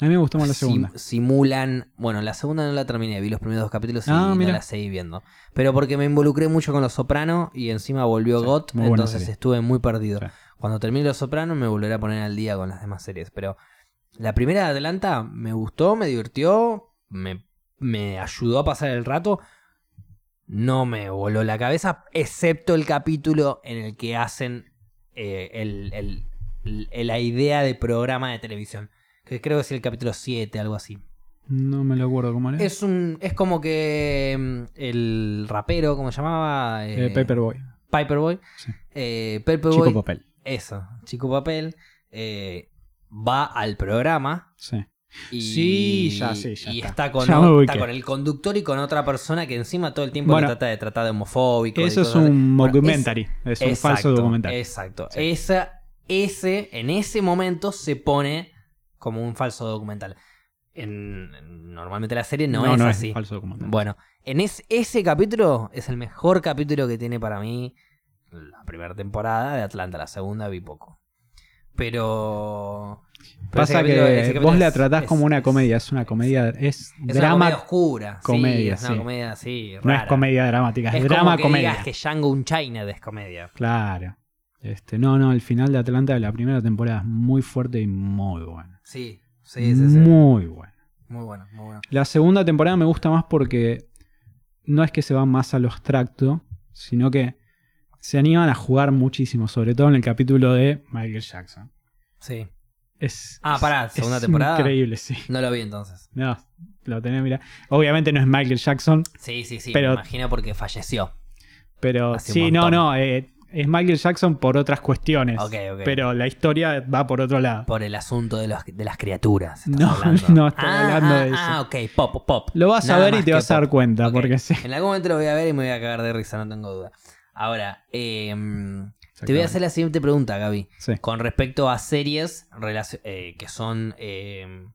A mí me gustó más la segunda. simulan. Bueno, la segunda no la terminé, vi los primeros dos capítulos y Ah, no la seguí viendo. Pero porque me involucré mucho con Los Sopranos y encima volvió GOT, entonces serie. estuve muy perdido. Cuando termine Los Sopranos me volveré a poner al día con las demás series. Pero la primera de Atlanta me gustó, me divirtió, me, me ayudó a pasar el rato. No me voló la cabeza, excepto el capítulo en el que hacen eh, el, el- el- la idea de programa de televisión. Que creo que es el capítulo 7, algo así. No me lo acuerdo cómo era. Es un es como que mm, el rapero, ¿cómo se llamaba? Eh, Eh, Paperboy. Paperboy. Sí. Eh, Paperboy, Chico papel. Eso, Chico Papel, eh, va al programa Sí. y, Sí, ya sé, ya y está. está, con, Ya está con el conductor y con otra persona que encima todo el tiempo Bueno, le trata de tratar de homofóbico. Eso es un Bueno, documentary. Es, un exacto, falso documental. Exacto. Sí. Esa, ese, en ese momento se pone como un falso documental. En, en- normalmente la serie no, es así. falso documental. Bueno, en es- ese capítulo es el mejor capítulo que tiene para mí la primera temporada de Atlanta. La segunda vi poco. Pero. pero Pasa capítulo- que vos la tratás es- como una comedia. Es una comedia. Es, Es una drama. comedia oscura. comedia, sí, es una sí. comedia, sí. no es comedia dramática. Es, drama como que comedia. digas que Django Unchained es comedia. Claro. Este, no, no, el final de Atlanta de la primera temporada es muy fuerte y muy bueno. Sí, sí, sí. sí. Muy bueno. Muy bueno, muy bueno. La segunda temporada me gusta más porque no es que se va más a lo abstracto, sino que se animan a jugar muchísimo, sobre todo en el capítulo de Michael Jackson. Sí. Es, Ah, pará, es segunda temporada. Increíble, sí. No lo vi entonces. No, lo tenés, mira. Obviamente no es Michael Jackson, Sí, sí, sí. Pero- Me imagino porque falleció. pero sí, no, no, eh, es Michael Jackson por otras cuestiones. Ok, ok. Pero la historia va por otro lado. Por el asunto de, los, de las criaturas. No, hablando. no estoy Ah, hablando ah, de eso. Ah, ok, pop, pop. Lo vas a ver y te vas a dar pop. cuenta, porque sí. En algún momento lo voy a ver y me voy a cagar de risa, no tengo duda. Ahora, eh, te voy a hacer la siguiente pregunta, Gaby. Sí. Con respecto a series eh, que son. eh,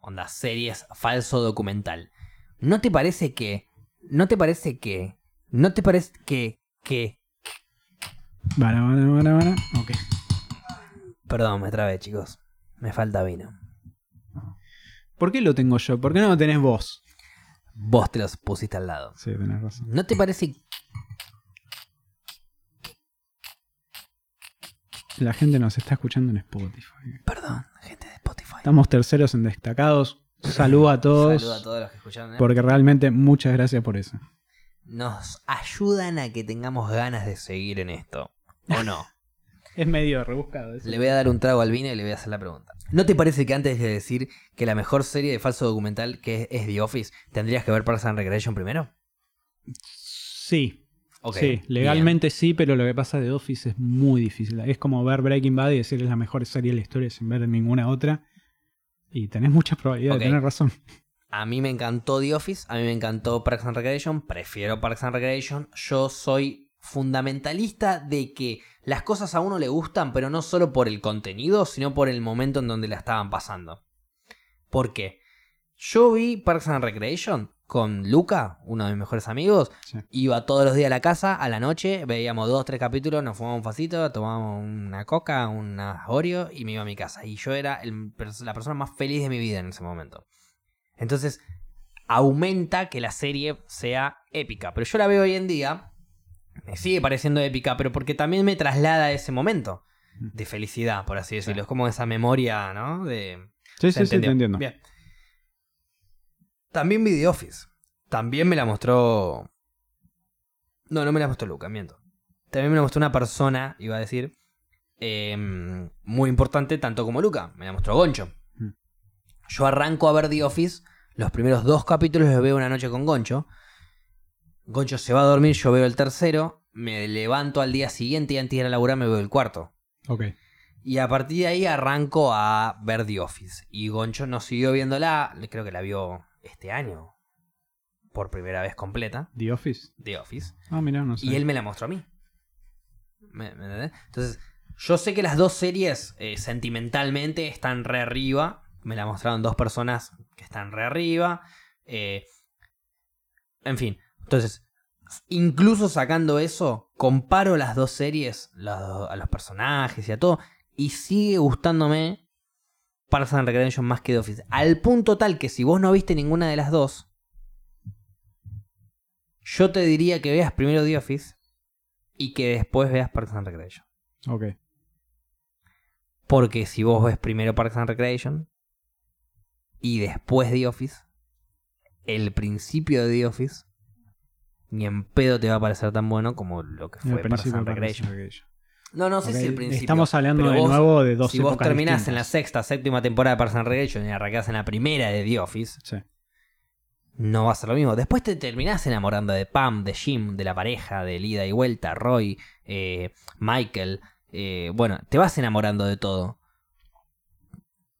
onda, series falso documental. ¿No te parece que. ¿No te parece que. ¿No te parece que. que. Vara, vara, vara, vara. Ok. Perdón, me trabé, chicos. Me falta vino. ¿Por qué lo tengo yo? ¿Por qué no lo tenés vos? Vos te los pusiste al lado. Sí, tenés razón. ¿No te parece La gente nos está escuchando en Spotify. Perdón, gente de Spotify. Estamos terceros en destacados. Saludo a todos. Saludo a todos los que escucharon. ¿eh? Porque realmente muchas gracias por eso. Nos ayudan a que tengamos ganas de seguir en esto. ¿O no? Es medio rebuscado eso. le voy a dar un trago al vino y le voy a hacer la pregunta. ¿No te parece que antes de decir que la mejor serie de falso documental que es, es The Office, tendrías que ver Parks and Recreation primero? Sí, Sí, legalmente sí, pero lo que pasa de Office es muy difícil. Es como ver Breaking Bad y decir es la mejor serie de la historia sin ver ninguna otra. Y tenés mucha probabilidad Ok. de tener razón. A mí me encantó The Office, a mí me encantó Parks and Recreation, prefiero Parks and Recreation. Yo soy fundamentalista de que las cosas a uno le gustan, pero no solo por el contenido, sino por el momento en donde la estaban pasando. ¿Por qué? Yo vi Parks and Recreation con Luca, uno de mis mejores amigos. Sí. Iba todos los días a la casa, a la noche, veíamos dos, tres capítulos, nos fumábamos un facito, tomábamos una coca, una Oreo y me iba a mi casa. Y yo era el la persona más feliz de mi vida en ese momento. Entonces, aumenta que la serie sea épica. Pero yo la veo hoy en día, me sigue pareciendo épica, pero porque también me traslada a ese momento. de felicidad, por así decirlo. Es como esa memoria, ¿no? De, Sí, ¿Se sí, sí, te entiendo. Bien. También vi The Office. También me la mostró. No, no me la mostró Luca, miento. También me la mostró una persona, iba a decir, eh, muy importante, tanto como Luca. Me la mostró Goncho. Mm. Yo arranco a ver The Office. Los primeros dos capítulos los veo una noche con Goncho. Goncho se va a dormir, yo veo el tercero. Me levanto al día siguiente y antes de ir a laburar me veo el cuarto. Ok. Y a partir de ahí arranco a ver The Office. Y Goncho no siguió viéndola, creo que la vio este año. Por primera vez completa. The Office. The Office. Ah, mira, no sé. Y él me la mostró a mí. ¿Me, entendés? Entonces, yo sé que las dos series eh, sentimentalmente están re arriba. Me la mostraron dos personas que están re arriba. Eh, en fin, entonces, incluso sacando eso, comparo las dos series, a los personajes y a todo, y sigue gustándome Parks and Recreation más que The Office. Al punto tal que si vos no viste ninguna de las dos, yo te diría que veas primero The Office y que después veas Parks and Recreation. Ok. Porque si vos ves primero Parks and Recreation y después The Office, el principio de The Office ni en pedo te va a parecer tan bueno como lo que fue el Parks principio and de Parks and Recreation. Recreation. No, no sé si el principio. Estamos hablando de vos- nuevo de dos Si vos terminás en la sexta, séptima temporada de Parks and Recreation y arrancás en la primera de The Office, Sí. no va a ser lo mismo. Después te terminás enamorando de Pam, de Jim, de la pareja, de ida y vuelta, Roy, eh, Michael. eh, bueno, te vas enamorando de todo.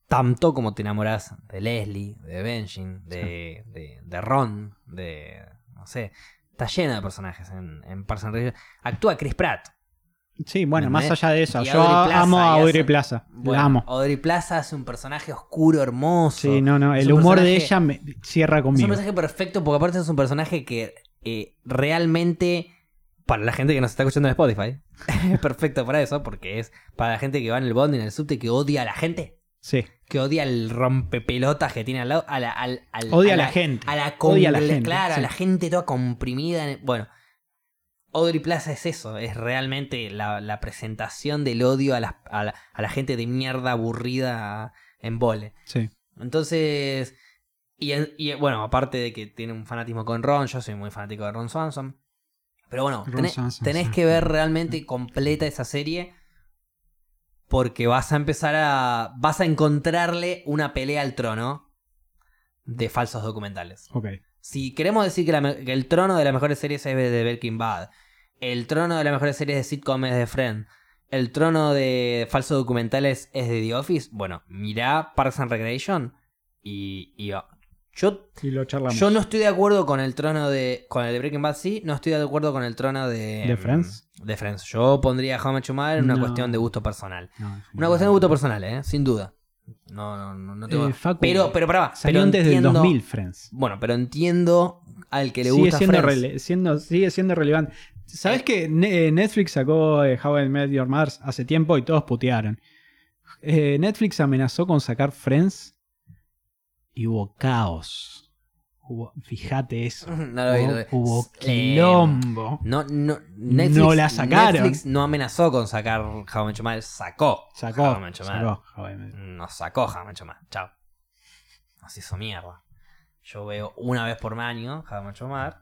Tanto como te enamoras de Leslie, de Benjin, de, de, de Ron, de. No sé. Está lleno de personajes en, en Parks and Recreation. Actúa Chris Pratt. Sí, bueno, ¿Me más allá de eso, Y yo Plaza, amo a Audrey hace- Plaza. Bueno, la amo. Audrey Plaza hace un personaje oscuro, hermoso. Sí, no, no. Es El humor de ella me cierra Es un conmigo. personaje perfecto porque aparte es un personaje que eh, realmente, para la gente que nos está escuchando en Spotify, es perfecto para eso, porque es para la gente que va en el bond, en el subte, que odia a la gente, Sí. que odia el rompepelotas que tiene al lado, a la, al, al- Odia a la gente. A la, Odia a la gente, Claro, sí. a la gente toda comprimida. en- Bueno, Audrey Plaza es eso, es realmente la, la presentación del odio a la, a la- a la gente de mierda aburrida en vole. Sí. Entonces, y, y, bueno, aparte de que tiene un fanatismo con Ron, yo soy muy fanático de Ron Swanson. Pero bueno, Ron tenés, Swanson, tenés sí. que ver realmente completa esa serie porque vas a empezar a... vas a encontrarle una pelea al trono de falsos documentales. Ok. Si queremos decir que, la que el trono de las mejores series es de Breaking Bad, el trono de las mejores series de sitcom es de Friends, el trono de falsos documentales es de The Office, bueno, mirá Parks and Recreation y, y, yo, Y lo charlamos. yo no estoy de acuerdo con el trono de... con el de Breaking Bad, sí, no estoy de acuerdo con el trono de... ¿De Friends? De Friends. Yo pondría How Your Mother en una No. cuestión de gusto personal. No, Una cuestión de gusto personal, ¿eh? Sin duda. No, no, no, no tengo... Eh, Facu, pero, pero, pará, Salió pero antes entiendo- del 2000, Friends. bueno, pero entiendo al que le Sigue gusta siendo, Friends. siendo- sigue siendo relevante. ¿Sabes Eh. que Ne- Netflix sacó eh, How I Met Your Mother hace tiempo y todos putearon? Eh, Netflix amenazó con sacar Friends y hubo caos. Hubo- fíjate eso. No lo vi, Hubo, lo hubo Eh, quilombo. No, no, Netflix, No la sacaron. Netflix no amenazó con sacar How I Met Your Mother, sacó. Sacó. How I Met Your Mother. sacó How I Met- Nos sacó How I Met Your Mother. Chao. Nos hizo mierda. Yo veo una vez por año How I Met Your Mother,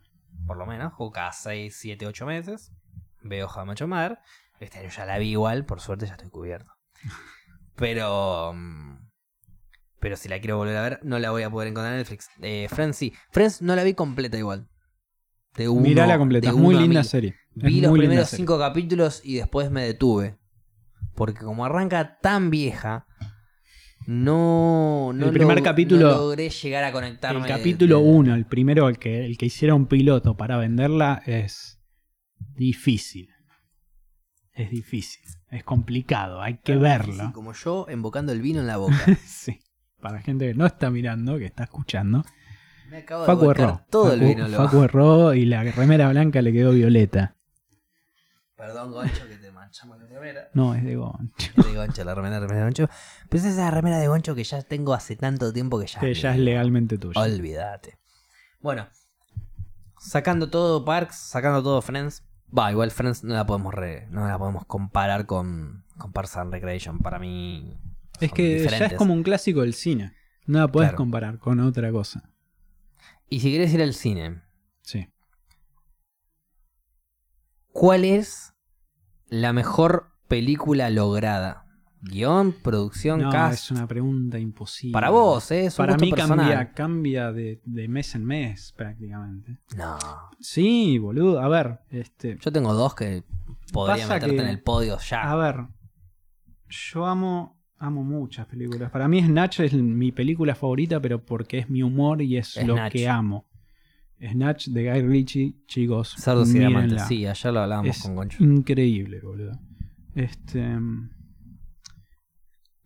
por lo menos, o cada 6, 7, 8 meses. Veo Your Mother. Este año ya la vi igual, por suerte ya estoy cubierto. Pero. mm, Pero si la quiero volver a ver, no la voy a poder encontrar en Netflix. Eh, Friends sí. Friends no la vi completa igual. De uno, Mirala completa, de es muy linda serie. Es Vi los primeros cinco capítulos y después me detuve. Porque como arranca tan vieja, no, no, El primer log- capítulo- no logré llegar a conectarme. El capítulo de- 1, el primero, el que, el que hicieron piloto para venderla, es difícil. Es difícil. Es complicado. Hay que Sí, verlo. como yo, invocando el vino en la boca. sí. Para la gente que no está mirando, que está escuchando. Me acabo de Facu volcar erró. todo el vino en la boca. Facu erró y la remera blanca le quedó violeta. Perdón, Goncho, que la remera. No, es de Goncho. De Goncho, la remera, la remera de Goncho. Pero es esa remera de Goncho que ya tengo hace tanto tiempo que ya. Que ya es legalmente tuyo. Olvídate. Bueno, sacando todo Parks, sacando todo Friends, Va, igual Friends no la podemos re- no la podemos comparar con, con Parks and Recreation. Para mí. Es que ya es como un clásico del cine. No la puedes Claro. comparar con otra cosa. Y si querés ir al cine, Sí. ¿cuál es la mejor película lograda? Guión, producción, No, cast. es una pregunta imposible. Para vos, ¿eh? Es un Para mí personal. cambia, cambia de, de mes en mes prácticamente. No. Sí, boludo. A ver, este. Yo tengo dos que podría meterte que- en el podio ya. A ver. Yo amo. Amo muchas películas. Para mí Snatch es mi película favorita, pero porque es mi humor y es lo que amo. Snatch de Guy Ritchie, chicos. Cerdos y diamantes. Sí, ayer lo hablábamos Es con Goncho. increíble, boludo. Este.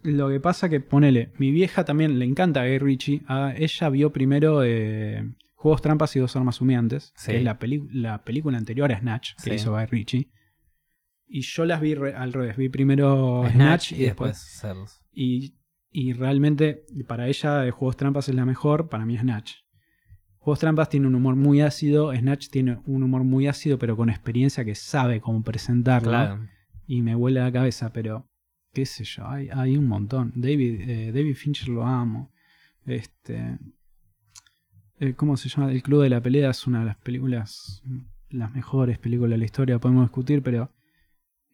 Lo que pasa que, ponele, mi vieja también le encanta a Guy Ritchie. A ella vio primero eh, Juegos Trampas y Dos Armas Humeantes, Sí. que es la, la película anterior a Snatch, que Sí. hizo Guy Ritchie. Y yo las vi re- al revés. Vi primero Snatch, Snatch y después. Cerdos. Y, y realmente, para ella, eh, Juegos Trampas es la mejor, para mí Snatch. Juegos Trampas tiene un humor muy ácido, Snatch tiene un humor muy ácido, pero con experiencia que sabe cómo presentarlo. Claro. Y me huele la cabeza, pero qué sé yo, hay, hay un montón. David, eh, David Fincher lo amo. Este. eh, ¿Cómo se llama? El Club de la Pelea es una de las películas, las mejores películas de la historia, podemos discutir, pero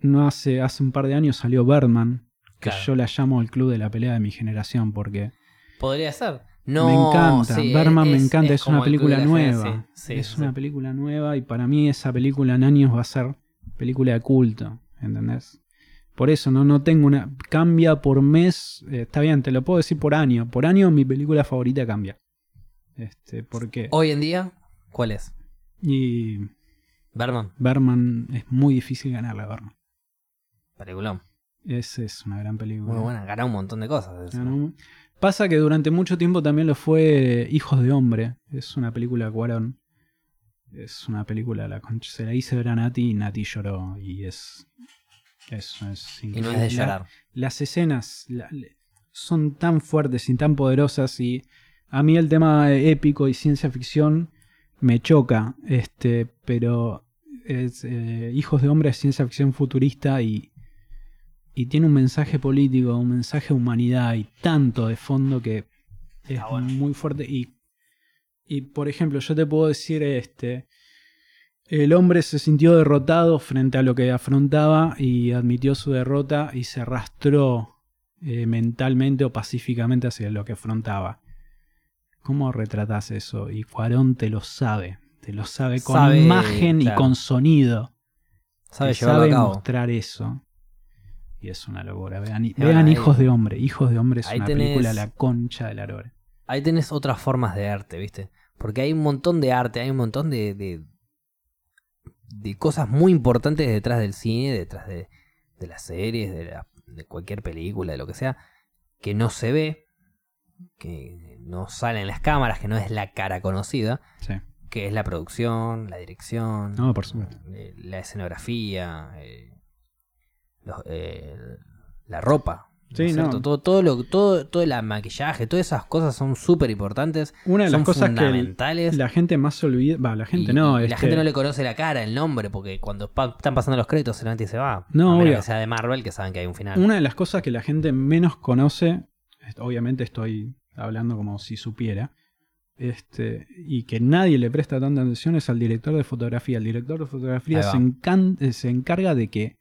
no hace, hace un par de años salió Birdman, que Claro. yo la llamo el Club de la Pelea de mi generación, porque Podría ser. No, me encanta, sí, Birdman me es- encanta, es, una película la nueva. Sí, sí, es una película nueva y para mí esa película en años va a ser película de culto, ¿entendés? Por eso no, no tengo una... Cambia por mes, eh, está bien, te lo puedo decir por año. Por año mi película favorita cambia. Este, porque... Hoy en día, ¿cuál es? Y Berman. Berman es muy difícil ganarla, Berman. Peliculón. Esa es una gran película. Muy buena. Ganó un montón de cosas. de eso. Ganó- Pasa que durante mucho tiempo también lo fue Hijos de Hombre. Es una película de Cuarón. Es una película, la concha- se la hice ver a Nati y Nati lloró. Y es. Eso es Y no increíble. es de La- llorar. las escenas la- son tan fuertes y tan poderosas. Y a mí el tema épico y ciencia ficción me choca. Este, pero es, eh, Hijos de Hombre es ciencia ficción futurista y, y tiene un mensaje político, un mensaje de humanidad y tanto de fondo que es bueno. muy fuerte. Y, y por ejemplo, yo te puedo decir este. El hombre se sintió derrotado frente a lo que afrontaba y admitió su derrota y se arrastró eh, mentalmente o pacíficamente hacia lo que afrontaba. ¿Cómo retratas eso? Y Cuarón te lo sabe. Te lo sabe con Sabe, imagen y con sonido. Sabe Te llevarlo sabe a cabo. mostrar eso. Y es una locura. Vean, vean ahí- Hijos de Hombre. Hijos de Hombre es una tenés- película la concha de la lora. Ahí tenés otras formas de arte, ¿viste? Porque hay un montón de arte, hay un montón de, de, de cosas muy importantes detrás del cine, detrás de, de las series, de, la- de cualquier película, de lo que sea, que no se ve, que no sale en las cámaras, que no es la cara conocida, Sí. que es la producción, la dirección, No, por supuesto. eh, la escenografía, eh, los- eh, la ropa. Todo, todo, lo, todo, todo el maquillaje, todas esas cosas son súper importantes. Una de son las cosas que fundamentales. la gente más se olvida. Va, la gente y- no. y la este, gente no le conoce la cara, el nombre, porque cuando pa- están pasando los créditos y se va. No, a que sea de Marvel, que saben que hay un final. Una de las cosas que la gente menos conoce, obviamente estoy hablando como si supiera, este, y que nadie le presta tanta atención es al director de fotografía. El director de fotografía se, encan- eh, se encarga de que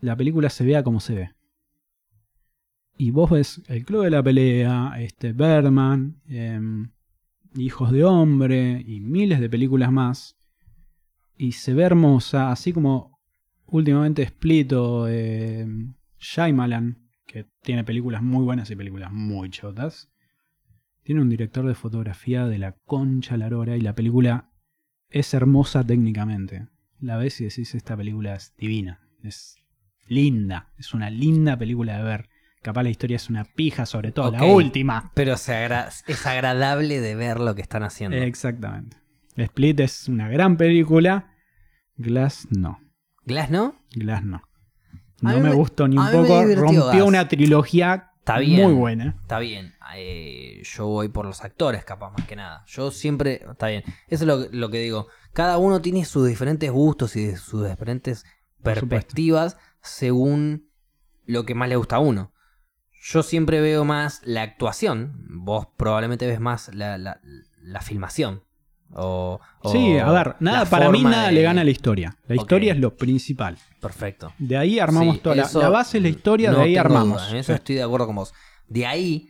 la película se vea como se ve. Y vos ves El Club de la Pelea, este, Berman, em, Hijos de Hombre y miles de películas más. Y se ve hermosa, así como últimamente Split o eh, Shyamalan, que tiene películas muy buenas y películas muy chotas. Tiene un director de fotografía de la concha la y la película es hermosa técnicamente. La ves y decís, esta película es divina, es linda, es una linda película de ver. Capaz la historia es una pija, sobre todo la última. Pero se agra- es agradable de ver lo que están haciendo. Exactamente. Split es una gran película. Glass no. ¿Glass no? Glass no. No me me- gustó ni un poco. Rompió Glass. una trilogía Está bien. Muy buena. Está bien. Eh, yo voy por los actores, capaz, más que nada. Yo siempre. Está bien. Eso es lo, lo que digo. Cada uno tiene sus diferentes gustos y sus diferentes perspectivas según lo que más le gusta a uno. Yo siempre veo más la actuación. Vos probablemente ves más la, la- la filmación. O, o Sí, a ver, nada, para mí nada de- le gana a la historia. La historia es lo principal. Perfecto. De ahí armamos Sí, toda la, la base es la historia, no de ahí armamos. duda, en eso Sí. estoy de acuerdo con vos. De ahí,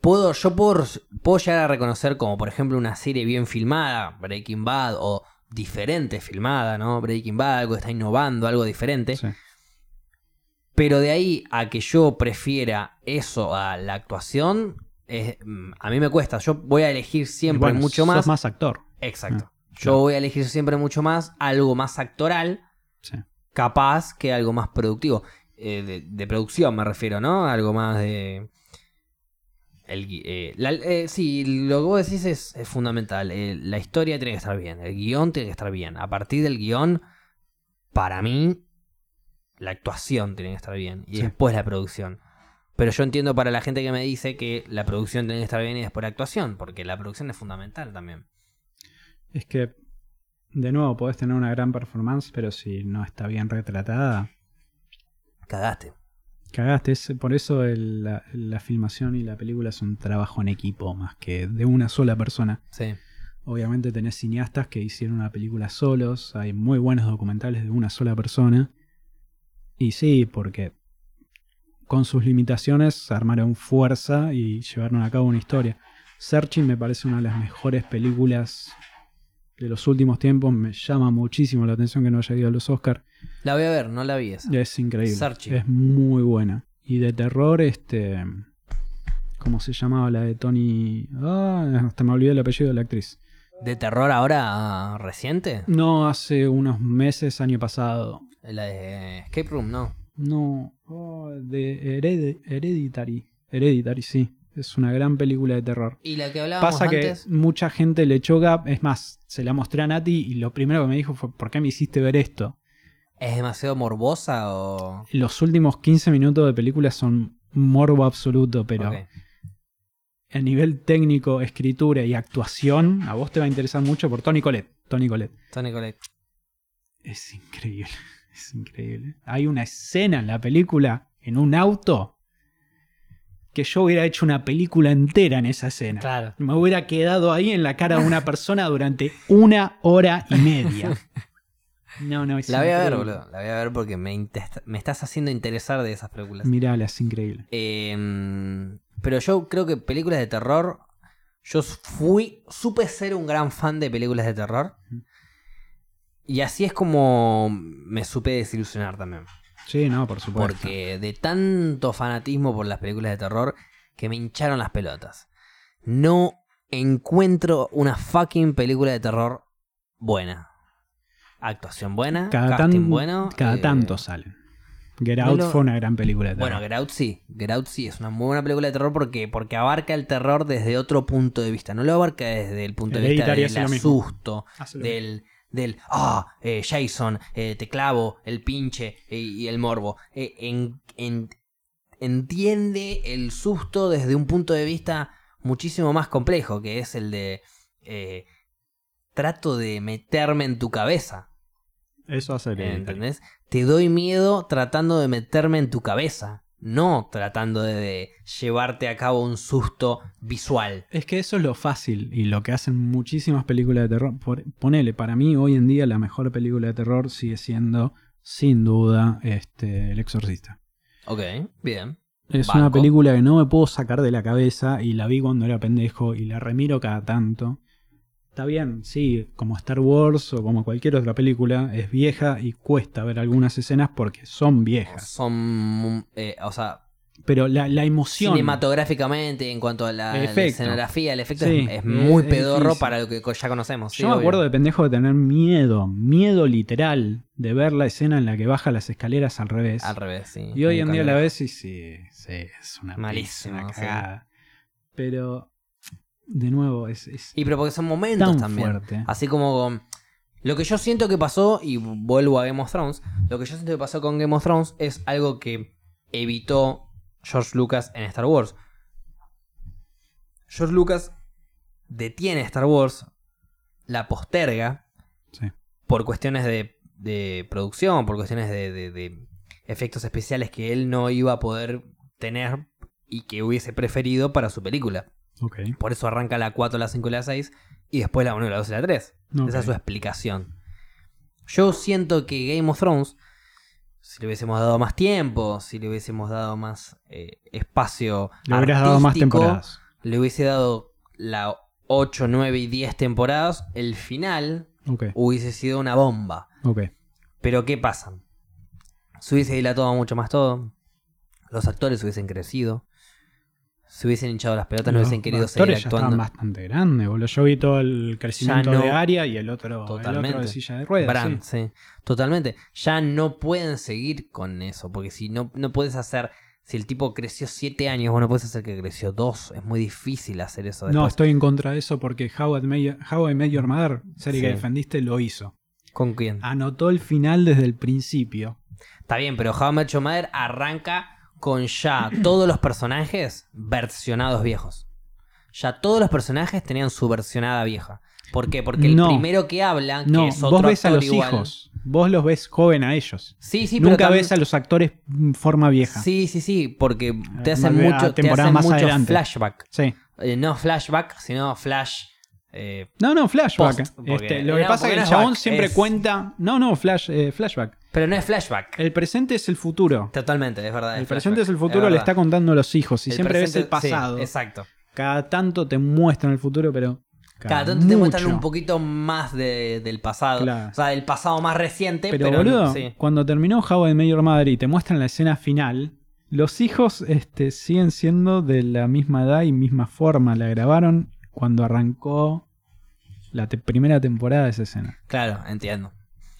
puedo, yo puedo, puedo llegar a reconocer como por ejemplo una serie bien filmada, Breaking Bad, o diferente filmada, ¿no? Breaking Bad, algo que está innovando, algo diferente. Sí. Pero de ahí a que yo prefiera eso a la actuación, es- mm, a mí me cuesta. Yo voy a elegir siempre Bueno, mucho sos más. más actor. Exacto. Ah, Yo claro. voy a elegir siempre mucho más algo más actoral Sí. capaz que algo más productivo. Eh, de, de producción me refiero, ¿no? Algo más de... El, eh, la- eh, sí, lo que vos decís es, es fundamental. Eh, la historia tiene que estar bien, el guion tiene que estar bien. A partir del guion, para mí, la actuación tiene que estar bien. Y Sí. después la producción. Pero yo entiendo para la gente que me dice que la producción tiene que estar bien y después la actuación, porque la producción es fundamental también. Es que, de nuevo, podés tener una gran performance, pero si no está bien retratada, Cagaste. Cagaste. Es- por eso el- la, la filmación y la película es un trabajo en equipo más que de una sola persona. Sí. Obviamente tenés cineastas que hicieron una película solos, hay muy buenos documentales de una sola persona. Y sí, porque con sus limitaciones armaron fuerza y llevaron a cabo una historia. Searching me parece una de las mejores películas de los últimos tiempos. Me llama muchísimo la atención que no haya ido a los Oscars. La voy a ver, no la vi esa. Es increíble. Es muy buena. Y de terror, este. ¿Cómo se llamaba la de Tony? Ah, hasta me olvidé el apellido de la actriz. ¿De terror ahora reciente? No, hace unos meses, año pasado. La de Escape Room, no. No, oh, de Hered- Hereditary. Hereditary, sí. Es una gran película de terror. Y la que hablábamos Pasa que mucha gente le choca. Es más, se la mostré a Nati y lo primero que me dijo fue: ¿Por qué me hiciste ver esto? ¿Es demasiado morbosa o.? Los últimos 15 minutos de película son morbo absoluto, pero a nivel técnico, escritura y actuación, a vos te va a interesar mucho por Tony Colette. Tony Colette. Tony Collette. Es increíble, es increíble. Hay una escena en la película, en un auto, que yo hubiera hecho una película entera en esa escena. Claro. Me hubiera quedado ahí en la cara de una persona durante una hora y media. No, no, es La voy a ver, boludo. La voy a ver porque me, me estás haciendo interesar de esas películas. Mirala, es increíble. Eh, pero yo creo que películas de terror. Yo fui. Supe ser un gran fan de películas de terror. Y así es como me supe desilusionar también. Sí, no, por supuesto. Porque de tanto fanatismo por las películas de terror que me hincharon las pelotas. No encuentro una fucking película de terror buena. Actuación buena, cada, casting tan- bueno. cada eh, tanto salen. Get no Out lo- fue una gran película de terror. Bueno, Get Out sí. Get Out sí es una muy buena película de terror porque, porque abarca el terror desde otro punto de vista. No lo abarca desde el punto de vista del asusto, del, del ah, eh, Jason, eh, te clavo, el pinche eh, y el morbo. En- en- entiende el susto desde un punto de vista muchísimo más complejo, que es el de trato de meterme en tu cabeza. Eso hace Hereditary. ¿Entendés? Te doy miedo tratando de meterme en tu cabeza, no tratando de, de llevarte a cabo un susto visual. Es que eso es lo fácil y lo que hacen muchísimas películas de terror. Por- ponele, para mí hoy en día la mejor película de terror sigue siendo, sin duda, este, El Exorcista. Ok, bien. Es Banco. una película que no me puedo sacar de la cabeza y la vi cuando era pendejo y la remiro cada tanto. Está bien, sí, como Star Wars o como cualquier otra película, es vieja y cuesta ver algunas escenas porque son viejas. Son, eh, o sea, Pero la, la emoción... cinematográficamente, en cuanto a la, escenografía, el efecto Sí, es, muy es pedorro difícil. para lo que ya conocemos. sí, Yo me obvio. acuerdo de pendejo de tener miedo, miedo literal, de ver la escena en la que baja las escaleras al revés. Al revés, sí. y hoy en día la ves y sí, sí, es una sí. cagada. Pero, de nuevo, es, es Y pero porque son momentos tan también. fuerte. Así como con- lo que yo siento que pasó, y vuelvo a Game of Thrones, lo que yo siento que pasó con Game of Thrones es algo que evitó George Lucas en Star Wars. George Lucas detiene Star Wars, la posterga Sí. por cuestiones de, de producción, por cuestiones de, de- de efectos especiales que él no iba a poder tener y que hubiese preferido para su película. Ok. Por eso arranca la 4, la 5 y la 6 y después la 1, la 2 y la 3. Ok. Esa es su explicación. Yo siento que Game of Thrones, si le hubiésemos dado más tiempo, si le hubiésemos dado más eh, espacio, Le hubieras dado más temporadas. le hubiese dado la 8, 9 y 10 temporadas, el final Ok. hubiese sido una bomba. Pero ¿qué pasa? Se hubiese dilatado mucho más todo. Los actores hubiesen crecido. Se hubiesen hinchado las pelotas, no hubiesen querido seguir ya actuando. bastante grandes, boludo. Yo vi todo el crecimiento no- de área y el otro, el Totalmente. otro de silla de ruedas. Bran, sí. sí. Totalmente. Ya no pueden seguir con eso. Porque si no, no puedes hacer. Si el tipo creció 7 años, bueno, puedes hacer que creció 2. Es muy difícil hacer eso No, después. estoy en contra de eso porque How I Met Your, How I Met Your Mother, serie Sí. que defendiste, lo hizo. ¿Con quién? Anotó el final desde el principio. Está bien, pero How I Met Your Mother arranca con ya todos los personajes versionados viejos. Ya todos los personajes tenían su versionada vieja. ¿Por qué? Porque el No. primero que habla, que No, es otro vos ves a actor los igual- hijos. Vos los ves joven a ellos. Sí, sí, pero Nunca ves a los actores en forma vieja. Sí, sí, sí, porque te Eh, hacen más- a mucho, te temporadas hacen más mucho adelante. flashback. Sí. Eh, no flashback, sino flash. eh, No, no, flashback. Post, porque- Este, lo que no, pasa porque es que no el es chabón back, siempre es- cuenta. No, no, flash, eh, flashback. Pero no es flashback. El presente es el futuro. Totalmente, es verdad. El es presente es el futuro, le está contando a los hijos. Y El siempre ves el presente- sí, pasado. exacto. Cada tanto te muestran el futuro, pero. Cada tanto te muestran un poquito más de- del pasado. Claro. O sea, del pasado más reciente. Pero, Pero, boludo, sí. cuando terminó How I Met Your Mother y te muestran la escena final, los hijos este, siguen siendo de la misma edad y misma forma. La grabaron cuando arrancó la te- primera temporada de esa escena. Claro, entiendo.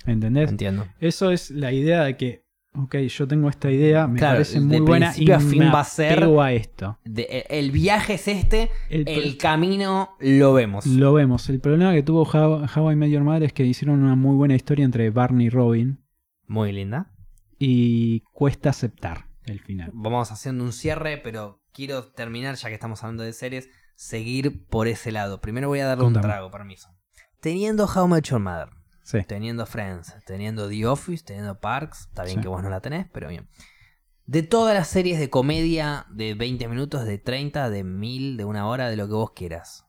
¿Entendés? Entiendo. Eso es la idea de que, ok, yo tengo esta idea, me Claro, parece muy buena y a fin me va a ser- a esto. De- e, el viaje es este, El, el camino lo vemos. Lo vemos. El problema que tuvo How, How I Met Your Mother es que hicieron una muy buena historia entre Barney y Robin Muy linda. y cuesta aceptar el final. Vamos haciendo un cierre, pero quiero terminar, ya que estamos hablando de series, seguir por ese lado. Primero voy a darle Contame. un trago, permiso. Teniendo How I Met Your Mother, Sí. teniendo Friends, teniendo The Office, teniendo Parks, está bien Sí. que vos no la tenés, pero bien. De todas las series de comedia de 20 minutos, de 30, de 1000, de una hora, de lo que vos quieras.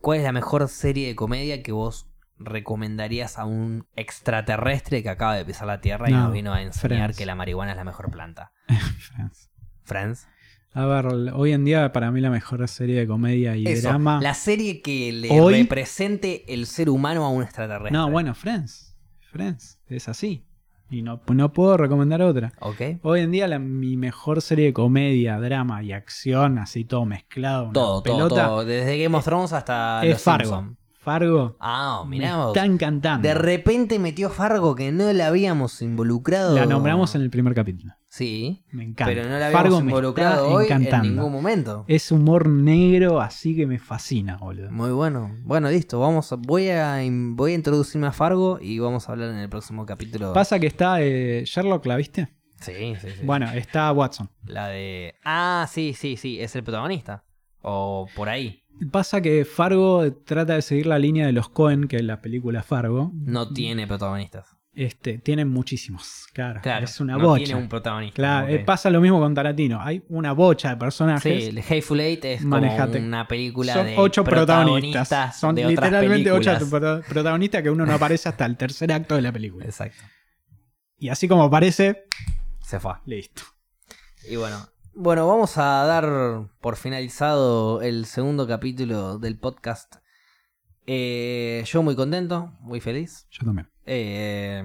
¿Cuál es la mejor serie de comedia que vos recomendarías a un extraterrestre que acaba de pisar la Tierra y No, nos vino a enseñar Friends. que la marihuana es la mejor planta? Friends. A ver, hoy en día para mí la mejor serie de comedia y Eso, drama. la serie que le Hoy- represente el ser humano a un extraterrestre. No, bueno, Friends. Friends. Es así. Y no, no puedo recomendar otra. ¿Ok? Hoy en día la, mi mejor serie de comedia, drama y acción, así todo mezclado. Todo, todo, pelota, todo. Desde Game of Thrones hasta es Los Fargo. Fargo. Ah, me mirá vos. está encantando. De repente metió Fargo que no la habíamos involucrado. La nombramos en el primer capítulo. Sí, Me encanta. pero no la Fargo habíamos me involucrado está hoy en encantando. ningún momento. Es humor negro, así que me fascina, boludo. Muy bueno. Bueno, listo. Vamos voy, a, voy a introducirme a Fargo y vamos a hablar en el próximo capítulo. Pasa que está eh, Sherlock, ¿la viste? Sí, sí, sí. Bueno, está Watson. La de. Ah, sí, sí, sí. Es el protagonista. O por ahí. Pasa que Fargo trata de seguir la línea de los Cohen, que es la película Fargo. No tiene protagonistas. Este, tienen muchísimos, claro. Claro. es una no bocha. tiene un protagonista. Claro, eh, pasa lo mismo con Tarantino. Hay una bocha de personajes. Sí, el Hateful Eight es Manejate. como una película Son de ocho protagonistas. Son de otras literalmente ocho protagonistas que uno no aparece hasta el tercer acto de la película. Exacto. Y así como aparece, Se fue. listo. Y bueno, bueno, vamos a dar por finalizado el segundo capítulo del podcast. Eh, yo muy contento, muy feliz. Yo también. Eh,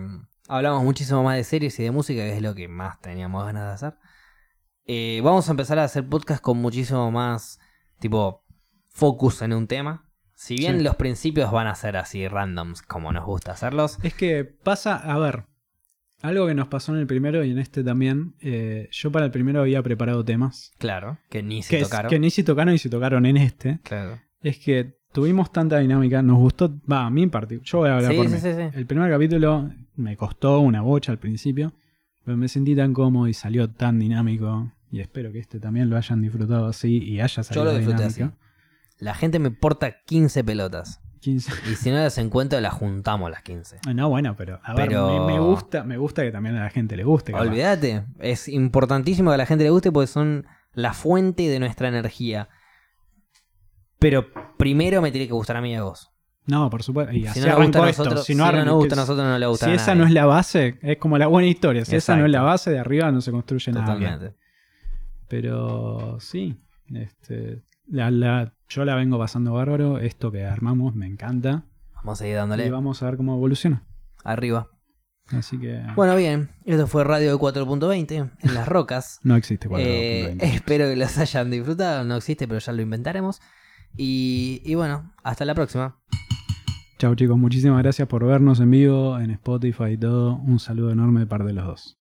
hablamos muchísimo más de series y de música, que es lo que más teníamos ganas de hacer. Eh, vamos a empezar a hacer podcast con muchísimo más tipo focus en un tema. Si bien Sí. los principios van a ser así randoms como nos gusta hacerlos. Es que pasa, a ver, algo que nos pasó en el primero y en este también. eh, yo para el primero había preparado temas. Claro, que ni se Que, tocaron. que ni se tocaron y se tocaron en este. Claro. Es que tuvimos tanta dinámica, nos gustó, va, a mí en particular. Yo voy a hablar Sí, por sí, mí. sí, sí. El primer capítulo me costó una bocha al principio, pero me sentí tan cómodo y salió tan dinámico. Y espero que este también lo hayan disfrutado así y haya salido Yo lo disfruté dinámico. La gente me porta 15 pelotas. 15. Y si no las encuentro, las juntamos las 15. No, bueno, pero a ver, Pero- me, me gusta, me gusta que también a la gente le guste. Olvídate, es importantísimo que a la gente le guste porque son la fuente de nuestra energía. Pero primero me tiene que gustar a mí y a vos. No, por supuesto. Y Si no nos gusta esto. nosotros, Si si no, arran- nos gusta a nosotros, no le gusta Si a esa nadie. no es la base, es como la buena historia. Si esa no es la base, de arriba no se construye nada. bien. Totalmente. Pero sí, este, la, la- yo la vengo pasando bárbaro. Esto que armamos me encanta. Vamos a seguir Y dándole vamos a ver cómo evoluciona. arriba. Así que Bueno, bien, esto fue Radio de 4.20 en las rocas. no existe Eh, 4.20. espero que los hayan disfrutado. No existe, pero ya lo inventaremos. Y, y bueno, hasta la próxima. Chao chicos, muchísimas gracias por vernos en vivo en Spotify y todo. Un saludo enorme de parte de los dos.